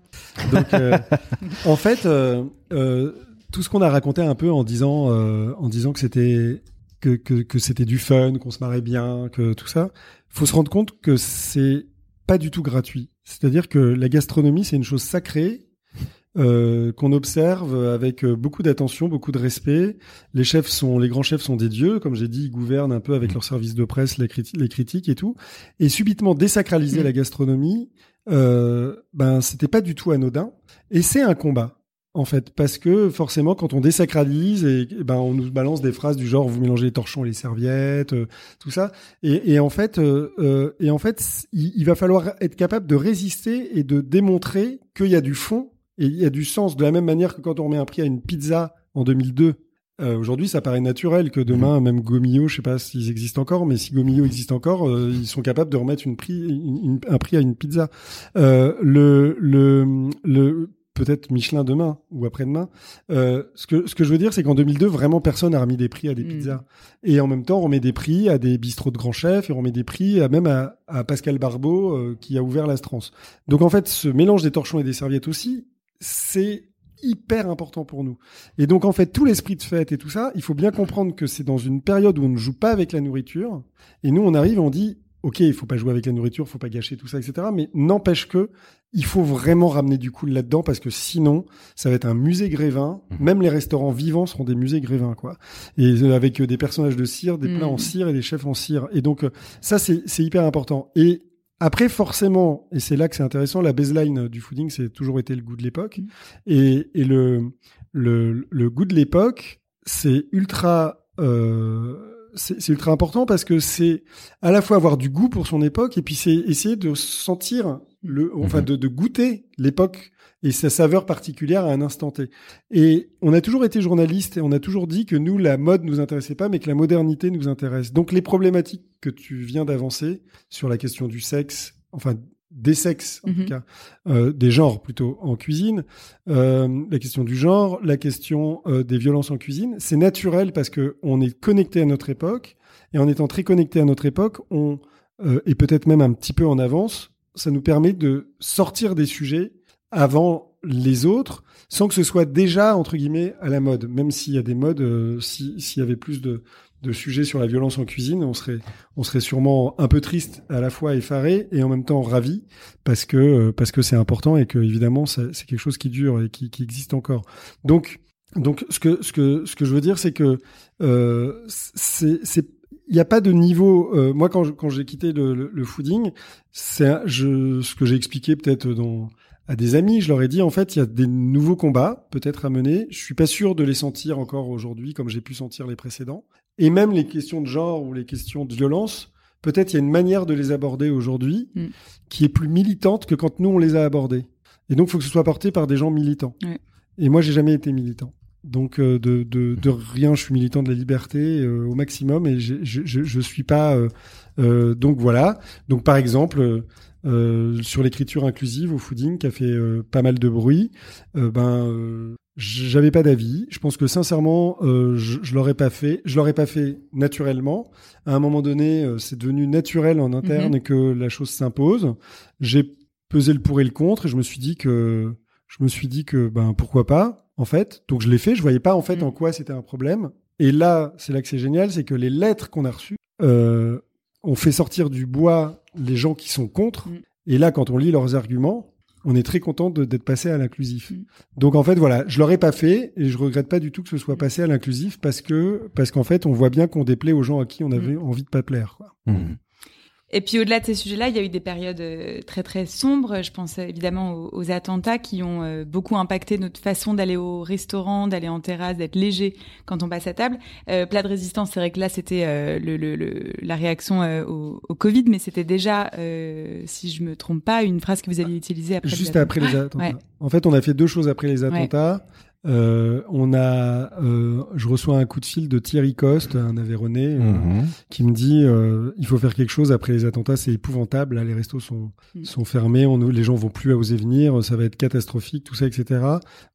Donc, euh, en fait, euh, euh, tout ce qu'on a raconté un peu en disant, euh, en disant que c'était que, que, que c'était du fun, qu'on se marrait bien, que tout ça, faut se rendre compte que c'est pas du tout gratuit. C'est-à-dire que la gastronomie, c'est une chose sacrée. Euh, qu'on observe avec euh, beaucoup d'attention, beaucoup de respect. Les chefs sont, les grands chefs sont des dieux, comme j'ai dit, ils gouvernent un peu avec leur service de presse, les, criti- les critiques et tout. Et subitement désacraliser Mm. la gastronomie, euh, ben c'était pas du tout anodin. Et c'est un combat. En fait, parce que forcément, quand on désacralise, et, et ben on nous balance des phrases du genre vous mélangez les torchons et les serviettes, euh, tout ça. Et, et en fait, euh, euh, et en fait, il va falloir être capable de résister et de démontrer qu'il y a du fond et il y a du sens. De la même manière que quand on remet un prix à une pizza en 2002, euh, aujourd'hui, ça paraît naturel que demain, même Gomillo, je sais pas s'ils existent encore, mais si Gomillo existe encore, euh, ils sont capables de remettre une prix, une- une- un prix à une pizza. Euh, le, le, le, peut-être Michelin demain ou après-demain. Euh, ce que ce que je veux dire, c'est qu'en 2002, vraiment personne n'a remis des prix à des Mm. pizzas. Et en même temps, on remet des prix à des bistrots de grands chefs et on remet des prix à, même à, à Pascal Barbeau euh, qui a ouvert l'Astrance. Donc en fait, ce mélange des torchons et des serviettes aussi, c'est hyper important pour nous. Et donc en fait, tout l'esprit de fête et tout ça, il faut bien comprendre que c'est dans une période où on ne joue pas avec la nourriture. Et nous, on arrive et on dit, ok, il faut pas jouer avec la nourriture, faut pas gâcher tout ça, etc. Mais n'empêche que il faut vraiment ramener du cool là-dedans parce que sinon, ça va être un musée grévin. Mhm. Même les restaurants vivants seront des musées grévins, quoi. Et euh, avec euh, des personnages de cire, des plats en cire et des chefs en cire. Et donc, euh, ça, c'est c'est hyper important. Et après, forcément, et c'est là que c'est intéressant, la baseline du fooding, c'est toujours été le goût de l'époque. Et, et le, le, le goût de l'époque, c'est ultra, euh, c'est ultra important parce que c'est à la fois avoir du goût pour son époque et puis c'est essayer de sentir le, enfin, Mhm. de, de goûter l'époque et sa saveur particulière à un instant T. Et on a toujours été journaliste et on a toujours dit que nous, la mode nous intéressait pas, mais que la modernité nous intéresse. Donc les problématiques que tu viens d'avancer sur la question du sexe, enfin des sexes en tout cas, euh, des genres plutôt en cuisine, euh, la question du genre, la question euh, des violences en cuisine, c'est naturel parce que on est connecté à notre époque et en étant très connecté à notre époque, on et peut-être même un petit peu en avance, ça nous permet de sortir des sujets avant les autres sans que ce soit déjà entre guillemets à la mode. Même s'il y a des modes, euh, si- s'il y avait plus de, de sujets sur la violence en cuisine, on serait on serait sûrement un peu triste à la fois effaré et en même temps ravi parce que euh, parce que c'est important et que évidemment c'est quelque chose qui dure et qui, qui existe encore. Donc donc ce que ce que ce que je veux dire c'est que euh, c'est il n'y a pas de niveau. euh, moi, quand j'ai quitté le, le, le fooding, c'est je ce que j'ai expliqué peut-être dans à des amis, je leur ai dit en fait, il y a des nouveaux combats peut-être à mener. Je suis pas sûr de les sentir encore aujourd'hui comme j'ai pu sentir les précédents. Et même les questions de genre ou les questions de violence, peut-être il y a une manière de les aborder aujourd'hui Mm. qui est plus militante que quand nous on les a abordées. Et donc, il faut que ce soit porté par des gens militants. Ouais. Et moi, j'ai jamais été militant. Donc, euh, de, de, de rien, je suis militant de la liberté euh, au maximum et je, je, je suis pas. euh, donc voilà. Donc, par exemple, euh, sur l'écriture inclusive au fooding, qui a fait euh, pas mal de bruit, euh, ben, euh, j'avais pas d'avis. Je pense que sincèrement, euh, je, je l'aurais pas fait. Je l'aurais pas fait naturellement. À un moment donné, euh, c'est devenu naturel en interne Mhm. et que la chose s'impose. J'ai pesé le pour et le contre et je me suis dit que je me suis dit que ben pourquoi pas en fait. Donc je l'ai fait. Je voyais pas en fait Mhm. en quoi c'était un problème. Et là, c'est là que c'est génial, c'est que les lettres qu'on a reçues euh, ont fait sortir du bois les gens qui sont contre. Mhm. Et là, quand on lit leurs arguments, on est très content de- d'être passé à l'inclusif. Mhm. Donc en fait, voilà, je l'aurais pas fait et je regrette pas du tout que ce soit passé à l'inclusif parce que parce qu'en fait, on voit bien qu'on déplaît aux gens à qui on avait envie de pas plaire. Quoi. Et puis au-delà de ces sujets-là, il y a eu des périodes euh, très très sombres. Je pense euh, évidemment aux, aux attentats qui ont euh, beaucoup impacté notre façon d'aller au restaurant, d'aller en terrasse, d'être léger quand on passe à table. Euh, plat de résistance, c'est vrai que là c'était euh, le, le, le- la réaction euh, au, au Covid, mais c'était déjà, euh, si je me trompe pas, une phrase que vous aviez utilisée après. Juste les après les attentats. Ouais. En fait, on a fait deux choses après les attentats. Euh, on a, euh, je reçois un coup de fil de Thierry Coste, un Aveyronais, euh, Mhm. qui me dit euh, il faut faire quelque chose après les attentats, c'est épouvantable, là, les restos sont Mm. sont fermés, on, les gens vont plus oser venir, ça va être catastrophique, tout ça, etc.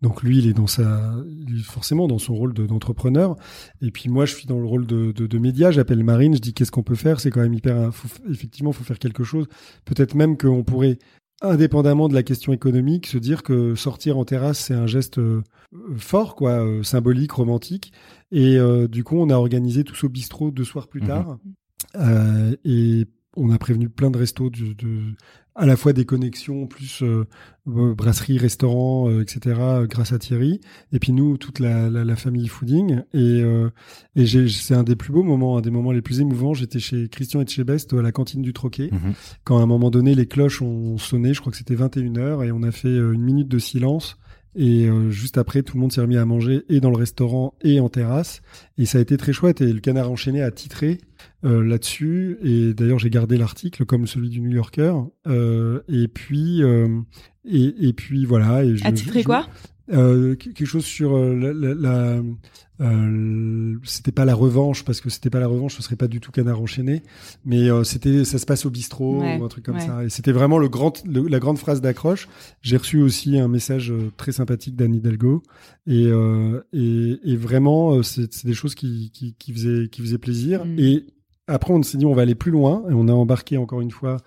Donc lui, il est dans sa, forcément dans son rôle de- d'entrepreneur. Et puis moi, je suis dans le rôle de, de, de média. J'appelle Marine, je dis qu'est-ce qu'on peut faire C'est quand même hyper, faut, effectivement, faut faire quelque chose. Peut-être même qu'on pourrait indépendamment de la question économique, se dire que sortir en terrasse, c'est un geste euh, fort, quoi, euh, symbolique, romantique. Et euh, du coup, on a organisé tous au bistrot deux soirs plus Mhm. tard. Et on a prévenu plein de restos de, de à la fois des connexions plus euh, euh, brasserie, restaurant, euh, etc. grâce à Thierry. Et puis nous, toute la, la, la famille Fooding. Et, euh, et c'est un des plus beaux moments, un des moments les plus émouvants. J'étais chez Christian Etchebest à la cantine du Troquet. Mhm. Quand à un moment donné, les cloches ont sonné, je crois que c'était 21h, et on a fait une minute de silence. Et euh, juste après, tout le monde s'est remis à manger et dans le restaurant et en terrasse. Et ça a été très chouette. Et le canard enchaîné a titré euh, là-dessus. Et d'ailleurs, j'ai gardé l'article comme celui du New Yorker. Euh, et puis, euh, et, et puis voilà. Et je- À titrer je- quoi? Euh, quelque chose sur euh, la, la- la- euh, c'était pas la revanche parce que c'était pas la revanche ce serait pas du tout canard enchaîné mais c'était ça se passe au bistrot Ouais, ou un truc comme ouais. ça et c'était vraiment le grand le- la grande phrase d'accroche j'ai reçu aussi un message très sympathique d'Anne Hidalgo et, euh, et et vraiment c'est c'est des choses qui qui, qui faisaient qui faisaient plaisir Mm. et après, on s'est dit on va aller plus loin et on a embarqué encore une fois.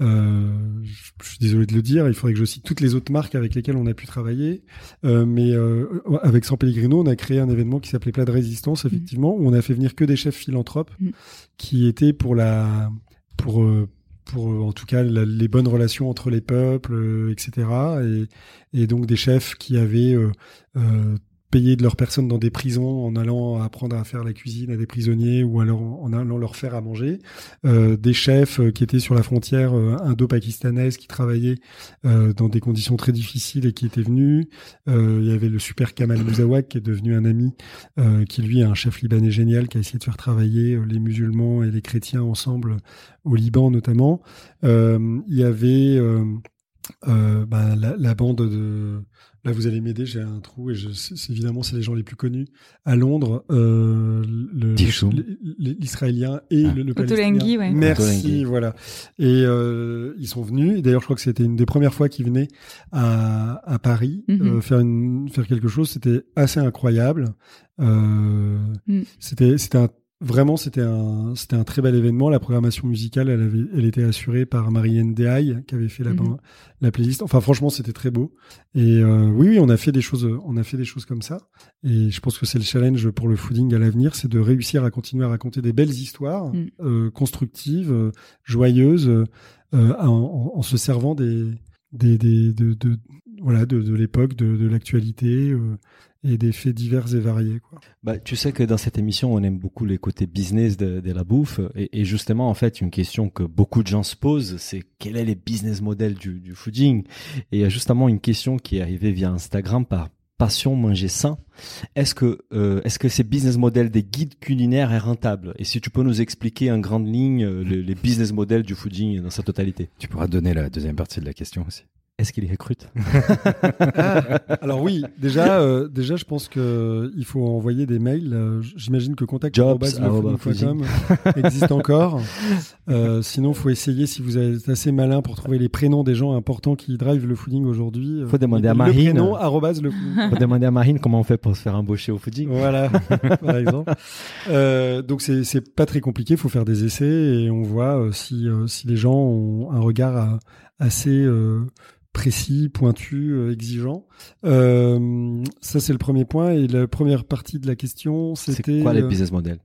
Euh, je, je suis désolé de le dire, il faudrait que je cite toutes les autres marques avec lesquelles on a pu travailler. Euh, mais euh, avec San Pellegrino, on a créé un événement qui s'appelait Plat de résistance, effectivement, où on a fait venir que des chefs philanthropes Mm. qui étaient pour la pour pour en tout cas la- les bonnes relations entre les peuples, etc. Et, et donc des chefs qui avaient payé de leurs personnes dans des prisons en allant apprendre à faire la cuisine à des prisonniers ou alors en allant leur faire à manger. Euh, des chefs euh, qui étaient sur la frontière euh, indo-pakistanaise qui travaillaient euh, dans des conditions très difficiles et qui étaient venus. Euh, il y avait le super Kamal Mouzawak qui est devenu un ami, euh, qui lui est un chef libanais génial qui a essayé de faire travailler les musulmans et les chrétiens ensemble au Liban notamment. Il y avait euh, bah, la, la bande de Là, vous allez m'aider, j'ai un trou et je, c'est, c'est- évidemment, c'est les gens les plus connus. À Londres, euh, le, l'Israélien et Ah. le, le Palestinien. ouais. Merci, voilà. Et euh, ils sont venus. Et d'ailleurs, je crois que c'était une des premières fois qu'ils venaient à, à Paris Mhm. euh, faire, une, faire quelque chose. C'était assez incroyable. Euh, Mm. C'était c'était un Vraiment, c'était un, c'était un très bel événement. La programmation musicale, elle, avait, elle était assurée par Marianne Dehaye, qui avait fait la, Mhm. la playlist. Enfin, franchement, c'était très beau. Et euh, oui, oui, on a fait des choses, on a fait des choses comme ça. Et je pense que c'est le challenge pour le fooding à l'avenir, c'est de réussir à continuer à raconter des belles histoires Mm. euh, constructives, joyeuses, euh, en, en- en se servant des, des, des de, de- voilà, de, l'époque, de, l'actualité et des faits divers et variés. Quoi. Bah, tu sais que dans cette émission, on aime beaucoup les côtés business de, de la bouffe. Et, et justement, en fait, une question que beaucoup de gens se posent, c'est quel est les business models du, du fooding? Et il y a justement une question qui est arrivée via Instagram par Passion Manger Sain. Est-ce que, euh, est-ce que ces business models des guides culinaires est rentable? Et si tu peux nous expliquer en grande ligne euh, les, les business models du fooding dans sa totalité Tu pourras donner la deuxième partie de la question aussi. Est-ce qu'il y recrute? Alors oui, déjà, euh, déjà, je pense que il faut envoyer des mails. Euh, J'imagine que contact existe encore. Euh, sinon, faut essayer si vous êtes assez malin pour trouver les prénoms des gens importants qui drivent le fooding aujourd'hui. euh, Faut demander à le Marine. prénom le. Faut demander à Marine comment on fait pour se faire embaucher au fooding. Voilà, par exemple. Euh, donc c'est c'est pas très compliqué. Il faut faire des essais et on voit si si les gens ont un regard assez précis, pointu, euh, exigeant. Euh, ça c'est le premier point et la première partie de la question C'est c'était quoi les euh, business models?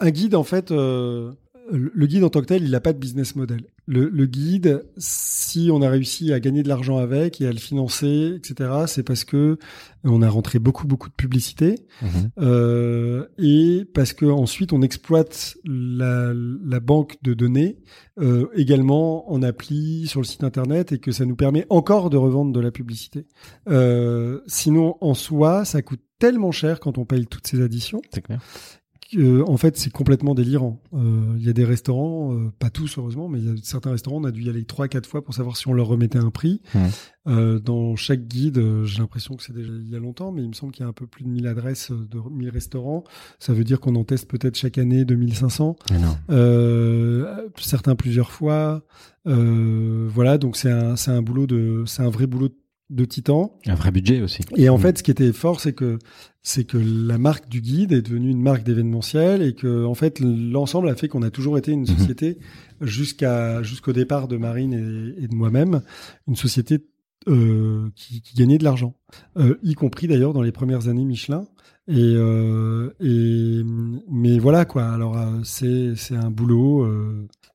un guide, en fait, euh, le guide en tant que tel, il n'a pas de business model. Le, le guide, si on a réussi à gagner de l'argent avec et à le financer, etc., c'est parce que on a rentré beaucoup, beaucoup de publicité euh, et parce que ensuite on exploite la, la banque de données euh, également en appli sur le site internet et que ça nous permet encore de revendre de la publicité. Euh, sinon, en soi, ça coûte tellement cher quand on paye toutes ces additions C'est clair. En fait, c'est complètement délirant. Euh, Il y a des restaurants, euh, pas tous heureusement, mais il y a certains restaurants, on a dû y aller trois, quatre fois pour savoir si on leur remettait un prix. Euh, dans chaque guide, j'ai l'impression que c'est déjà il y a longtemps, mais il me semble qu'il y a un peu plus de 1000 adresses de 1000 restaurants. Ça veut dire qu'on en teste peut-être chaque année 2500. Non. Euh, certains plusieurs fois. Voilà, donc c'est un, c'est un boulot de, c'est un vrai boulot de titan. Un vrai budget aussi. Et en Mm. fait, ce qui était fort, c'est que c'est que la marque du guide est devenue une marque d'événementiel et que en fait l'ensemble a fait qu'on a toujours été une Mhm. société jusqu'à jusqu'au départ de Marine et, et de moi-même, une société euh, qui, qui gagnait de l'argent, euh, y compris d'ailleurs dans les premières années Michelin. Et, euh, et mais voilà quoi. Alors c'est c'est un boulot.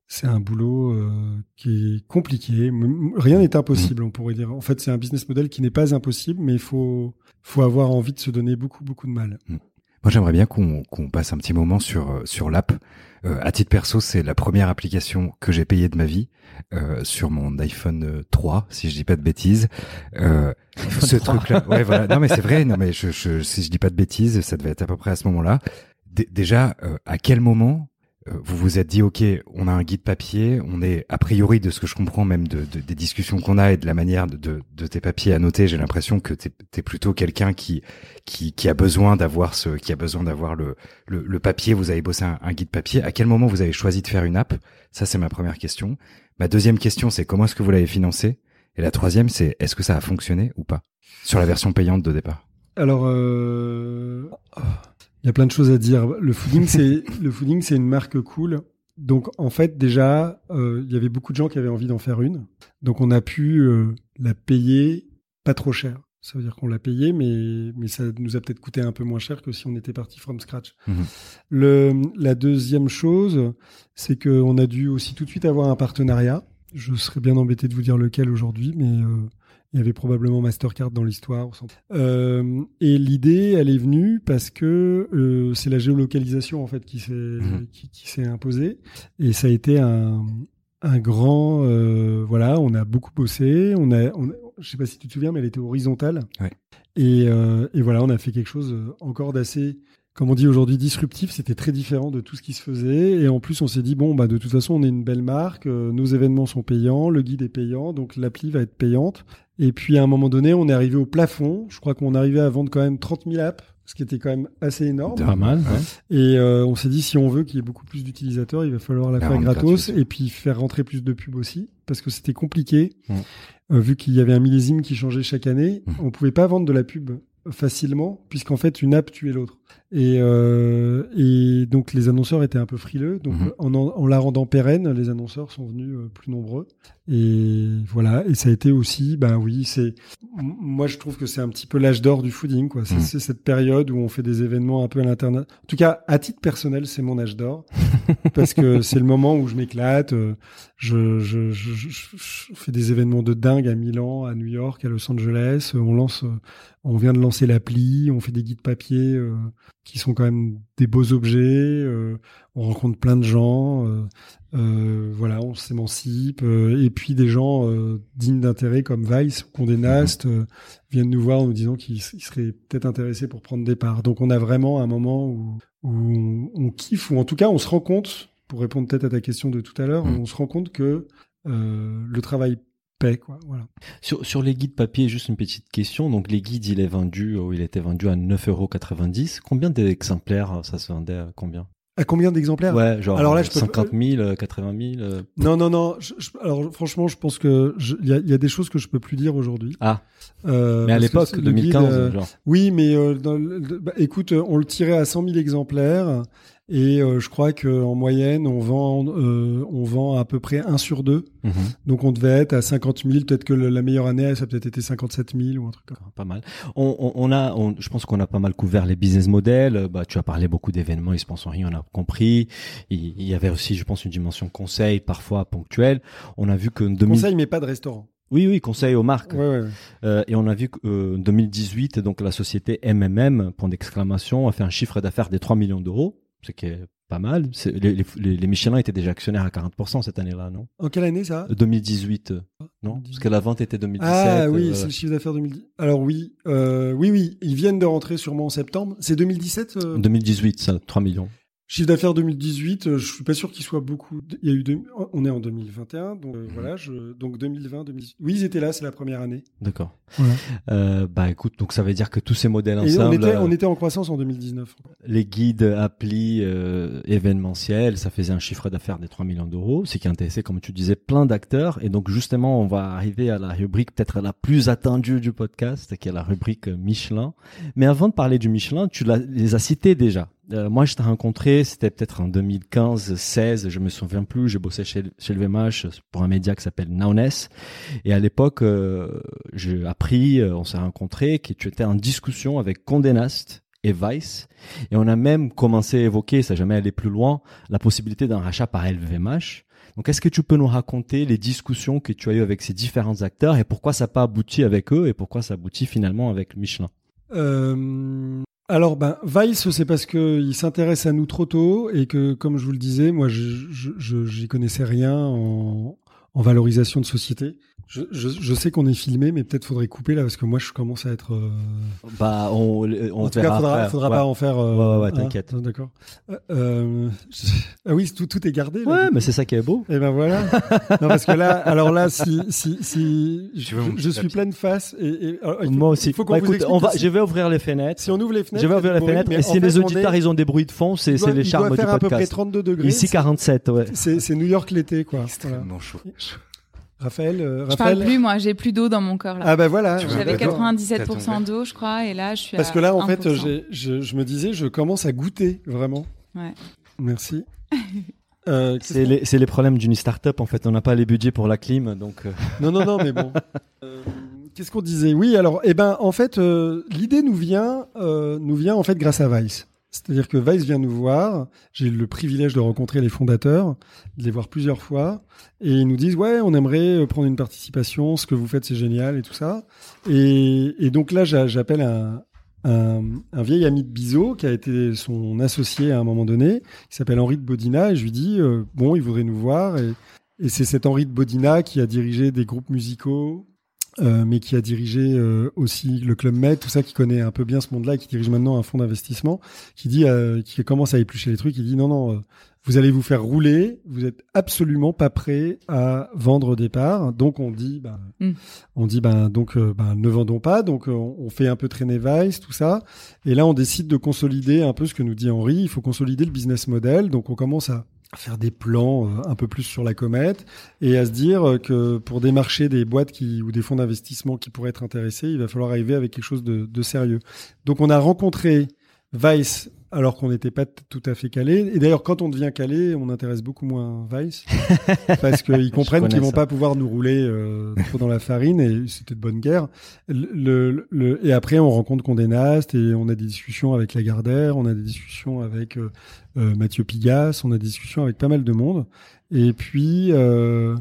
Euh, c'est un boulot euh, qui est compliqué. Rien n'est impossible, on pourrait dire. En fait, c'est un business model qui n'est pas impossible, mais il faut, faut avoir envie de se donner beaucoup, beaucoup de mal. Moi, j'aimerais bien qu'on qu'on passe un petit moment sur euh, sur l'app. Euh, à titre perso, c'est la première application que j'ai payée de ma vie euh, sur mon iPhone euh, 3, si je dis pas de bêtises. Euh, ce 3. truc-là, ouais, voilà. Non, mais c'est vrai. Non, mais je, je, si je dis pas de bêtises, ça devait être à peu près à ce moment-là. Dé- déjà, euh, à quel moment euh, vous vous êtes dit, ok, on a un guide papier, on est a priori de ce que je comprends même de, de- des discussions qu'on a et de la manière de, de, de tes papiers à noter, j'ai l'impression que t'es es plutôt quelqu'un qui, qui qui a besoin d'avoir ce, qui a besoin d'avoir le, le le papier. Vous avez bossé un, un guide papier. À quel moment vous avez choisi de faire une app? Ça, c'est ma première question. Ma deuxième question, c'est comment est-ce que vous l'avez financé? Et la troisième, c'est est-ce que ça a fonctionné ou pas? Sur la version payante de départ Alors, euh, il y a plein de choses à dire. Le fooding, c'est le fooding, c'est une marque cool. Donc, en fait, déjà, euh, il y avait beaucoup de gens qui avaient envie d'en faire une. Donc, on a pu euh, la payer pas trop cher. Ça veut dire qu'on l'a payé, mais, mais ça nous a peut-être coûté un peu moins cher que si on était parti from scratch. Mhm. Le, la deuxième chose, c'est qu'on a dû aussi tout de suite avoir un partenariat. Je serais bien embêté de vous dire lequel aujourd'hui, mais euh, il y avait probablement Mastercard dans l'histoire. Euh, et l'idée, elle est venue parce que euh, c'est la géolocalisation en fait qui s'est Mhm. qui, qui s'est imposée, et ça a été un un grand euh, voilà on a beaucoup bossé. On a, on je sais pas si tu te souviens mais elle était horizontale. Ouais. et, euh, et voilà on a fait quelque chose encore d'assez comme on dit aujourd'hui disruptif. C'était très différent de tout ce qui se faisait. Et en plus on s'est dit bon bah de toute façon on est une belle marque. Euh, nos événements sont payants. Le guide est payant. Donc l'appli va être payante et puis à un moment donné on est arrivé au plafond je crois qu'on arrivait à vendre quand même 30 000 apps ce qui était quand même assez énorme Pas mal. ouais. et euh, on s'est dit, si on veut qu'il y ait beaucoup plus d'utilisateurs, il va falloir la faire gratos et puis faire rentrer plus de pubs aussi, parce que c'était compliqué. Euh, vu qu'il y avait un millésime qui changeait chaque année, on pouvait pas vendre de la pub facilement, puisqu'en fait, une app tuait l'autre. Et, euh, et donc, les annonceurs étaient un peu frileux. Donc, Mhm. en, la rendant pérenne, les annonceurs sont venus euh, plus nombreux. Et voilà. Et ça a été aussi, ben oui, c'est, moi, je trouve que c'est un petit peu l'âge d'or du fooding, quoi. C'est Mhm. cette période où on fait des événements un peu à l'internet. En tout cas, à titre personnel, c'est mon âge d'or. parce que c'est le moment où je m'éclate. euh, Je, je, je, je- je fais des événements de dingue à Milan, à New York, à Los Angeles. On lance, on vient de lancer l'appli, on fait des guides papier qui sont quand même des beaux objets. euh, on rencontre plein de gens. euh, euh, voilà, on s'émancipe. euh, et puis des gens euh, dignes d'intérêt comme Vice ou Condé Nast euh, viennent nous voir en nous disant qu'ils ils seraient peut-être intéressés pour prendre des parts. Donc on a vraiment un moment où, où on, on kiffe, ou en tout cas on se rend compte, pour répondre peut-être à ta question de tout à l'heure, Mm. on se rend compte que euh, le travail paie. Quoi, voilà. Sur, sur les guides papier, juste une petite question. Donc, les guides, il est vendu, euh, il était vendu à 9,90€. Combien d'exemplaires euh, ça se vendait à combien? À combien d'exemplaires? Ouais, genre Alors là, je peux- 50 000, euh, 80 000. euh, Non, non, non. je- je- alors franchement, je pense que il y, a- il y a des choses que je peux plus dire aujourd'hui. Ah, Euh, mais à l'époque, c'est- le guide, 2015, euh, genre. Oui, mais euh, dans bah, écoute, on le tirait à 100 000 exemplaires et euh, je crois que en moyenne, on vend, euh, on vend à peu près un sur deux. Mhm. Donc on devait être à 50 000. Peut-être que le- la meilleure année, ça a peut-être été 57 000 ou un truc comme ça. Pas mal. On, on, on a, on- je pense qu'on a pas mal couvert les business models. Euh, Bah, tu as parlé beaucoup d'événements, ils se pensent en rien, on a compris. Il, il y avait aussi, je pense, une dimension conseil, parfois ponctuelle. On a vu que 2000... Conseil, mais pas de restaurant. Oui, oui, conseil aux marques. Ouais, ouais, ouais. Euh, et on a vu qu'en 2018, donc la société MMM, point d'exclamation, a fait un chiffre d'affaires des 3 millions d'euros, ce qui est pas mal. Les, les, les Michelin étaient déjà actionnaires à 40% cette année-là, non? En quelle année ça? Euh, 2018, euh, non? Parce que la vente était 2017. Ah oui, euh, c'est le chiffre d'affaires 2010. Alors oui, euh, oui, oui, ils viennent de rentrer sûrement en septembre. C'est 2017 euh, 2018, ça, 3 millions. Chiffre d'affaires 2018, euh, je suis pas sûr qu'il soit beaucoup. Il y a eu deux- on est en 2021, donc euh, voilà, je, donc 2020, 2018. Oui, ils étaient là, c'est la première année. D'accord. Voilà. Euh, bah écoute, donc ça veut dire que tous ces modèles Et on ensemble, était, euh, on était en croissance en 2019. les guides, applis, euh, événementiels, ça faisait un chiffre d'affaires des 3 millions d'euros, ce qui intéressait, comme tu disais, plein d'acteurs. Et donc justement, on va arriver à la rubrique peut-être la plus attendue du podcast, qui est la rubrique Michelin. Mais avant de parler du Michelin, tu les as cités déjà. Euh, moi, je t'ai rencontré, c'était peut-être en 2015-16, je me souviens plus. J'ai bossé chez, chez pour un média qui s'appelle Nowness. Et à l'époque, euh, j'ai appris, euh, on s'est rencontrés, que tu étais en discussion avec Condé Nast et Vice. Et on a même commencé à évoquer, ça jamais allé plus loin, la possibilité d'un rachat par LVMH. Donc, est-ce que tu peux nous raconter les discussions que tu as eues avec ces différents acteurs et pourquoi ça n'a pas abouti avec eux et pourquoi ça aboutit finalement avec Michelin? Euh, alors, ben, Vice, c'est parce qu'il s'intéresse à nous trop tôt et que, comme je vous le disais, moi, je j'y connaissais rien en, en valorisation de société. Je, je, je sais qu'on est filmé, mais peut-être faudrait couper là parce que moi, je commence à être. euh, Bah, on, on en tout verra cas, faudra, après. faudra Ouais. pas en faire. euh, Ouais, ouais, ouais, hein, t'inquiète. D'accord. Euh, euh, Ah oui, tout, tout est gardé. Là, Ouais, du mais c'est ça qui est beau. Et ben voilà. non, parce que là, alors là, si, si, si je, suis pleine face et, et- alors, il faut- Moi aussi. Il faut qu'on Bah, vous écoute, on va, aussi. je vais ouvrir les fenêtres. Si on ouvre les fenêtres, Je vais ouvrir du les bruit, fenêtres mais et si fait, les auditeurs est- ils ont des bruits de fond, c'est il c'est doit- les il charmes doit du faire à peu près podcast. 32 degrés. Ici 47, ouais. C'est New York l'été, quoi. Extrêmement chaud. Raphaël, euh, Je parle Raphaël. plus, moi, j'ai plus d'eau dans mon corps là. Ah bah voilà. J'avais D'accord. 97% d'eau, je crois, et là, je suis Parce à que là, en fait, 1%. j'ai- je, je me disais, je commence à goûter vraiment. Ouais. Merci. Euh, C'est les, problèmes d'une start-up en fait. On n'a pas les budgets pour la clim, donc. euh, Non, non, non, mais bon. Euh, Qu'est-ce qu'on disait? Oui, alors, eh ben, en fait, euh, l'idée nous vient, euh, nous vient en fait grâce à Vice. C'est-à-dire que Vice vient nous voir. J'ai eu le privilège de rencontrer les fondateurs, de les voir plusieurs fois, et ils nous disent ouais, on aimerait euh, prendre une participation. Ce que vous faites, c'est génial et tout ça. Et, donc là, j'a- j'appelle un vieil ami de Bizot qui a été son associé à un moment donné, qui s'appelle Henri de Bodina, et je lui dis euh, bon, il voudrait nous voir et et c'est cet Henri de Bodina qui a dirigé des groupes musicaux, euh, mais qui a dirigé euh, aussi le Club Med, tout ça, qui connaît un peu bien ce monde-là et qui dirige maintenant un fonds d'investissement, qui dit, euh, qui commence à éplucher les trucs, il dit non, non, euh, vous allez vous faire rouler, vous êtes absolument pas prêt à vendre au départ, donc on dit, bah, Mm. on dit, ben donc, euh, ben, ne vendons pas, donc euh, on fait un peu traîner Vice, tout ça, et là on décide de consolider un peu ce que nous dit Henri, il faut consolider le business model, donc on commence à faire des plans euh, un peu plus sur la comète et à se dire euh, que pour démarcher des boîtes qui, ou des fonds d'investissement qui pourraient être intéressés, il va falloir arriver avec quelque chose de, de sérieux. Donc on a rencontré Vice alors qu'on n'était pas tout à fait calé. Et d'ailleurs, quand on devient calé, on intéresse beaucoup moins Vice parce qu'ils comprennent qu'ils vont ça. pas pouvoir nous rouler euh, trop dans la farine et c'était de bonne guerre. Le, le- le- et après, on rencontre Condé Nast et on a des discussions avec Lagardère, on a des discussions avec euh, Mathieu Pigas, on a des discussions avec pas mal de monde. Et puis, euh,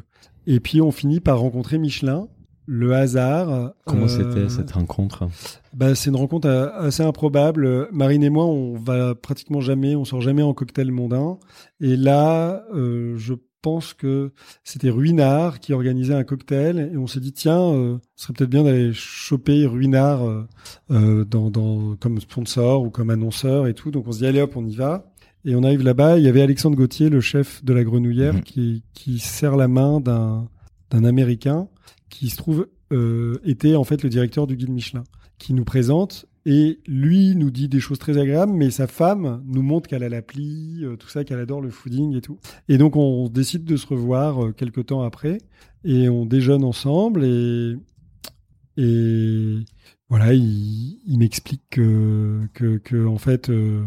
et puis on finit par rencontrer Michelin. Le hasard. Comment euh, c'était cette rencontre? Bah, c'est une rencontre euh, assez improbable. Marine et moi, on va pratiquement jamais, on sort jamais en cocktail mondain. Et là, euh, je pense que c'était Ruinard qui organisait un cocktail et on s'est dit tiens, euh, ce serait peut-être bien d'aller choper Ruinard euh, euh, dans, dans, comme sponsor ou comme annonceur et tout. Donc on se dit allez hop, on y va. Et on arrive là-bas. Il y avait Alexandre Gauthier, le chef de la Grenouillère, Mhm. qui, qui serre la main d'un d'un Américain qui se trouve euh, était en fait le directeur du guide Michelin, qui nous présente et lui nous dit des choses très agréables, mais sa femme nous montre qu'elle a l'appli, euh, tout ça, qu'elle adore le fooding et tout. Et donc on décide de se revoir euh, quelques temps après et on déjeune ensemble et et voilà, il, il m'explique que, que, que en fait, euh,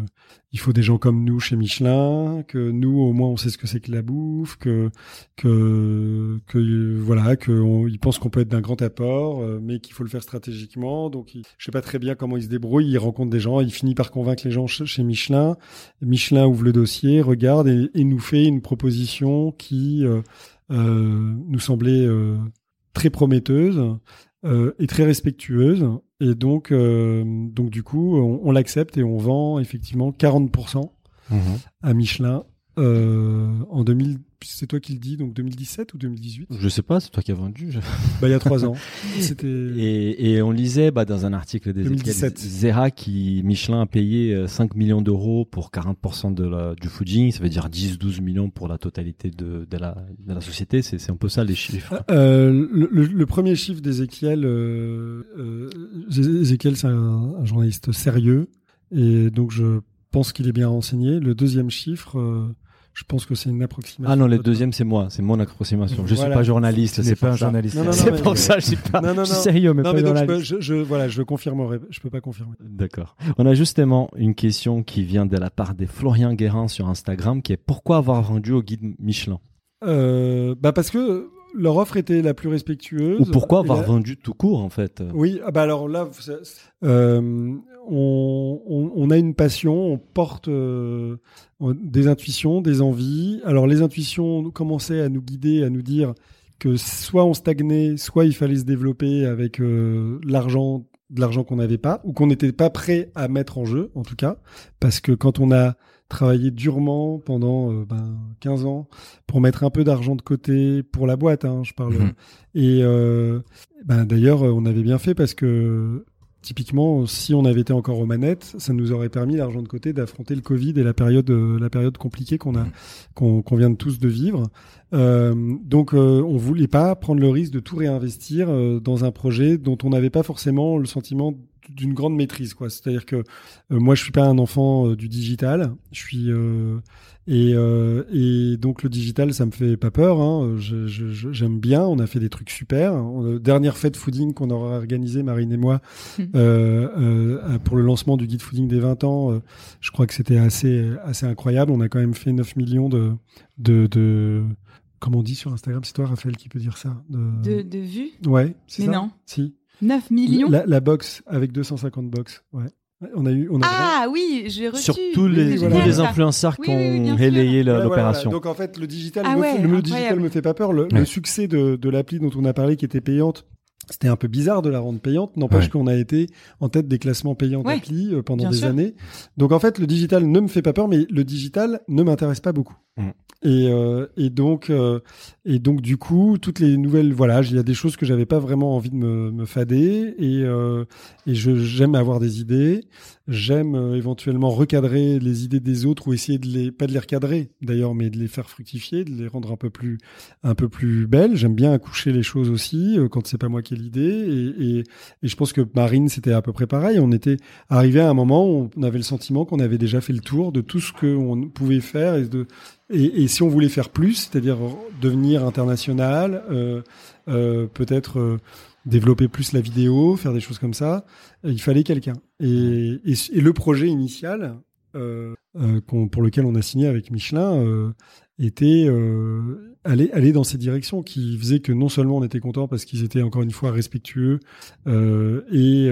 il faut des gens comme nous chez Michelin, que nous au moins on sait ce que c'est que la bouffe, que que voilà, que on- il pense qu'on peut être d'un grand apport, euh, mais qu'il faut le faire stratégiquement. Donc, il, je sais pas très bien comment il se débrouille. Il rencontre des gens, il finit par convaincre les gens ch- chez Michelin. Michelin ouvre le dossier, regarde et, nous fait une proposition qui euh, euh, nous semblait très prometteuse et très respectueuse. Et donc, euh, donc du coup, on, on l'accepte et on vend effectivement 40% à Michelin euh, en 2000. C'est toi qui le dis, donc 2017 ou 2018 Je sais pas, c'est toi qui as vendu. je- Bah il y a trois ans. Et, et on lisait bah, dans un article des 2017. Zera qui Michelin a payé euh, 5 millions d'euros pour 40% de la, du fooding, ça veut dire 10-12 millions pour la totalité de, de, la, de la société. C'est un peu ça les chiffres. Euh, le, le- le premier chiffre d'Ézéchiel, euh, euh, c'est un, un journaliste sérieux et donc je pense qu'il est bien renseigné. Le deuxième chiffre, euh, je pense que c'est une approximation. Ah non, le de- deuxième c'est moi, c'est mon approximation. Je Voilà. suis pas journaliste, Ce c'est n'est pas pour un ça. journaliste. Non, non, non, C'est mais- pour ça, je suis pas. Non, non, je suis non. sérieux, mais Non pas mais donc je, peux, je, je- voilà, je confirmerai, je peux pas confirmer. D'accord. On a justement une question qui vient de la part des Florian Guérin sur Instagram qui est pourquoi avoir vendu au guide Michelin? Euh, bah parce que leur offre était la plus respectueuse. Ou pourquoi avoir la- vendu tout court en fait? Oui, ah bah alors là, euh, on, on, on a une passion, on porte euh, des intuitions, des envies. Alors les intuitions commençaient à nous guider, à nous dire que soit on stagnait, soit il fallait se développer avec euh, l'argent, de l'argent qu'on n'avait pas, ou qu'on n'était pas prêt à mettre en jeu, en tout cas, parce que quand on a travaillé durement pendant euh, ben, 15 ans pour mettre un peu d'argent de côté pour la boîte, hein, je parle. Mhm. Et euh, ben, d'ailleurs, on avait bien fait parce que typiquement, si on avait été encore aux manettes, ça nous aurait permis l'argent de côté d'affronter le Covid et la période, euh, la période compliquée qu'on a, Mhm. qu'on qu'on vient de tous de vivre. Euh, donc, euh, on voulait pas prendre le risque de tout réinvestir euh, dans un projet dont on n'avait pas forcément le sentiment d'une grande maîtrise, quoi. C'est-à-dire que euh, moi, je suis pas un enfant euh, du digital. Je suis euh, et, et donc le digital, ça me fait pas peur. Hein. J'aime bien. On a fait des trucs super. On dernière fête fooding qu'on aura organisée, Marine et moi, euh, pour le lancement du guide fooding des 20 ans. je crois que c'était assez assez incroyable. On a quand même fait 9 millions de de, de comment on dit sur Instagram, c'est toi Raphaël qui peut dire ça? De, de vues? Ouais, c'est Mais ça? non. Si. 9 millions La, la box avec 250 box. Ouais. On a eu. On a Ah oui, j'ai reçu. Sur tous les, voilà. influenceurs Oui, qui ont relayé le- Voilà, voilà, l'opération. voilà. Donc en fait, le digital, Ah me, ouais, fait- le, le incroyable. digital me fait pas peur. Le, Ouais. le succès de, de l'appli dont on a parlé, qui était payante, c'était un peu bizarre de la rendre payante. N'empêche Ouais. qu'on a été en tête des classements payants Ouais, d'appli euh, pendant bien des sûr. années. Donc en fait, le digital ne me fait pas peur, mais le digital ne m'intéresse pas beaucoup. Mm. Et, euh, et donc euh, et donc du coup toutes les nouvelles voilà il y a des choses que j'avais pas vraiment envie de me, fader et euh, et j'aime avoir des idées. J'aime euh, éventuellement recadrer les idées des autres ou essayer de les pas de les recadrer d'ailleurs mais de les faire fructifier de les rendre un peu plus un peu plus belles. J'aime bien accoucher les choses aussi quand c'est pas moi qui ai l'idée et, et et je pense que Marine c'était à peu près pareil. On était arrivé à un moment où on avait le sentiment qu'on avait déjà fait le tour de tout ce qu'on pouvait faire et de et, si on voulait faire plus, c'est-à-dire devenir international, euh, euh, peut-être euh, développer plus la vidéo, faire des choses comme ça, il fallait quelqu'un. Et, le projet initial pour lequel on a signé avec Michelin était aller, aller dans ces directions qui faisaient que non seulement on était content parce qu'ils étaient encore une fois respectueux et,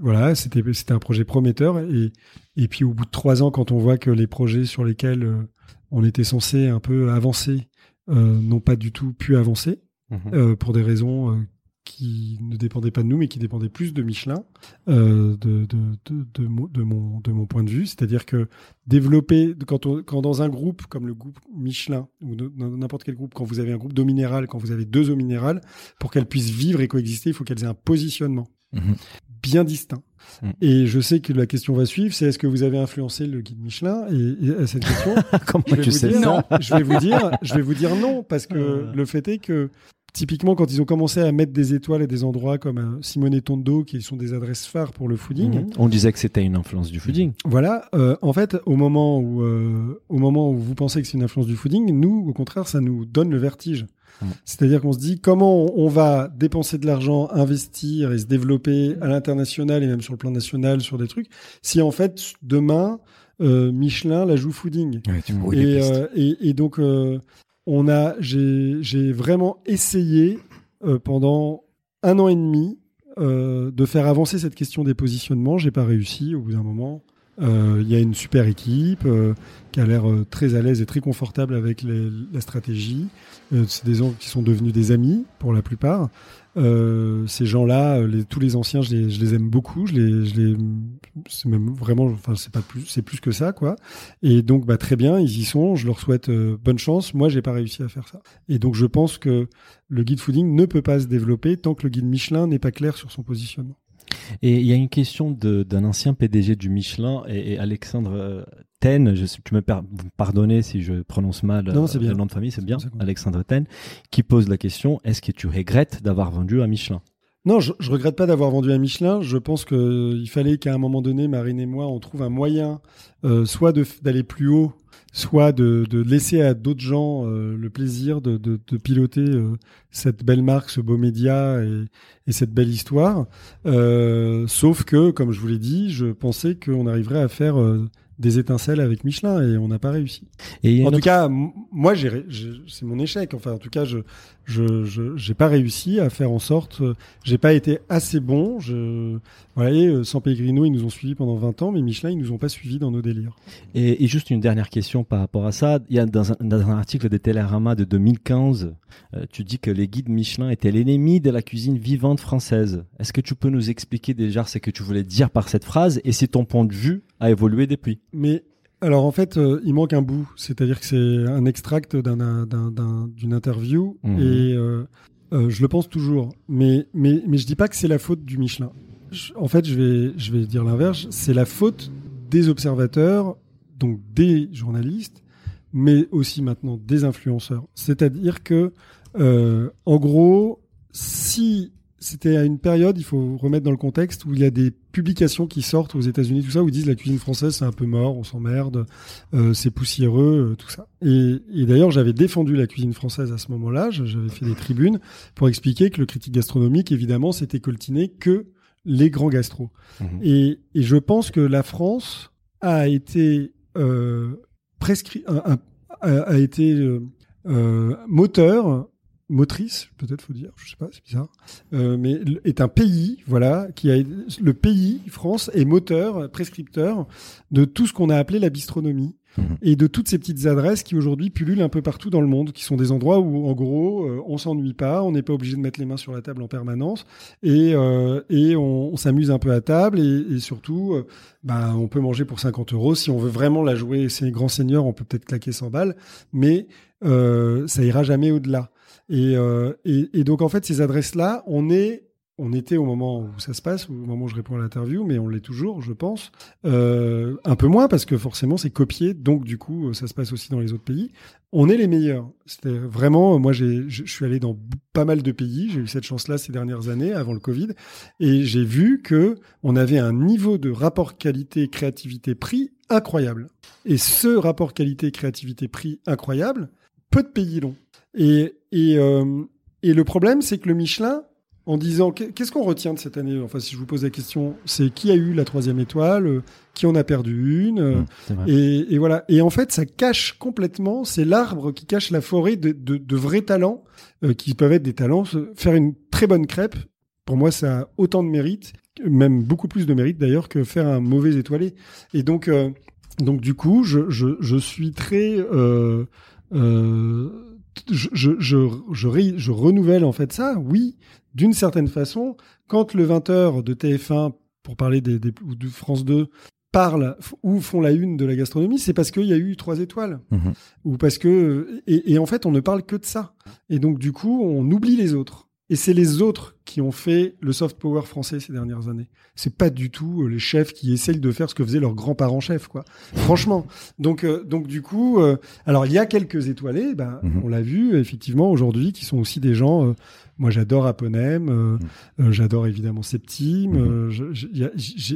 voilà c'était un projet prometteur et et puis au bout de trois ans quand on voit que les projets sur lesquels on était censé un peu avancer euh, n'ont pas du tout pu avancer Mhm. euh, pour des raisons euh, qui ne dépendaient pas de nous mais qui dépendaient plus de Michelin euh, de, de, de, de, mon, de, mon, de mon point de vue c'est-à-dire que développer quand, on, quand dans un groupe comme le groupe Michelin ou n'importe quel groupe quand vous avez un groupe d'eau minérale quand vous avez deux eaux minérales pour qu'elles puissent vivre et coexister il faut qu'elles aient un positionnement Mhm. bien distinct Mhm. et je sais que la question va suivre c'est est-ce que vous avez influencé le guide Michelin et, et à cette question Comment je vais tu vous sais dire, ça je vais vous dire, je vais vous dire non parce que Euh. le fait est que typiquement quand ils ont commencé à mettre des étoiles à des endroits comme euh, Simone et Tondo qui sont des adresses phares pour le fooding, Mhm. On disait que c'était une influence du fooding. voilà, euh, en fait au moment où euh, au moment où vous pensez que c'est une influence du fooding, nous au contraire ça nous donne le vertige. Mhm. C'est-à-dire qu'on se dit comment on va dépenser de l'argent, investir et se développer à l'international et même sur le plan national sur des trucs, si en fait demain euh, Michelin la joue fooding. Ouais, Et, euh, et, et donc, euh, on a, j'ai, vraiment essayé pendant un an et demi de faire avancer cette question des positionnements. J'ai pas réussi. Au bout d'un moment, il y a une super équipe euh, qui a l'air euh, très à l'aise et très confortable avec les- la stratégie. Euh, c'est des gens qui sont devenus des amis pour la plupart. Euh, ces gens-là, euh, les- tous les anciens, je les, je les aime beaucoup. Je les, je les, c'est même vraiment, enfin, c'est pas plus, c'est plus que ça, quoi. Et donc, bah, très bien, ils y sont. Je leur souhaite euh, bonne chance. Moi, j'ai pas réussi à faire ça. Et donc, je pense que le guide fooding ne peut pas se développer tant que le guide Michelin n'est pas clair sur son positionnement. Et il y a une question d'un ancien PDG du Michelin et, et Alexandre euh, Ten, je, tu me par- vous me pardonnez si je prononce mal euh, Non, c'est bien. le nom de famille, c'est bien, Alexandre Ten, qui pose la question est-ce que tu regrettes d'avoir vendu à Michelin? Non, je, je regrette pas d'avoir vendu à Michelin. Je pense que euh, fallait qu'à un moment donné, Marine et moi, on trouve un moyen, euh, soit d'aller plus haut, soit de, de laisser à d'autres gens euh, le plaisir de, de, de piloter euh, cette belle marque, ce beau média et, et cette belle histoire. Euh, sauf que, comme je vous l'ai dit, je pensais qu'on arriverait à faire euh, des étincelles avec Michelin et on n'a pas réussi. Et En tout autre- cas, moi, c'est mon échec. Enfin, en tout cas, je, je, j'ai pas réussi à faire en sorte. euh, J'ai pas été assez bon. Je, vous voyez, euh, San Pellegrino, ils nous ont suivis pendant 20 ans, mais Michelin, ils nous ont pas suivis dans nos délires. Et, et juste une dernière question par rapport à ça. Il y a dans un, dans un article de Télérama de 2015, euh, tu dis que les guides Michelin étaient l'ennemi de la cuisine vivante française. Est-ce que tu peux nous expliquer déjà ce que tu voulais dire par cette phrase et si ton point de vue a évolué depuis? Mais alors, en fait, euh, il manque un bout. C'est-à-dire que c'est un extract d'un, d'un, d'un- d'une interview Mhm. et euh, euh, je le pense toujours. Mais, mais, mais je dis pas que c'est la faute du Michelin. Je- en fait, je vais, je vais dire l'inverse. C'est la faute des observateurs, donc des journalistes, mais aussi maintenant des influenceurs. C'est-à-dire que, en gros, si c'était à une période, il faut remettre dans le contexte où il y a des publications qui sortent aux États-Unis, tout ça, où ils disent la cuisine française c'est un peu mort, on s'emmerde, euh, c'est poussiéreux, euh, tout ça. Et, et d'ailleurs, j'avais défendu la cuisine française à ce moment-là. J'avais fait des tribunes pour expliquer que le critique gastronomique, évidemment, c'était coltiné que les grands gastros. Mhm. Et, et je pense que la France a été euh, prescrit, a, a été euh, moteur, motrice, peut-être faut dire, je sais pas, c'est bizarre, euh, mais est un pays, voilà, qui a le pays France est moteur, prescripteur de tout ce qu'on a appelé la bistronomie. Mhm. Et de toutes ces petites adresses qui aujourd'hui pullulent un peu partout dans le monde, qui sont des endroits où, en gros, euh, on s'ennuie pas, on n'est pas obligé de mettre les mains sur la table en permanence, et, euh, et on, on s'amuse un peu à table, et, et surtout, euh, bah, on peut manger pour 50 euros. Si on veut vraiment la jouer, c'est grands seigneurs, on peut peut-être claquer 100 balles, mais ça ira jamais au-delà. Et, euh, et, donc, en fait, ces adresses-là, on est on était au moment où ça se passe, au moment où je réponds à l'interview, mais on l'est toujours, je pense. Euh, un peu moins parce que forcément c'est copié, donc du coup ça se passe aussi dans les autres pays. On est les meilleurs. C'était vraiment, moi je suis allé dans pas mal de pays, j'ai eu cette chance-là ces dernières années avant le Covid, et j'ai vu que on avait un niveau de rapport qualité créativité prix incroyable. Et ce rapport qualité créativité prix incroyable, peu de pays l'ont. Et et euh, et le problème c'est que le Michelin en disant qu'est- qu'est-ce qu'on retient de cette année? Enfin, si je vous pose la question, c'est qui a eu la troisième étoile, euh, qui en a perdu une, euh, Mmh, et, et voilà. Et en fait, ça cache complètement, c'est l'arbre qui cache la forêt de, de, de vrais talents, euh, qui peuvent être des talents. Faire une très bonne crêpe, pour moi, ça a autant de mérite, même beaucoup plus de mérite d'ailleurs que faire un mauvais étoilé. Et donc, euh, donc du coup, je, je, je suis très euh, euh, je, je, je, je, renouvelle en fait ça, oui, d'une certaine façon, quand le 20h de TF1, pour parler des, des, ou de France 2, parlent f- ou font la une de la gastronomie, c'est parce qu'il y a eu trois étoiles. Mhm. Ou parce que. Et, et en fait, on ne parle que de ça. Et donc, du coup, on oublie les autres. Et c'est les autres qui ont fait le soft power français ces dernières années. C'est pas du tout euh, les chefs qui essayent de faire ce que faisaient leurs grands-parents chefs, quoi. Franchement. Donc, euh, donc du coup, euh, alors il y a quelques étoilés, ben, Mhm. on l'a vu effectivement aujourd'hui, qui sont aussi des gens. euh, moi, j'adore Aponem, euh, j'adore évidemment Septime, Mhm.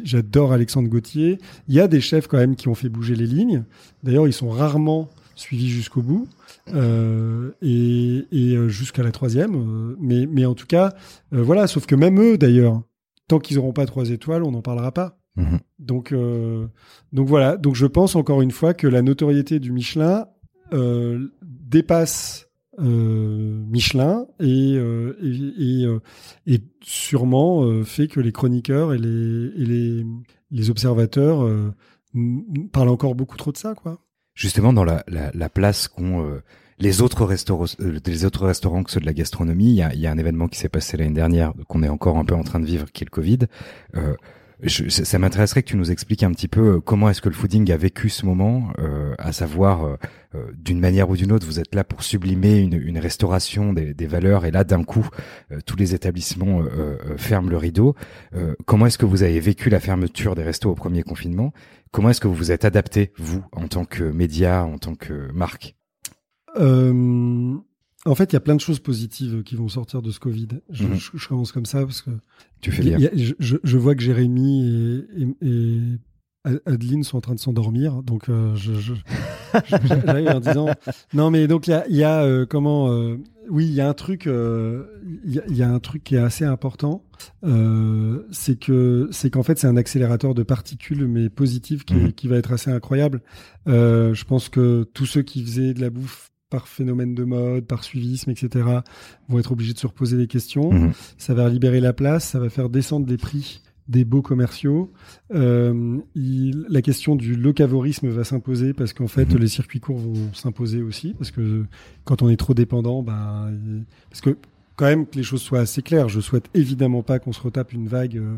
j'adore Alexandre Gauthier. Il y a des chefs quand même qui ont fait bouger les lignes. D'ailleurs, ils sont rarement suivis jusqu'au bout euh, et, et, euh, jusqu'à la troisième. euh, mais, mais en tout cas, euh, voilà. Sauf que même eux, d'ailleurs, tant qu'ils n'auront pas trois étoiles, on n'en parlera pas. Mhm. Donc, euh, donc voilà. Donc je pense encore une fois que la notoriété du Michelin dépasse Michelin et, et, et, et sûrement fait que les chroniqueurs et les, et les, les observateurs parlent encore beaucoup trop de ça, quoi. Justement, dans la, la, la place qu'ont euh, les autres restaurants, euh, les autres restaurants que ceux de la gastronomie, il y a, y a un événement qui s'est passé l'année dernière, qu'on est encore un peu en train de vivre, qui est le Covid. Euh, je, ça m'intéresserait que tu nous expliques un petit peu euh, comment est-ce que le fooding a vécu ce moment, euh, à savoir euh, euh, d'une manière ou d'une autre, vous êtes là pour sublimer une, une restauration des, des valeurs, et là d'un coup, euh, tous les établissements euh, ferment le rideau. Comment est-ce que vous avez vécu la fermeture des restos au premier confinement? Comment est-ce que vous vous êtes adapté, vous, en tant que média, en tant que marque? Euh, en fait, il y a plein de choses positives qui vont sortir de ce Covid. Je, Mhm. je- je commence comme ça parce que Tu fais il y bien. a- je, vois que Jérémy A- Adeline sont en train de s'endormir, donc euh, j'arrive en disant non mais donc il y a, il y a, euh, comment euh, oui il y a un truc euh, il y, a- il y a un truc qui est assez important c'est que c'est qu'en fait c'est un accélérateur de particules mais positif qui, Mhm. qui va être assez incroyable. Je pense que tous ceux qui faisaient de la bouffe par phénomène de mode, par suivisme, etc., vont être obligés de se reposer des questions. Mhm. Ça va libérer la place, ça va faire descendre les prix des beaux commerciaux. Euh, il- la question du locavorisme va s'imposer parce qu'en fait, Mhm. les circuits courts vont s'imposer aussi parce que quand on est trop dépendant, ben, il- parce que quand même que les choses soient assez claires. Je souhaite évidemment pas qu'on se retape une vague euh,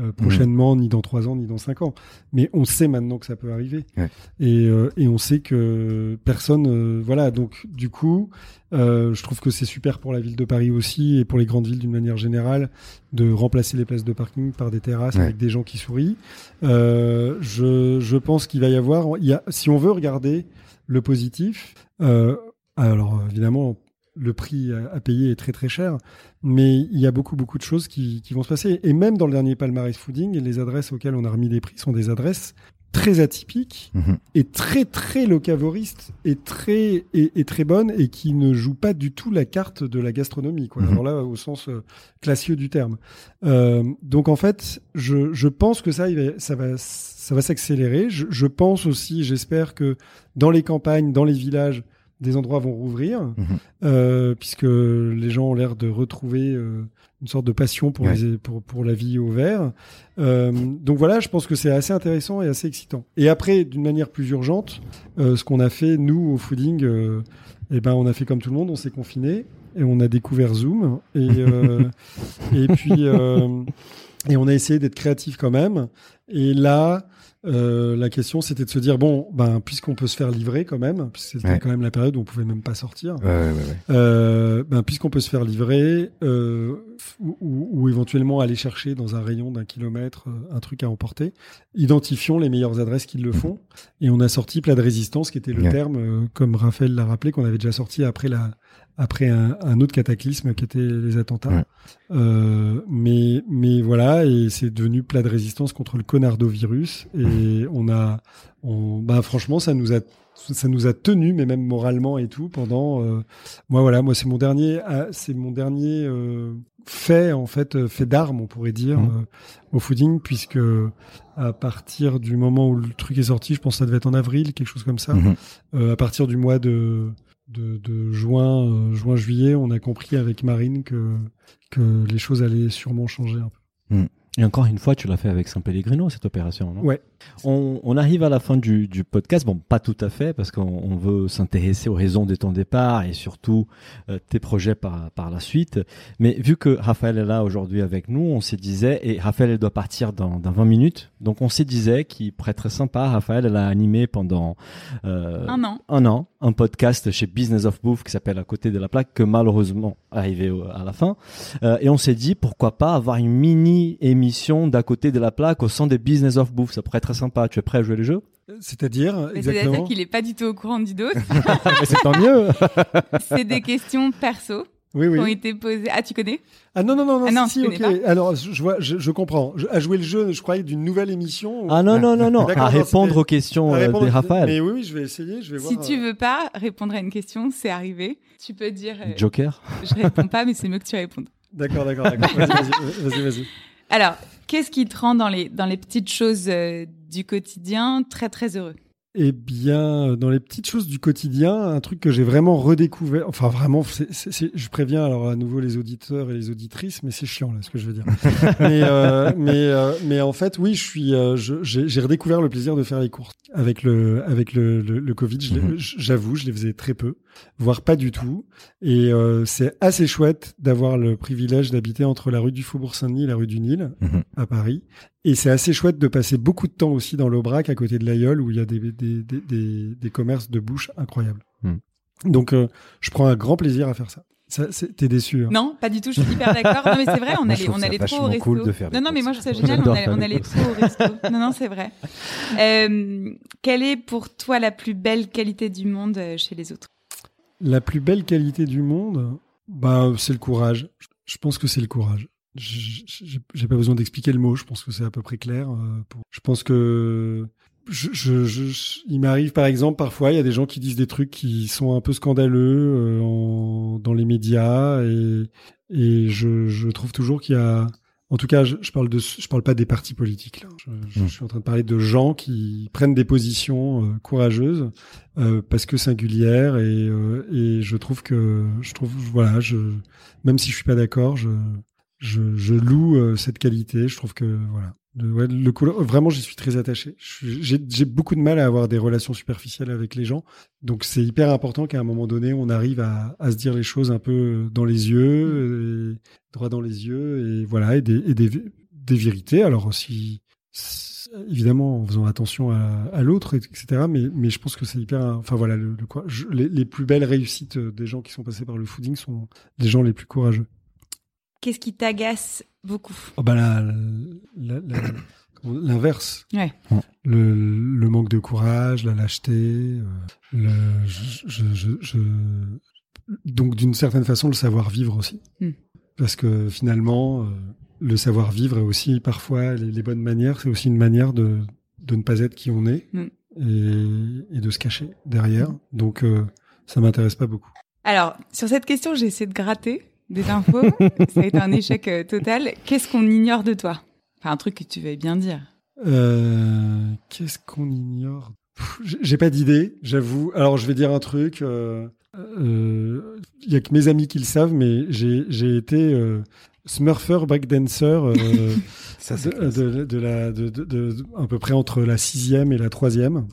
euh, prochainement, ni dans trois ans, ni dans cinq ans. Mais on sait maintenant que ça peut arriver. Ouais. Et, euh, et on sait que personne, euh, voilà. Donc du coup, je trouve que c'est super pour la ville de Paris aussi et pour les grandes villes d'une manière générale de remplacer les places de parking par des terrasses Ouais. avec des gens qui sourient. Je, je pense qu'il va y avoir, il y a, si on veut regarder le positif, alors évidemment le prix à, payer est très très cher, mais il y a beaucoup beaucoup de choses qui, qui vont se passer. Et même dans le dernier palmarès fooding, les adresses auxquelles on a remis des prix sont des adresses très atypiques Mhm. et très très locavoristes et très et, et très bonnes et qui ne jouent pas du tout la carte de la gastronomie quoi. Mhm. Alors là au sens euh, classieux du terme. Euh, donc en fait, je, je pense que ça va, ça va ça va s'accélérer. Je, je pense aussi, j'espère que dans les campagnes, dans les villages, des endroits vont rouvrir Mhm. euh, puisque les gens ont l'air de retrouver euh, une sorte de passion pour, Ouais. les, pour, pour la vie au vert. Euh, donc voilà, je pense que c'est assez intéressant et assez excitant. Et après, d'une manière plus urgente, euh, ce qu'on a fait, nous, au fooding, euh, eh ben, on a fait comme tout le monde, on s'est confiné et on a découvert Zoom. Et, euh, et puis, euh, et on a essayé d'être créatif quand même. Et là, euh, la question, c'était de se dire, bon, ben, puisqu'on peut se faire livrer quand même, puisque c'était Ouais. quand même la période où on pouvait même pas sortir, Ouais, euh, ben, puisqu'on peut se faire livrer euh, ou, ou- ou éventuellement aller chercher dans un rayon d'un kilomètre euh, un truc à emporter, identifions les meilleures adresses qui le font. Et on a sorti plat de résistance, qui était le terme, comme Raphaël l'a rappelé, qu'on avait déjà sorti après la après un, un autre cataclysme qui était les attentats. Ouais. Euh, mais mais voilà, et c'est devenu plat de résistance contre le conardovirus. Et on a, on, bah franchement, ça nous a ça nous a tenu, mais même moralement et tout, pendant. euh, moi, voilà, moi, c'est mon dernier, ah, c'est mon dernier euh, fait, en fait, euh, fait d'armes, on pourrait dire, Mhm. euh, au fooding, puisque à partir du moment où le truc est sorti, je pense que ça devait être en avril, quelque chose comme ça. Mhm. Euh, à partir du mois de de, de juin, euh, juin, juillet, on a compris avec Marine que que les choses allaient sûrement changer un peu. Et encore une fois, tu l'as fait avec Saint-Pellegrino, cette opération, non? Ouais. On, on arrive à la fin du, du podcast. Bon, pas tout à fait, parce qu'on on veut s'intéresser aux raisons de ton départ et surtout euh, tes projets par, par la suite. Mais vu que Raphaël est là aujourd'hui avec nous, on s'est disait, et Raphaël elle doit partir dans, dans 20 minutes, donc on s'est disait qu'il pourrait être sympa. Raphaël, elle a animé pendant euh, Un an. un an un podcast chez Business of Bouffe qui s'appelle À côté de la plaque, que malheureusement arrivé à la fin. Euh, et on s'est dit pourquoi pas avoir une mini émission d'à côté de la plaque au sein des Business of Bouffe. Ça pourrait être très sympa. Tu es prêt à jouer le jeu? C'est-à-dire C'est-à-dire qu'il est pas du tout au courant du dos. Mais C'est tant mieux. C'est des questions perso Oui, qui ont été posées. Ah, tu connais? Ah non, non, non, non, Ah non, si, si, ok. Alors, je, vois, je, je comprends. Je- à jouer le jeu, je croyais d'une nouvelle émission. Ah non non non non. À répondre aux questions euh, répondre- des Raphaël. Mais oui, oui, je vais essayer. Je vais Si voir. tu euh, veux pas répondre à une question, c'est arrivé. Tu peux dire euh, Joker. je réponds pas, mais c'est mieux que tu répondes. D'accord, d'accord, d'accord. Vas-y, vas-y, vas-y, vas-y. Alors, qu'est-ce qui te rend dans les, dans les petites choses euh, du quotidien très très heureux Eh bien, dans les petites choses du quotidien, un truc que j'ai vraiment redécouvert, enfin vraiment, je préviens alors à nouveau les auditeurs et les auditrices, mais c'est chiant là ce que je veux dire. mais, euh, mais, euh, mais en fait, oui, je suis, euh, j'ai redécouvert le plaisir de faire les courses avec le, avec le, le, le Covid. Mhm. J'avoue, je les faisais très peu, voire pas du tout. Et euh, c'est assez chouette d'avoir le privilège d'habiter entre la rue du Faubourg Saint-Denis et la rue du Nil Mhm. à Paris. Et c'est assez chouette de passer beaucoup de temps aussi dans l'Aubrac, à côté de l'Aïol, où il y a des, des, des, des, des commerces de bouche incroyables. Hmm. Donc, euh, je prends un grand plaisir à faire ça. T'es déçu. hein Non, pas du tout, je suis hyper d'accord. Non, mais c'est vrai, on Moi, allait, on allait trop au resto. cool de faire non, non, mais moi, je trouve ça génial, on allait, on trop au resto. Non, non, c'est vrai. Euh, quelle est pour toi la plus belle qualité du monde euh, chez les autres? La plus belle qualité du monde, bah, c'est le courage. Je pense que c'est le courage. J'ai pas besoin d'expliquer le mot. Je pense que c'est à peu près clair. euh, pour- Je pense que je, je, je- il m'arrive par exemple parfois il y a des gens qui disent des trucs qui sont un peu scandaleux euh, en- dans les médias et et je, je trouve toujours qu'il y a en tout cas je, parle de je parle pas des partis politiques là. Je, je Mm. suis en train de parler de gens qui prennent des positions euh, courageuses euh, parce que singulières et et je trouve que je trouve voilà je même si je suis pas d'accord je je, je loue euh, cette qualité. Je trouve que voilà, le, ouais, le couleur, vraiment, j'y suis très attaché. J'ai beaucoup de mal à avoir des relations superficielles avec les gens, donc c'est hyper important qu'à un moment donné, on arrive à, à se dire les choses un peu dans les yeux, et, droit dans les yeux, et voilà, et des, et des, des vérités. Alors aussi, évidemment, en faisant attention à, à l'autre, etc. Mais, mais je pense que c'est hyper. Enfin voilà, le, le je- les, les plus belles réussites des gens qui sont passés par le fooding sont les gens les plus courageux. Qu'est-ce qui t'agace beaucoup Oh bah l'inverse. Ouais. Le, le manque de courage, la lâcheté, euh, le, je, je- je- je- donc d'une certaine façon le savoir-vivre aussi. Mm. Parce que finalement, euh, le savoir-vivre est aussi parfois les, les bonnes manières, c'est aussi une manière de, de ne pas être qui on est Mm. et, et de se cacher derrière. Donc euh, ça m'intéresse pas beaucoup. Alors, sur cette question, j'ai essayé de gratter des infos. Ça a été un échec euh, total. Qu'est-ce qu'on ignore de toi? Enfin, un truc que tu vas bien dire. Euh, Qu'est-ce qu'on ignore? J'ai- J'ai pas d'idée, j'avoue. Alors je vais dire un truc. euh, euh, Il y a que mes amis qui le savent, mais j'ai été euh, smurfer, breakdancer euh, Ça, de, de, de la, de, de- de- à peu près entre la sixième et la troisième.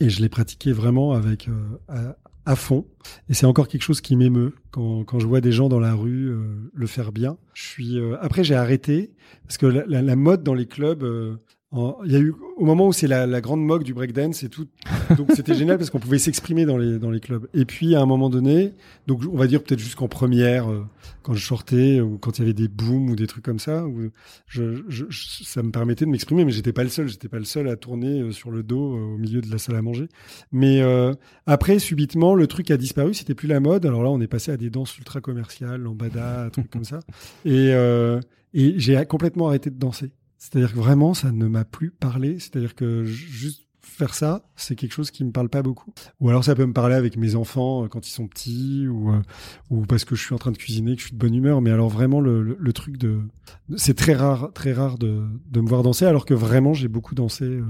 Et je l'ai pratiqué vraiment avec euh, à, à fond. Et c'est encore quelque chose qui m'émeut quand, quand je vois des gens dans la rue euh, le faire bien. Je suis euh, après j'ai arrêté parce que la, mode dans les clubs. euh, il y a eu au moment où c'est la, la grande mode du breakdance et tout, donc c'était génial parce qu'on pouvait s'exprimer dans les dans les clubs. Et puis à un moment donné, donc on va dire peut-être jusqu'en première, euh, quand je sortais ou quand il y avait des booms ou des trucs comme ça, où je, je- ça me permettait de m'exprimer, mais j'étais pas le seul, j'étais pas le seul à tourner euh, sur le dos euh, au milieu de la salle à manger. Mais euh, après, subitement, le truc a disparu, c'était plus la mode. Alors là, on est passé à des danses ultra commerciales, lambada, trucs comme ça. Et, et j'ai complètement arrêté de danser. C'est-à-dire que vraiment, ça ne m'a plus parlé. C'est-à-dire que juste faire ça, c'est quelque chose qui me parle pas beaucoup. Ou alors ça peut me parler avec mes enfants euh, quand ils sont petits, ou, euh, ou parce que je suis en train de cuisiner, que je suis de bonne humeur. Mais alors vraiment, le, le, le truc de... C'est très rare, très rare de, de me voir danser, alors que vraiment, j'ai beaucoup dansé euh,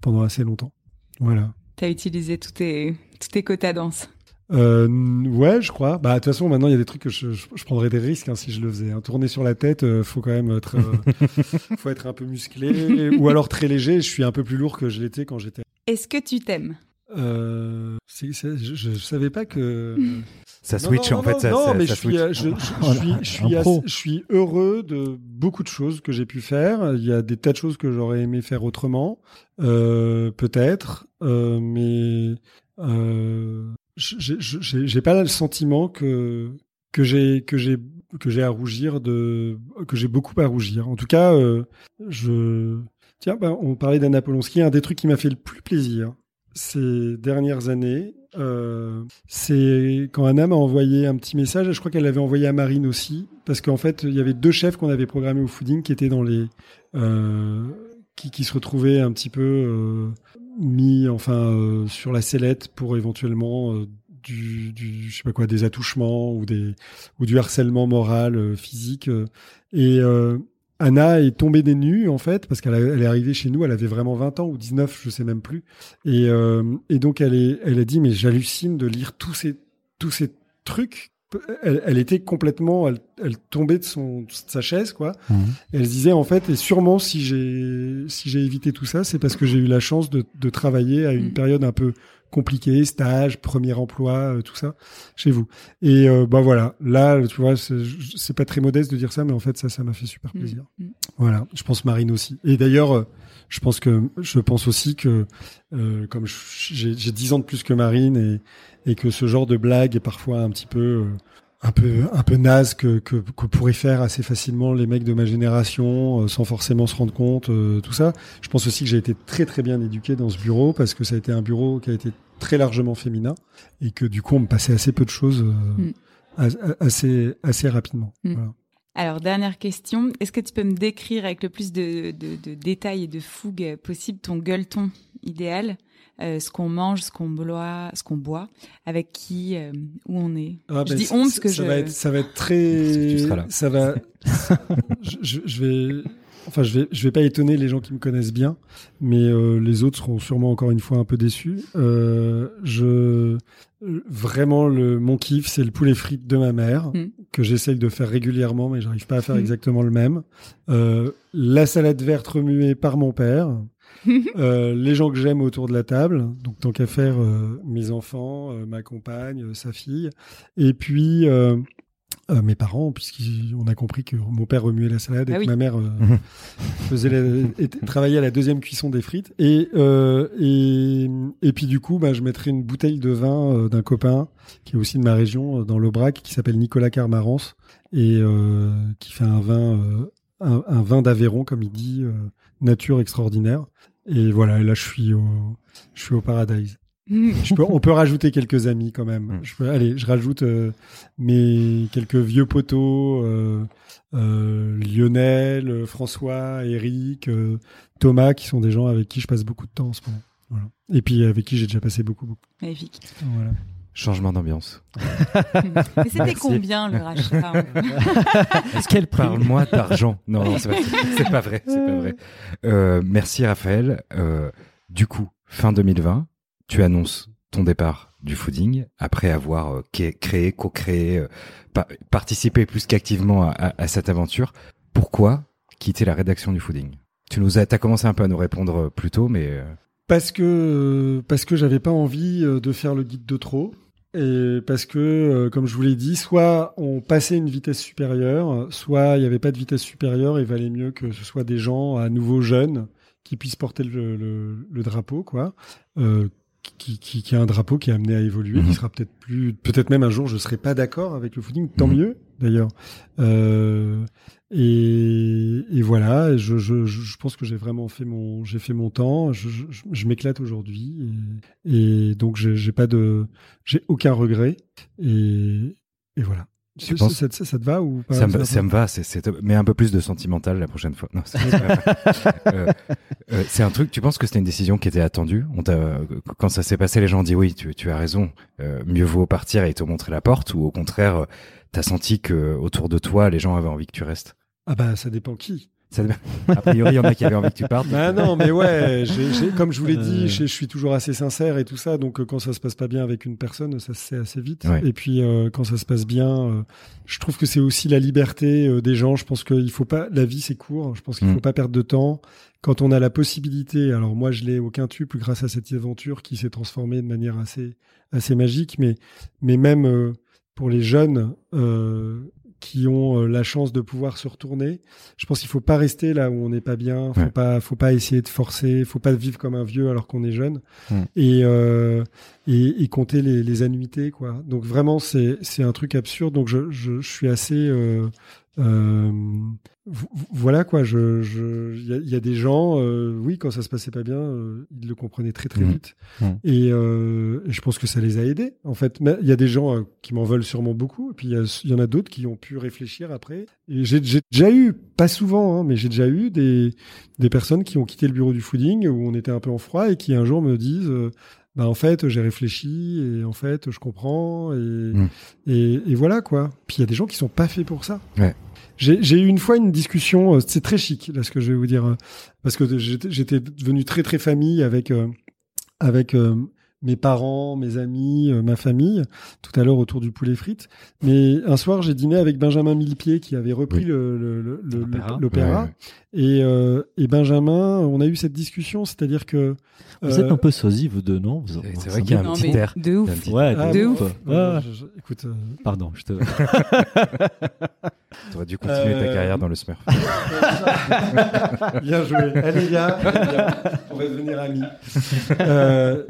pendant assez longtemps. Voilà. T'as utilisé tous tes, tous tes quotas danse. Euh, ouais, je crois. Bah, de toute façon, maintenant, il y a des trucs que je, je, je prendrais des risques hein, si je le faisais. hein. Tourner sur la tête, euh, faut quand même être, euh, faut être un peu musclé, ou alors très léger. Je suis un peu plus lourd que je l'étais quand j'étais. Est-ce que tu t'aimes? Euh, c'est- c'est- je, je savais pas que. Ça switch non, en fait. non, ça, non, ça- mais ça je suis, je, je- je heureux de beaucoup de choses que j'ai pu faire. Il y a des tas de choses que j'aurais aimé faire autrement, euh, peut-être, euh, mais euh, j'ai- j'ai j'ai- j'ai pas le sentiment que que j'ai que j'ai que j'ai à rougir de que j'ai beaucoup à rougir. En tout cas, euh, je tiens, ben, on parlait d'Anna Polonsky. Un des trucs qui m'a fait le plus plaisir ces dernières années, euh, c'est quand Anna m'a envoyé un petit message. Je crois qu'elle l'avait envoyé à Marine aussi, parce qu'en fait, il y avait deux chefs qu'on avait programmés au fooding qui étaient dans les euh, qui, se retrouvaient un petit peu euh, mis enfin euh, sur la sellette pour éventuellement euh, du, du je sais pas quoi des attouchements ou des ou du harcèlement moral euh, physique et Anna est tombée des nues en fait parce qu'elle elle est arrivée chez nous elle avait vraiment 20 ans ou 19 je sais même plus et euh, et donc elle est elle a dit mais j'hallucine de lire tous ces tous ces trucs elle, elle était complètement elle, elle tombait de son de sa chaise quoi Mhm. elle se disait en fait, et sûrement si j'ai si j'ai évité tout ça, c'est parce que j'ai eu la chance de, de travailler à une Mm. période un peu compliquée, stage, premier emploi, euh, tout ça, chez vous. Et euh, bah voilà, là, tu vois, c'est pas très modeste de dire ça, mais en fait ça, ça m'a fait super Mm, plaisir. mm. Voilà, je pense Marine aussi. Et d'ailleurs, euh, je pense que je pense aussi que euh, comme j'ai 10 ans de plus que Marine et, et que ce genre de blague est parfois un petit peu euh, un peu un peu naze que, que que pourraient faire assez facilement les mecs de ma génération euh, sans forcément se rendre compte euh, tout ça. Je pense aussi que j'ai été très très bien éduqué dans ce bureau parce que ça a été un bureau qui a été très largement féminin et que du coup on me passait assez peu de choses euh, Mm. as- assez assez rapidement. Mm. Voilà. Alors, dernière question. Est-ce que tu peux me décrire avec le plus de, de, de détails et de fougue possible ton gueuleton idéal? Euh, ce qu'on mange, ce qu'on boit, ce qu'on boit, avec qui, euh, où on est. Ah, je ben, dis ça- on parce que ça je. va être, ça va être que tu très, seras là. ça va. je, je- vais, enfin, je vais, je vais pas étonner les gens qui me connaissent bien, mais euh, les autres seront sûrement encore une fois un peu déçus. Euh, je, vraiment le, mon kiff, c'est le poulet frites de ma mère Mm. que j'essaye de faire régulièrement, mais j'arrive pas à faire Mm. exactement le même. Euh, la salade verte remuée par mon père. Euh, les gens que j'aime autour de la table, donc tant qu'à faire euh, mes enfants, euh, ma compagne, euh, sa fille, et puis euh, euh, mes parents, puisqu'on a compris que mon père remuait la salade et Ah que oui. ma mère euh, faisait la- était- travaillait à la deuxième cuisson des frites. Et, euh, et, et puis du coup, bah, je mettrai une bouteille de vin euh, d'un copain qui est aussi de ma région, euh, dans l'Aubrac, qui s'appelle Nicolas Carmarance, et euh, qui fait un vin, euh, un, un vin d'Aveyron, comme il dit, euh, nature extraordinaire. Et voilà, là je suis au, je suis au paradise. Je peux, on peut rajouter quelques amis quand même. Mm. Je peux, allez, je rajoute euh, mes quelques vieux poteaux, euh, euh, Lionel, François, Eric, euh, Thomas, qui sont des gens avec qui je passe beaucoup de temps en ce moment. Voilà. Et puis avec qui j'ai déjà passé beaucoup, beaucoup. Magnifique. Voilà. Changement d'ambiance. Mais c'était combien le rachat? Est-ce qu'elle Parle-moi d'argent. Non, non, c'est pas, vrai. C'est pas vrai. Euh, merci Raphaël. Euh, du coup, fin 2020, tu annonces ton départ du fooding après avoir euh, créé, co-créé, euh, pa- participé plus qu'activement à, à- à cette aventure. Pourquoi quitter la rédaction du fooding? Tu nous as, t'as commencé un peu à nous répondre plus tôt, mais euh, Parce que parce que j'avais pas envie de faire le guide de trop. Et parce que, euh, comme je vous l'ai dit, soit on passait une vitesse supérieure, soit il n'y avait pas de vitesse supérieure et il valait mieux que ce soit des gens à nouveau jeunes qui puissent porter le, le- le drapeau, quoi. Euh, qui, qui, qui a un drapeau qui est amené à évoluer, Mhm. qui sera peut-être plus, peut-être même un jour je serai pas d'accord avec le footing, tant Mhm. mieux d'ailleurs. Euh, et, et voilà, je, je, je pense que j'ai vraiment fait mon, j'ai fait mon temps. Je, je, m'éclate aujourd'hui et, et donc j'ai pas de, j'ai aucun regret et, et voilà. Tu Ça, penses- ça, ça- ça te va ou pas? Ça, me, va ça me va. C'est, c'est top. mais un peu plus de sentimental la prochaine fois. Non, c'est. Euh, euh, c'est un truc. Tu penses que c'était une décision qui était attendue? On quand ça s'est passé, les gens ont dit oui, tu, tu as raison. Euh, mieux vaut partir et te montrer la porte, ou au contraire, t'as senti que autour de toi, les gens avaient envie que tu restes? Ah bah ça dépend qui. Ça, a priori, il y en a qui avaient envie que tu partes. Bah non, mais ouais, comme je vous l'ai dit, Euh. je, suis toujours assez sincère et tout ça. Donc euh, quand ça se passe pas bien avec une personne, ça se sait assez vite. Ouais. Et puis euh, quand ça se passe bien, euh, je trouve que c'est aussi la liberté euh, des gens. Je pense qu'il faut pas, la vie c'est court. Je pense qu'il Mm. faut pas perdre de temps. Quand on a la possibilité, alors moi je l'ai au quintuple grâce à cette aventure qui s'est transformée de manière assez assez magique, mais mais même euh, pour les jeunes. Euh, qui ont euh, la chance de pouvoir se retourner. Je pense qu'il faut pas rester là où on n'est pas bien. Faut Ouais. pas, faut pas essayer de forcer. Faut pas vivre comme un vieux alors qu'on est jeune. Et, euh, et et compter les, les annuités quoi. Donc vraiment c'est c'est un truc absurde. Donc je je, je suis assez euh, euh, vo- voilà quoi. Je je il y a, il y a des gens euh, oui quand ça se passait pas bien euh, ils le comprenaient très très Mm. vite. Mm. Et, et je pense que ça les a aidés en fait. Il y a des gens qui m'en veulent sûrement beaucoup. Et puis il y, en a d'autres qui ont pu réfléchir après. Et j'ai déjà eu, pas souvent, hein, mais j'ai déjà eu des, des personnes qui ont quitté le bureau du fooding où on était un peu en froid et qui un jour me disent bah en fait j'ai réfléchi et en fait je comprends et, Mm. et, et voilà quoi. Puis il y a des gens qui sont pas faits pour ça. Ouais. J'ai eu une fois une discussion, euh, c'est très chic là ce que je vais vous dire, euh, parce que j'étais devenu très très famille avec euh, avec euh, mes parents, mes amis, euh, ma famille, tout à l'heure autour du poulet frites. Mais un soir, j'ai dîné avec Benjamin Millepied qui avait repris Oui. le- le- le- le- L'opéra. l'opéra. Ouais, ouais. Et, euh, et Benjamin, on a eu cette discussion, c'est-à-dire que Vous être un peu sosie, vous deux, non? C'est- vrai qu'il y a un Non, petit air. de Il y a un ouf. petit- Ouais, ah, de bon, ouf. Je- je- écoute, euh, Pardon, je te. T'aurais dû continuer ta Euh, carrière dans le Smurf. bien joué. Allez, viens. on va devenir amis. Euh,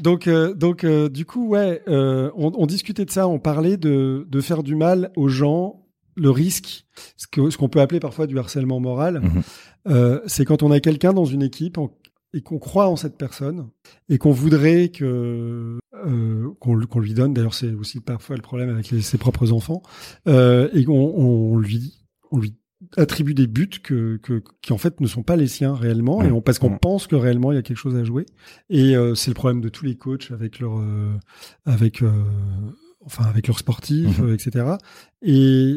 donc, euh, donc euh, du coup, ouais, euh, on, on discutait de ça, on parlait de, de faire du mal aux gens, le risque, ce que- ce qu'on peut appeler parfois du harcèlement moral, Mhm. euh, c'est quand on a quelqu'un dans une équipe en- et qu'on croit en cette personne et qu'on voudrait que euh, qu'on lui- donne. D'ailleurs, c'est aussi parfois le problème avec les- ses propres enfants euh, et qu'on on lui on lui attribue des buts que, que qui en fait ne sont pas les siens réellement et on, parce qu'on Mm. pense que réellement il y a quelque chose à jouer et euh, c'est le problème de tous les coachs avec leur euh, avec euh, enfin avec leurs sportifs Mhm. euh, etc et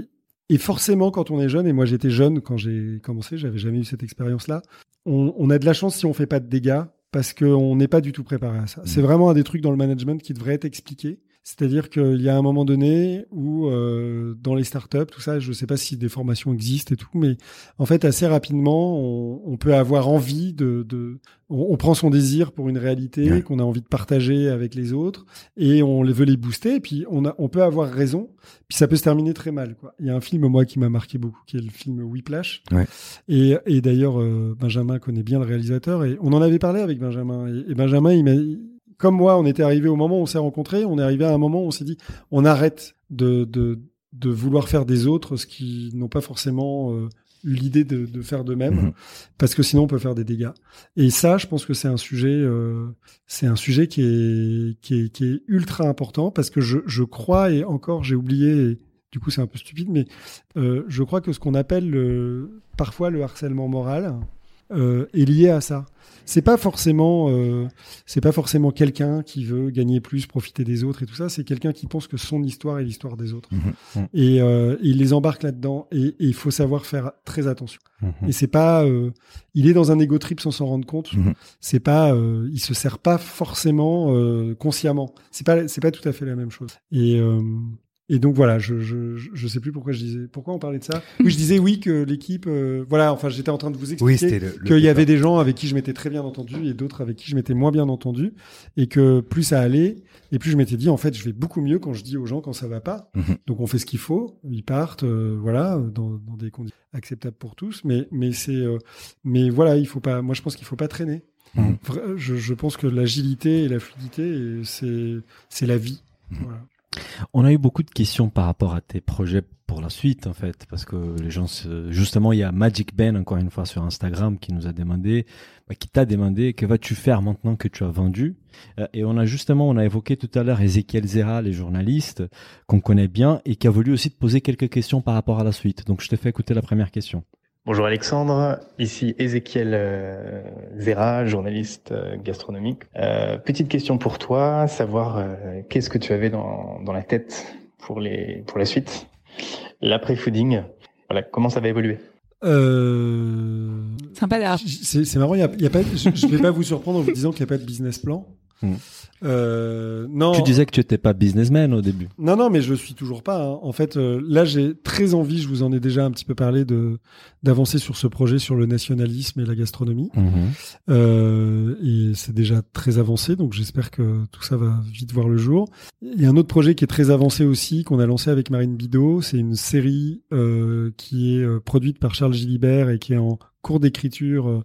et forcément quand on est jeune et moi j'étais jeune quand j'ai commencé j'avais jamais eu cette expérience là on, a de la chance si on fait pas de dégâts parce qu'on n'est pas du tout préparé à ça. C'est vraiment un des trucs dans le management qui devrait être expliqué c'est-à-dire qu'il y a un moment donné où, euh, dans les startups, tout ça, je ne sais pas si des formations existent et tout, mais en fait, assez rapidement, on, on peut avoir envie de... de on, on prend son désir pour une réalité Ouais. qu'on a envie de partager avec les autres et on les veut les booster. Et puis, on, a, on peut avoir raison, puis ça peut se terminer très mal. Quoi. Il y a un film, moi, qui m'a marqué beaucoup, qui est le film Whiplash. Ouais. Et, et d'ailleurs, euh, Benjamin connaît bien le réalisateur et on en avait parlé avec Benjamin. Et, et Benjamin, il m'a comme moi, on était arrivé au moment où on s'est rencontrés, on est arrivé à un moment où on s'est dit, on arrête de, de, de vouloir faire des autres ce qu'ils n'ont pas forcément euh, eu l'idée de, de faire d'eux-mêmes, Mhm. parce que sinon on peut faire des dégâts. Et ça, je pense que c'est un sujet, euh, c'est un sujet qui est, qui est, qui est ultra important, parce que je, je crois, et encore j'ai oublié, et du coup c'est un peu stupide, mais euh, je crois que ce qu'on appelle le, parfois le harcèlement moral euh, est lié à ça. C'est pas forcément, euh, c'est pas forcément quelqu'un qui veut gagner plus, profiter des autres et tout ça. C'est quelqu'un qui pense que son histoire est l'histoire des autres. Mhm. Et euh, il les embarque là-dedans. Et il faut savoir faire très attention. Mhm. Et c'est pas, il est dans un ego trip sans s'en rendre compte. Mhm. C'est pas, il se sert pas forcément consciemment. C'est pas, c'est pas tout à fait la même chose. Et et donc voilà, je, je je- sais plus pourquoi je disais, pourquoi on parlait de ça? Oui, je disais oui que l'équipe, euh, voilà. Enfin, j'étais en train de vous expliquer Oui, qu'il y avait des gens avec qui je m'étais très bien entendu et d'autres avec qui je m'étais moins bien entendu et que plus ça allait et plus je m'étais dit en fait je vais beaucoup mieux quand je dis aux gens quand ça va pas Mhm. donc on fait ce qu'il faut ils partent euh, voilà dans, dans des conditions acceptables pour tous mais mais c'est euh, mais voilà il faut pas moi je pense qu'il faut pas traîner Mhm. Vra- je, je pense que l'agilité et la fluidité c'est c'est la vie Mhm. voilà. On a eu beaucoup de questions par rapport à tes projets pour la suite, en fait, parce que les gens, se- justement, il y a Magic Ben, encore une fois, sur Instagram, qui nous a demandé, bah, qui t'a demandé, que vas-tu faire maintenant que tu as vendu? Euh, Et on a justement, on a évoqué tout à l'heure Ezekiel Zera, les journalistes, qu'on connaît bien, et qui a voulu aussi te poser quelques questions par rapport à la suite. Donc, je te fais écouter la première question. Bonjour Alexandre, ici Ezekiel euh, Zera, journaliste euh, gastronomique. Euh, petite question pour toi, savoir euh, qu'est-ce que tu avais dans, dans la tête pour les pour la suite, l'après-fooding. Voilà, comment ça va évoluer? Euh, Sympa. C'est marrant, il y a, il y a pas, je ne vais pas vous surprendre en vous disant qu'il n'y a pas de business plan. Hmm. Euh, non, Tu disais que tu n'étais pas businessman au début. non, non, mais je suis toujours pas. hein. En fait, euh, là, j'ai très envie, je vous en ai déjà un petit peu parlé, de d'avancer sur ce projet sur le nationalisme et la gastronomie. Euh, et c'est déjà très avancé, donc j'espère que tout ça va vite voir le jour. Il y a un autre projet qui est très avancé aussi, qu'on a lancé avec Marine Bidot. C'est une série qui est produite par Charles Gilibert et qui est en cours d'écriture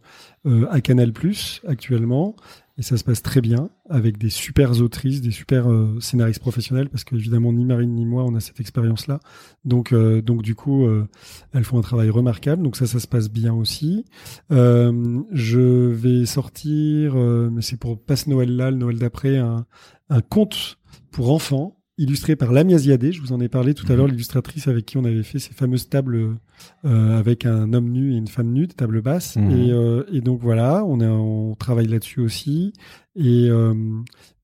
à Canal Plus actuellement. Et ça se passe très bien avec des super autrices, des super euh, scénaristes professionnels, parce qu'évidemment ni Marine ni moi on a cette expérience-là. Donc, euh, donc du coup, euh, elles font un travail remarquable. Donc ça, ça se passe bien aussi. Euh, je vais sortir, euh, mais c'est pour pas ce Noël-là, le Noël d'après, un, un conte pour enfants illustré par Lamia Ziadé. Je vous en ai parlé tout à l'heure, l'illustratrice avec qui on avait fait ces fameuses tables euh, avec un homme nu et une femme nue, des tables basses. Mhm. Et, euh, et donc voilà, on travaille là-dessus aussi. Et euh,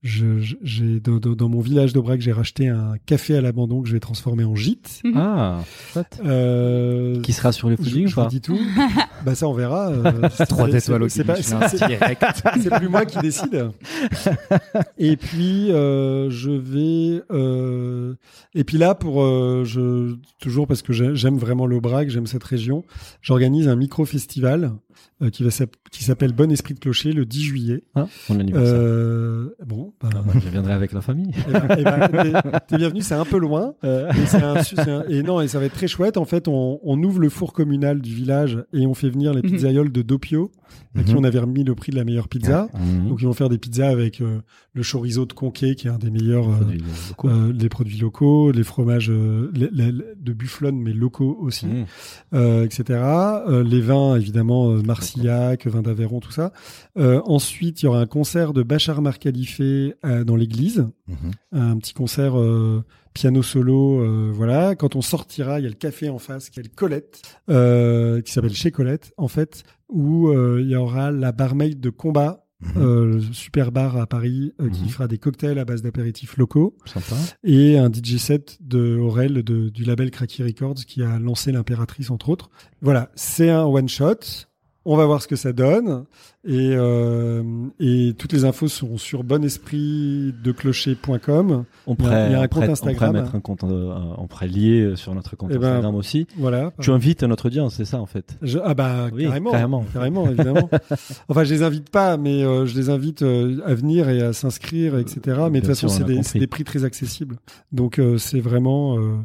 je- je- j'ai dans, dans- dans mon village d'Aubrac, j'ai racheté un café à l'abandon que je vais transformer en gîte. Ah, chouette. Euh, Qui sera sur je, foodings ou je vous pas dis tout. bah ça on verra. euh, Trois c'est- étoiles au c'est pas- c'est- plus moi qui décide. et puis euh, je vais euh, et puis là pour euh, je toujours parce que j'ai- j'aime vraiment l'Aubrac, j'aime cette région, j'organise un micro festival qui va s'app- qui s'appelle Bon Esprit de Clocher le 10 juillet. Hein, mon anniversaire. Euh, bon, bah, Ah, bah, je viendrai avec la famille. eh ben, eh ben, t'es- t'es bienvenu, c'est un peu loin. Euh, Et, un- un- et non, et ça va être très chouette. En fait, on, on ouvre le four communal du village et on fait venir les Mhm. pizzaioles de Doppio, à qui Mhm. on avait remis le prix de la meilleure pizza. mhm. Donc ils vont faire des pizzas avec euh, le chorizo de Conquet, qui est un des meilleurs, euh, Produits locaux. euh, les produits locaux, les fromages les- les- de bufflone, mais locaux aussi, Mhm. etc. Les vins, évidemment, Marcillac, vin d'Aveyron, tout ça. Ensuite, il y aura un concert de Bachar Mar Khalife euh, dans l'église un petit concert piano solo, euh, voilà. Quand on sortira, il y a le café en face, qui est le Colette, euh, qui s'appelle chez Colette, en fait, où euh, il y aura la barmaid de combat. Mhm. le super bar à Paris qui Mhm. fera des cocktails à base d'apéritifs locaux Sympa. et un DJ set de Aurel de, du label Cracky Records qui a lancé l'impératrice entre autres. Voilà, c'est un one shot. On va voir ce que ça donne et, euh, et toutes les infos sont sur bonespritdeclocher.com. On pourrait, il y a un compte Instagram. On pourrait mettre un compte, euh, on pourrait lier euh, sur notre compte Eh ben, Instagram aussi. Voilà. Tu invites notre audience, c'est ça en fait? Je- ah bah Oui, carrément, carrément. carrément, évidemment. enfin, je les invite pas, mais euh, je les invite euh, à venir et à s'inscrire, etc. Mais de toute façon, c'est des, des prix très accessibles. Donc euh, c'est vraiment, euh,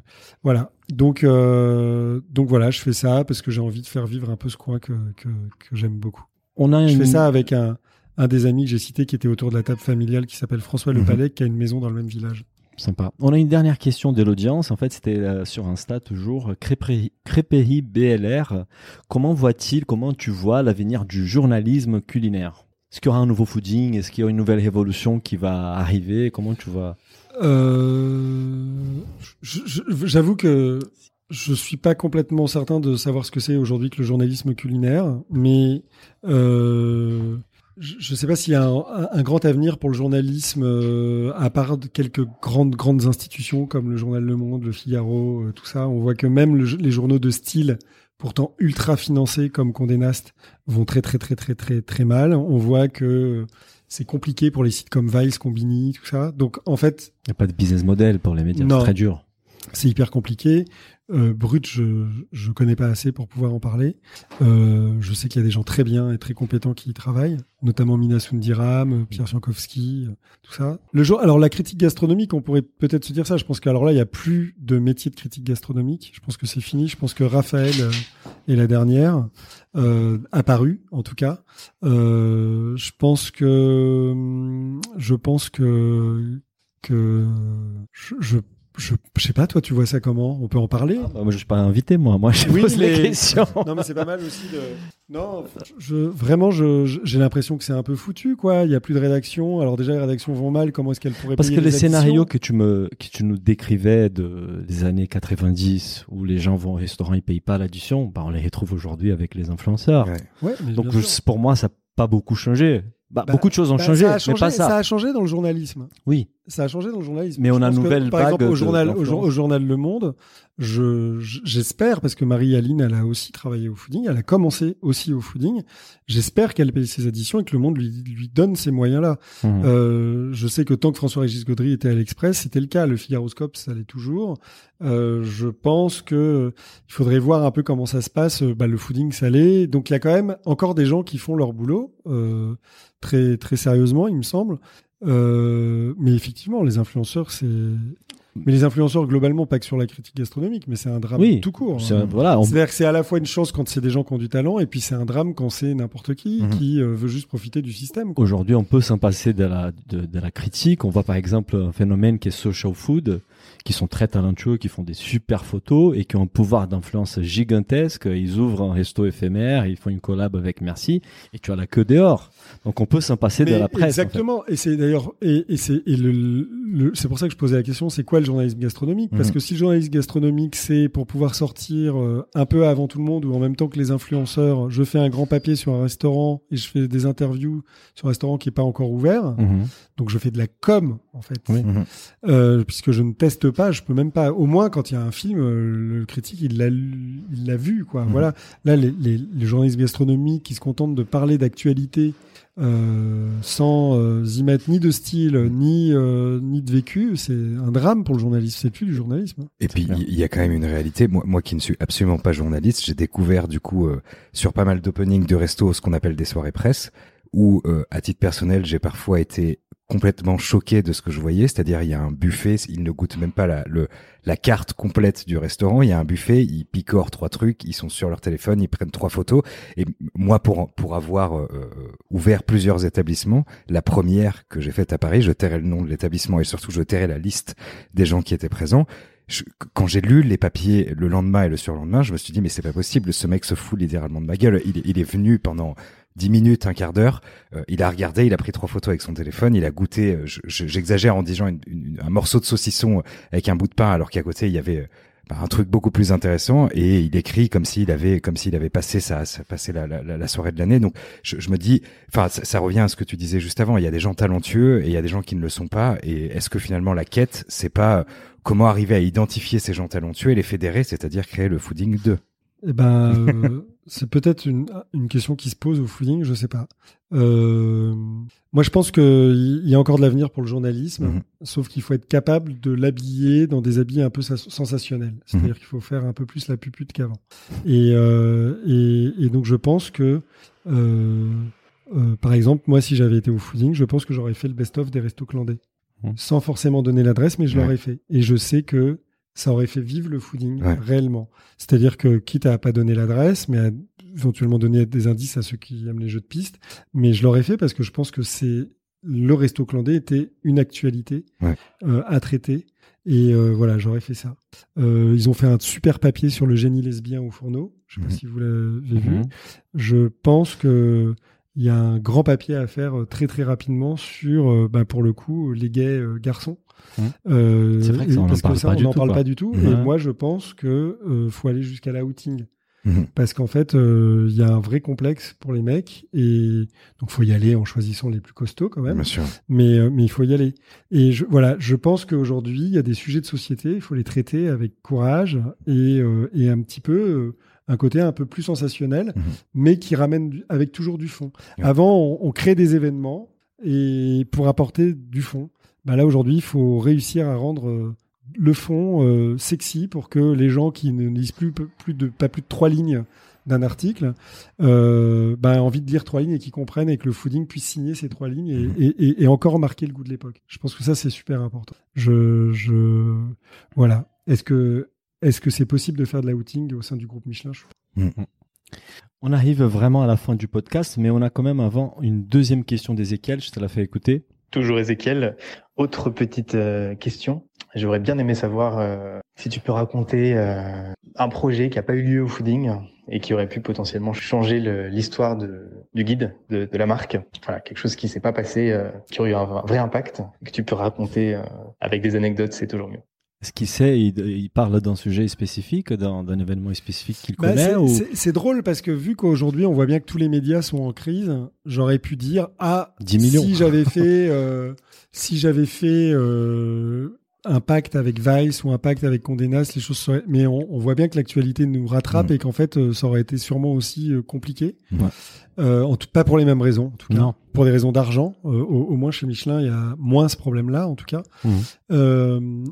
voilà. Donc euh, donc voilà, je fais ça parce que j'ai envie de faire vivre un peu ce coin que que, que j'aime beaucoup. On a Je une... fais ça avec un un des amis que j'ai cité qui était autour de la table familiale qui s'appelle François Le Mhm. Qui a une maison dans le même village. Sympa. On a une dernière question de l'audience. En fait, c'était euh, sur Insta toujours. Crépéry, Crépéry BLR. Comment voit-il, comment tu vois l'avenir du journalisme culinaire? Est-ce qu'il y aura un nouveau fooding? Est-ce qu'il y aura une nouvelle révolution qui va arriver? Comment tu vois? Euh, J'avoue que je suis pas complètement certain de savoir ce que c'est aujourd'hui que le journalisme culinaire, mais euh, je je sais pas s'il y a un, grand avenir pour le journalisme euh, à part de quelques grandes grandes institutions comme le journal Le Monde, le Figaro, euh, tout ça. On voit que même le- les journaux de style pourtant ultra financés comme Condé Nast vont très très très très très très mal. On voit que c'est compliqué pour les sites comme Vice, Combini, tout ça. Donc en fait, Il n'y a pas de business model pour les médias. Non. C'est très dur. C'est hyper compliqué. Euh, Brut, je je connais pas assez pour pouvoir en parler. Euh, je sais qu'il y a des gens très bien et très compétents qui y travaillent, notamment Mina Sundiram, Pierre Siankowski, euh, tout ça. Le jour, alors la critique gastronomique, on pourrait peut-être se dire ça. Je pense qu'alors là, il y a plus de métier de critique gastronomique. Je pense que c'est fini. Je pense que Raphaël euh, est la dernière euh, apparue, en tout cas. Euh, je pense que hum, je pense que que je je, je sais pas, toi, tu vois ça comment? On peut en parler? Ah, bah, moi, je suis pas invité, moi. Moi, je Oui, pose les questions. Non, mais c'est pas mal aussi de. Non, je, vraiment, j'ai l'impression que c'est un peu foutu, quoi. Il y a plus de rédaction. Alors déjà, les rédactions vont mal. Comment est-ce qu'elles pourraient Parce payer que les scénarios que tu me, que tu nous décrivais de, des années 90 où les gens vont au restaurant, ils payent pas l'addition, bah, on les retrouve aujourd'hui avec les influenceurs. Ouais. Ouais, mais Donc, je- pour moi, ça n'a pas beaucoup changé. Bah, Bah, beaucoup de choses ont Bah, changé, ça a mais pas ça. a changé dans le journalisme. Oui. Ça a changé dans le journalisme. Mais on a une que, nouvelle Par exemple, au journal, au journal Le Monde, je, je- j'espère, parce que Marie-Aline, elle a aussi travaillé au fooding, elle a commencé aussi au fooding. J'espère qu'elle paye ses additions et que le monde lui, lui donne ces moyens-là. Mhm. Euh, je sais que tant que François-Régis Gaudry était à l'Express, c'était le cas. Le Figaroscope, ça l'est toujours. Euh, je pense que il faudrait voir un peu comment ça se passe. Euh, Bah, le fooding, ça l'est. Donc il y a quand même encore des gens qui font leur boulot euh, très très sérieusement, il me semble. Euh, mais effectivement, les influenceurs, c'est. Mais les influenceurs, globalement, pas que sur la critique gastronomique, mais c'est un drame Oui. tout court. C'est- hein. voilà, on- C'est-à-dire que c'est à la fois une chance quand c'est des gens qui ont du talent, et puis c'est un drame quand c'est n'importe qui Mhm. qui euh, veut juste profiter du système. quoi. Aujourd'hui, on peut s'en passer de la, de, de la critique. On voit par exemple un phénomène qui est social food, qui sont très talentueux, qui font des super photos et qui ont un pouvoir d'influence gigantesque. Ils ouvrent un resto éphémère, ils font une collab avec Merci et tu as la queue dehors. Donc on peut s'en passer de la presse. en fait. Exactement. Et c'est d'ailleurs, et, et c'est et le, le- c'est pour ça que je posais la question, c'est quoi le journalisme gastronomique? Parce Mhm. que si le journalisme gastronomique, c'est pour pouvoir sortir euh, un peu avant tout le monde ou en même temps que les influenceurs, je fais un grand papier sur un restaurant et je fais des interviews sur un restaurant qui est pas encore ouvert. Mhm. Donc je fais de la com en fait, Oui. Euh, puisque je ne teste pas, je peux même pas. Au moins quand il y a un film, euh, le critique il l'a lu- il l'a vu quoi. Mhm. Voilà. Là les, les, les journalistes gastronomiques qui se contentent de parler d'actualité euh, sans euh, y mettre ni de style ni euh, ni de vécu, c'est un drame pour le journalisme. C'est plus du journalisme. Et puis il y a quand même une réalité. Moi, moi qui ne suis absolument pas journaliste, j'ai découvert du coup euh, sur pas mal d'openings de resto ce qu'on appelle des soirées presse, où euh, à titre personnel j'ai parfois été complètement choqué de ce que je voyais, c'est-à-dire il y a un buffet, ils ne goûtent même pas la, le, la carte complète du restaurant, il y a un buffet, ils picorent trois trucs, ils sont sur leur téléphone, ils prennent trois photos, et moi pour, pour avoir euh, ouvert plusieurs établissements, la première que j'ai faite à Paris, je tairai le nom de l'établissement et surtout je tairai la liste des gens qui étaient présents, quand j'ai lu les papiers le lendemain et le surlendemain, je me suis dit mais c'est pas possible, ce mec se fout littéralement de ma gueule. Il, il est venu pendant dix minutes, un quart d'heure. Euh, il a regardé, il a pris trois photos avec son téléphone, il a goûté. euh, je- je- J'exagère en disant un morceau de saucisson avec un bout de pain, alors qu'à côté il y avait euh, un truc beaucoup plus intéressant. Et il écrit comme s'il avait, comme s'il avait passé sa, passé la, la, soirée de l'année. Donc je, je me dis, enfin, ça, ça revient à ce que tu disais juste avant. Il y a des gens talentueux et il y a des gens qui ne le sont pas. Et est-ce que finalement la quête, c'est pas comment arriver à identifier ces gens talentueux et les fédérer, c'est-à-dire créer le fooding 2 Eh ben, euh, c'est peut-être une, une question qui se pose au fooding, je sais pas. Euh, moi, je pense qu'il y a encore de l'avenir pour le journalisme, Mhm. sauf qu'il faut être capable de l'habiller dans des habits un peu sens- sensationnels. C'est-à-dire qu'il faut faire un peu plus la pupute qu'avant. Et, euh, et, et donc, je pense que, euh, par exemple, moi, si j'avais été au fooding, je pense que j'aurais fait le best-of des restos clandés. Mhm. Sans forcément donner l'adresse, mais je Ouais. l'aurais fait. Et je sais que ça aurait fait vivre le fooding Ouais. réellement. C'est-à-dire que, quitte à pas donner l'adresse, mais à éventuellement donner des indices à ceux qui aiment les jeux de piste, mais je l'aurais fait parce que je pense que c'est le resto clandé était une actualité Ouais. euh, à traiter. Et euh, voilà, j'aurais fait ça. Euh, ils ont fait un super papier sur le génie lesbien au fourneau. Je sais pas Mhm. si vous l'avez vu. Mhm. Je pense que il y a un grand papier à faire euh, très très rapidement sur, euh, bah, pour le coup, les gays euh, garçons. Mhm. Euh, C'est vrai que ça, on en parce parle pas on du n'en tout, parle pas du tout. Et moi, je pense que euh, faut aller jusqu'à la outing. Mhm. Parce qu'en fait, euh, il y a un vrai complexe pour les mecs et donc faut y aller en choisissant les plus costauds quand même. Bien sûr. Mais mais il faut y aller. Et je, voilà, je pense qu'aujourd'hui, il y a des sujets de société, il faut les traiter avec courage et et un petit peu un côté un peu plus sensationnel, Mhm. mais qui ramène du- avec toujours du fond. Avant, on, on crée des événements et pour apporter du fond. Bah là aujourd'hui, il faut réussir à rendre euh, le fond euh, sexy pour que les gens qui ne lisent plus, plus de pas plus de trois lignes d'un article, euh, bah, aient envie de lire trois lignes et qui comprennent et que le fooding puisse signer ces trois lignes et, et- et- et encore marquer le goût de l'époque. Je pense que ça c'est super important. Je, je voilà. Est-ce que est-ce que c'est possible de faire de la outing au sein du groupe Michelin Je- On arrive vraiment à la fin du podcast, mais on a quand même avant une deuxième question d'Ézéchiel. Je te la fais écouter. Toujours Ézéchiel. Autre petite euh, question. J'aurais bien aimé savoir euh, si tu peux raconter euh, un projet qui n'a pas eu lieu au fooding et qui aurait pu potentiellement changer l'histoire de- du guide, de, de la marque. Voilà, quelque chose qui s'est pas passé, euh, qui aurait eu un, un vrai impact, que tu peux raconter euh, avec des anecdotes, c'est toujours mieux. Est-ce qu'il sait, il, il parle d'un sujet spécifique, d'un événement spécifique qu'il Bah, connaît c'est- ou... drôle parce que vu qu'aujourd'hui on voit bien que tous les médias sont en crise, j'aurais pu dire ah 10 millions. si j'avais fait euh, si j'avais fait euh, un pacte avec Vice ou un pacte avec Condé Nast, les choses seraient. Mais on, on voit bien que l'actualité nous rattrape Mm. et qu'en fait euh, ça aurait été sûrement aussi compliqué. Ouais. En tout pas pour les mêmes raisons, en tout cas. Non. Pour des raisons d'argent, au, au moins chez Michelin, il y a moins ce problème-là, en tout cas. Mhm.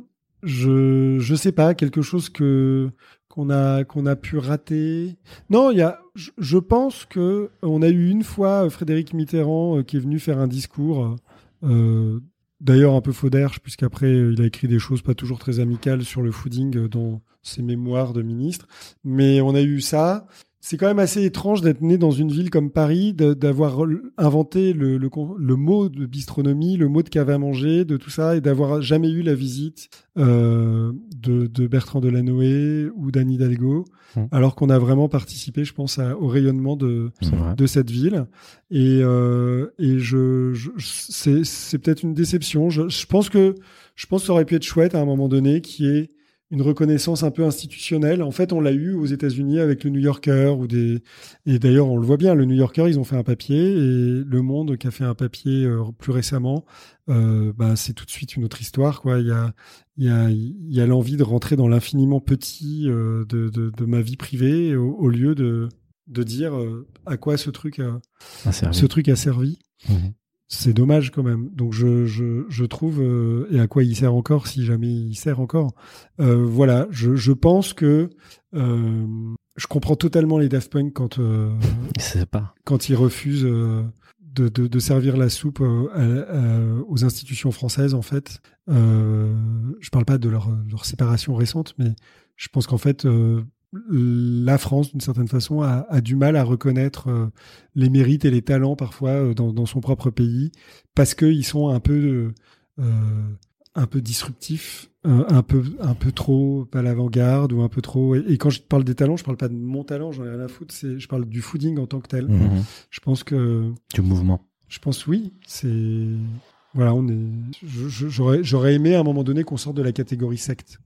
Euh, je je sais pas quelque chose que qu'on a qu'on a pu rater. Non, il y a. Je, je pense que on a eu une fois euh, Frédéric Mitterrand euh, qui est venu faire un discours. euh, D'ailleurs un peu faux d'herche puisqu'après euh, il a écrit des choses pas toujours très amicales sur le fooding euh, dans ses mémoires de ministre. Mais on a eu ça. C'est quand même assez étrange d'être né dans une ville comme Paris, d'avoir inventé le, le, con- le mot de bistronomie, le mot de cave à manger, de tout ça, et d'avoir jamais eu la visite euh, de, de Bertrand Delanoë ou d'Anne Hidalgo, Mm. alors qu'on a vraiment participé, je pense, à- au rayonnement de, cette ville. Et, euh, et je, je- c'est, c'est peut-être une déception. Je, je pense que je pense que ça aurait pu être chouette à un moment donné, qui est une reconnaissance un peu institutionnelle. En fait, on l'a eu aux États-Unis avec le New Yorker ou des. Et d'ailleurs, on le voit bien. Le New Yorker, ils ont fait un papier et Le Monde qui a fait un papier euh, plus récemment. Euh, bah, c'est tout de suite une autre histoire, quoi. Il y a, il y a, il y a l'envie de rentrer dans l'infiniment petit euh, de, de, de ma vie privée au, au lieu de de dire à quoi ce truc a, ce truc a servi. Mhm. C'est dommage quand même. Donc je, je, je trouve euh, et à quoi il sert encore si jamais il sert encore. Euh, voilà, je, je pense que euh, je comprends totalement les Daft Punk quand pas. quand ils refusent de, de, de servir la soupe à- à- aux institutions françaises en fait. Je parle pas de leur, leur séparation récente, mais je pense qu'en fait la France, d'une certaine façon, a, a du mal à reconnaître euh, les mérites et les talents parfois euh, dans, dans son propre pays parce qu'ils sont un peu, euh, un peu disruptifs un, peu un peu trop à l'avant-garde ou un peu trop. Et, et quand je parle des talents, je parle pas de mon talent, j'en ai rien à foutre. C'est, je parle du fooding en tant que tel. Mhm. Je pense que Du mouvement. je pense oui, c'est voilà, on est. J'aurais j'aurais aimé à un moment donné qu'on sorte de la catégorie secte.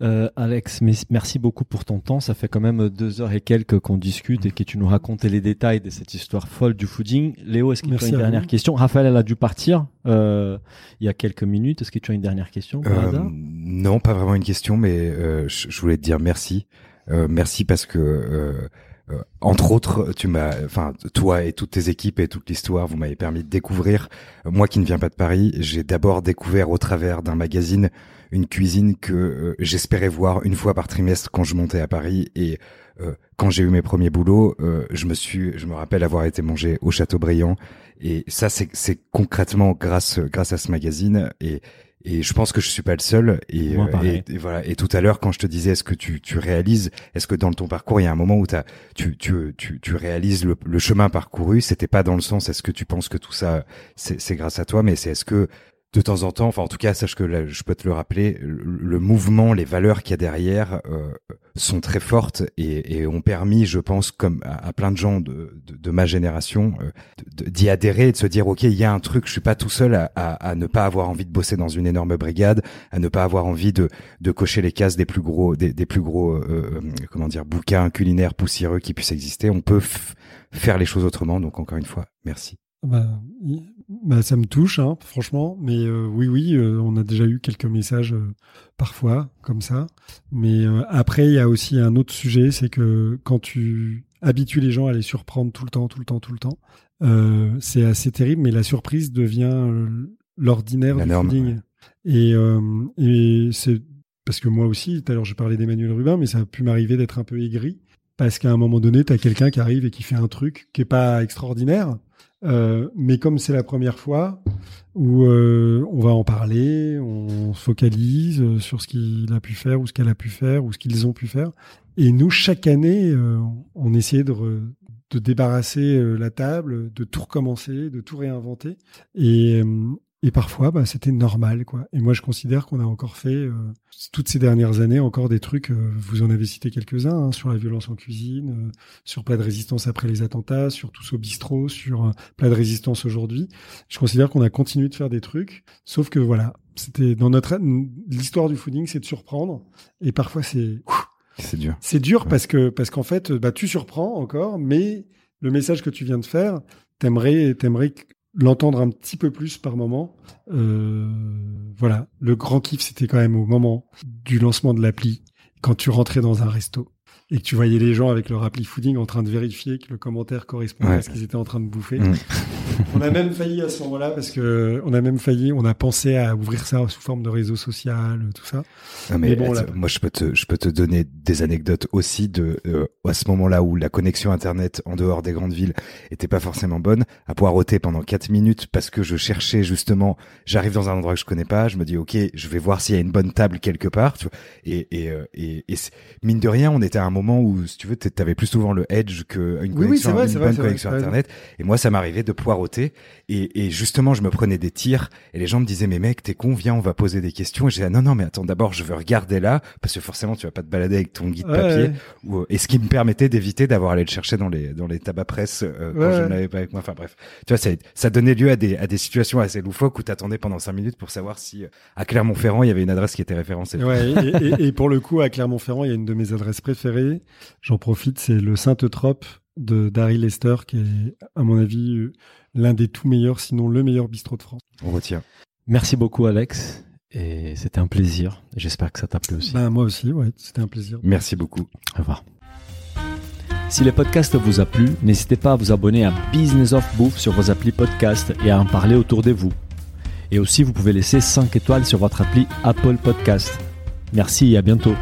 Euh, Alex, merci beaucoup pour ton temps. Ça fait quand même deux heures et quelques qu'on discute et que tu nous racontais les détails de cette histoire folle du fooding. Léo, est-ce que tu Merci as une dernière vous. question? Raphaël, elle a dû partir euh, il y a quelques minutes. Est-ce que tu as une dernière question Euh, non, pas vraiment une question, mais euh, je, je voulais te dire merci. Euh, merci parce que, euh, entre autres, tu m'as, enfin, toi et toutes tes équipes et toute l'histoire, vous m'avez permis de découvrir. euh, moi qui ne viens pas de Paris, j'ai d'abord découvert au travers d'un magazine une cuisine que euh, j'espérais voir une fois par trimestre quand je montais à Paris et euh, quand j'ai eu mes premiers boulots, euh, je me suis, je me rappelle avoir été mangé au Châteaubriand et ça c'est concrètement grâce grâce à ce magazine et et je pense que je suis pas le seul. Et, Moi, euh, et, et voilà. Et tout à l'heure, quand je te disais, est-ce que tu, tu réalises, est-ce que dans ton parcours, il y a un moment où tu, tu, tu, tu réalises le, le chemin parcouru? C'était pas dans le sens, est-ce que tu penses que tout ça, c'est grâce à toi, mais c'est est-ce que de temps en temps, enfin en tout cas, sache que je peux te le rappeler, le, mouvement, les valeurs qu'il y a derrière euh, sont très fortes et, ont permis, je pense, comme à, plein de gens de, ma génération, euh, d'y adhérer et de se dire, ok, il y a un truc, je suis pas tout seul à, ne pas avoir envie de bosser dans une énorme brigade, à ne pas avoir envie de, cocher les cases des plus gros, des, plus gros, euh, euh, comment dire, bouquins culinaires poussiéreux qui puissent exister. On peut faire les choses autrement. Donc encore une fois, merci. Bah, bah, ça me touche, hein, franchement. Mais euh, oui, oui, euh, on a déjà eu quelques messages euh, parfois comme ça. Mais euh, après, il y a aussi un autre sujet, c'est que quand tu habitues les gens à les surprendre tout le temps, tout le temps, tout le temps, euh, c'est assez terrible. Mais la surprise devient euh, l'ordinaire La du norme. Et, euh, et c'est parce que moi aussi, tout à l'heure, je parlais d'Emmanuel Rubin, mais ça a pu m'arriver d'être un peu aigri. Parce qu'à un moment donné, tu as quelqu'un qui arrive et qui fait un truc qui est pas extraordinaire, euh, mais comme c'est la première fois où euh, on va en parler, on se focalise euh, sur ce qu'il a pu faire ou ce qu'elle a pu faire ou ce qu'ils ont pu faire. Et nous, chaque année, euh, on essayait de, de débarrasser euh, la table, de tout recommencer, de tout réinventer. Et, et parfois, bah, c'était normal, quoi. Et moi, je considère qu'on a encore fait euh, toutes ces dernières années encore des trucs. euh, vous en avez cité quelques-uns hein, sur la violence en cuisine, euh, sur plat de résistance après les attentats, sur tous au bistrot, sur plat de résistance aujourd'hui. Je considère qu'on a continué de faire des trucs, sauf que voilà, c'était dans notre l'histoire du fooding, c'est de surprendre. Et parfois, c'est C'est dur. c'est dur Ouais. parce que parce qu'en fait, bah, tu surprends encore, mais le message que tu viens de faire, t'aimerais t'aimerais l'entendre un petit peu plus par moment. Euh, voilà, le grand kiff, c'était quand même au moment du lancement de l'appli, quand tu rentrais dans un resto et que tu voyais les gens avec leur appli fooding en train de vérifier que le commentaire correspondait Ouais. à ce qu'ils étaient en train de bouffer. Mm. on a même failli à ce moment-là parce que on a même failli, on a pensé à ouvrir ça sous forme de réseau social, tout ça. Non, mais Mais bon, là- moi je peux te je peux te donner des anecdotes aussi de euh, à ce moment-là où la connexion internet en dehors des grandes villes était pas forcément bonne, à poireauter pendant quatre minutes parce que je cherchais justement, j'arrive dans un endroit que je connais pas, je me dis ok, je vais voir s'il y a une bonne table quelque part, tu vois, et et euh, et, et c'est- mine de rien, on était à un moment où si tu veux, t'avais plus souvent le edge que une Oui, oui, connexion, vrai, une bonne vrai, connexion internet, et moi ça m'arrivait de poireauter et, et justement je me prenais des tirs et les gens me disaient mais mec t'es con viens on va poser des questions. Et j'ai dit, non non mais attends d'abord je veux regarder là parce que forcément tu vas pas te balader avec ton guide Ouais, papier. ouais. ou, et ce qui me permettait d'éviter d'avoir à aller le chercher dans les dans les tabacs presse euh, quand Ouais, je ne l'avais pas avec moi. Enfin bref. Tu vois ça, ça donnait lieu à des à des situations assez loufoques où t'attendais pendant cinq minutes pour savoir si euh, à Clermont-Ferrand il y avait une adresse qui était référencée. Ouais, et, et- et pour le coup, à Clermont-Ferrand, il y a une de mes adresses préférées. J'en profite, c'est le Sainte-Trope de Darry Lester, qui est, à mon avis, euh, l'un des tout meilleurs, sinon le meilleur bistrot de France. on retient Merci beaucoup, Alex. Et c'était un plaisir. J'espère que ça t'a plu aussi. Ben, moi aussi, ouais, c'était un plaisir. merci beaucoup Au revoir. Si le podcast vous a plu, n'hésitez pas à vous abonner à Business of Bouffe sur vos applis podcast et à en parler autour de vous. Et aussi, vous pouvez laisser 5 étoiles sur votre appli Apple Podcast. Merci et à bientôt.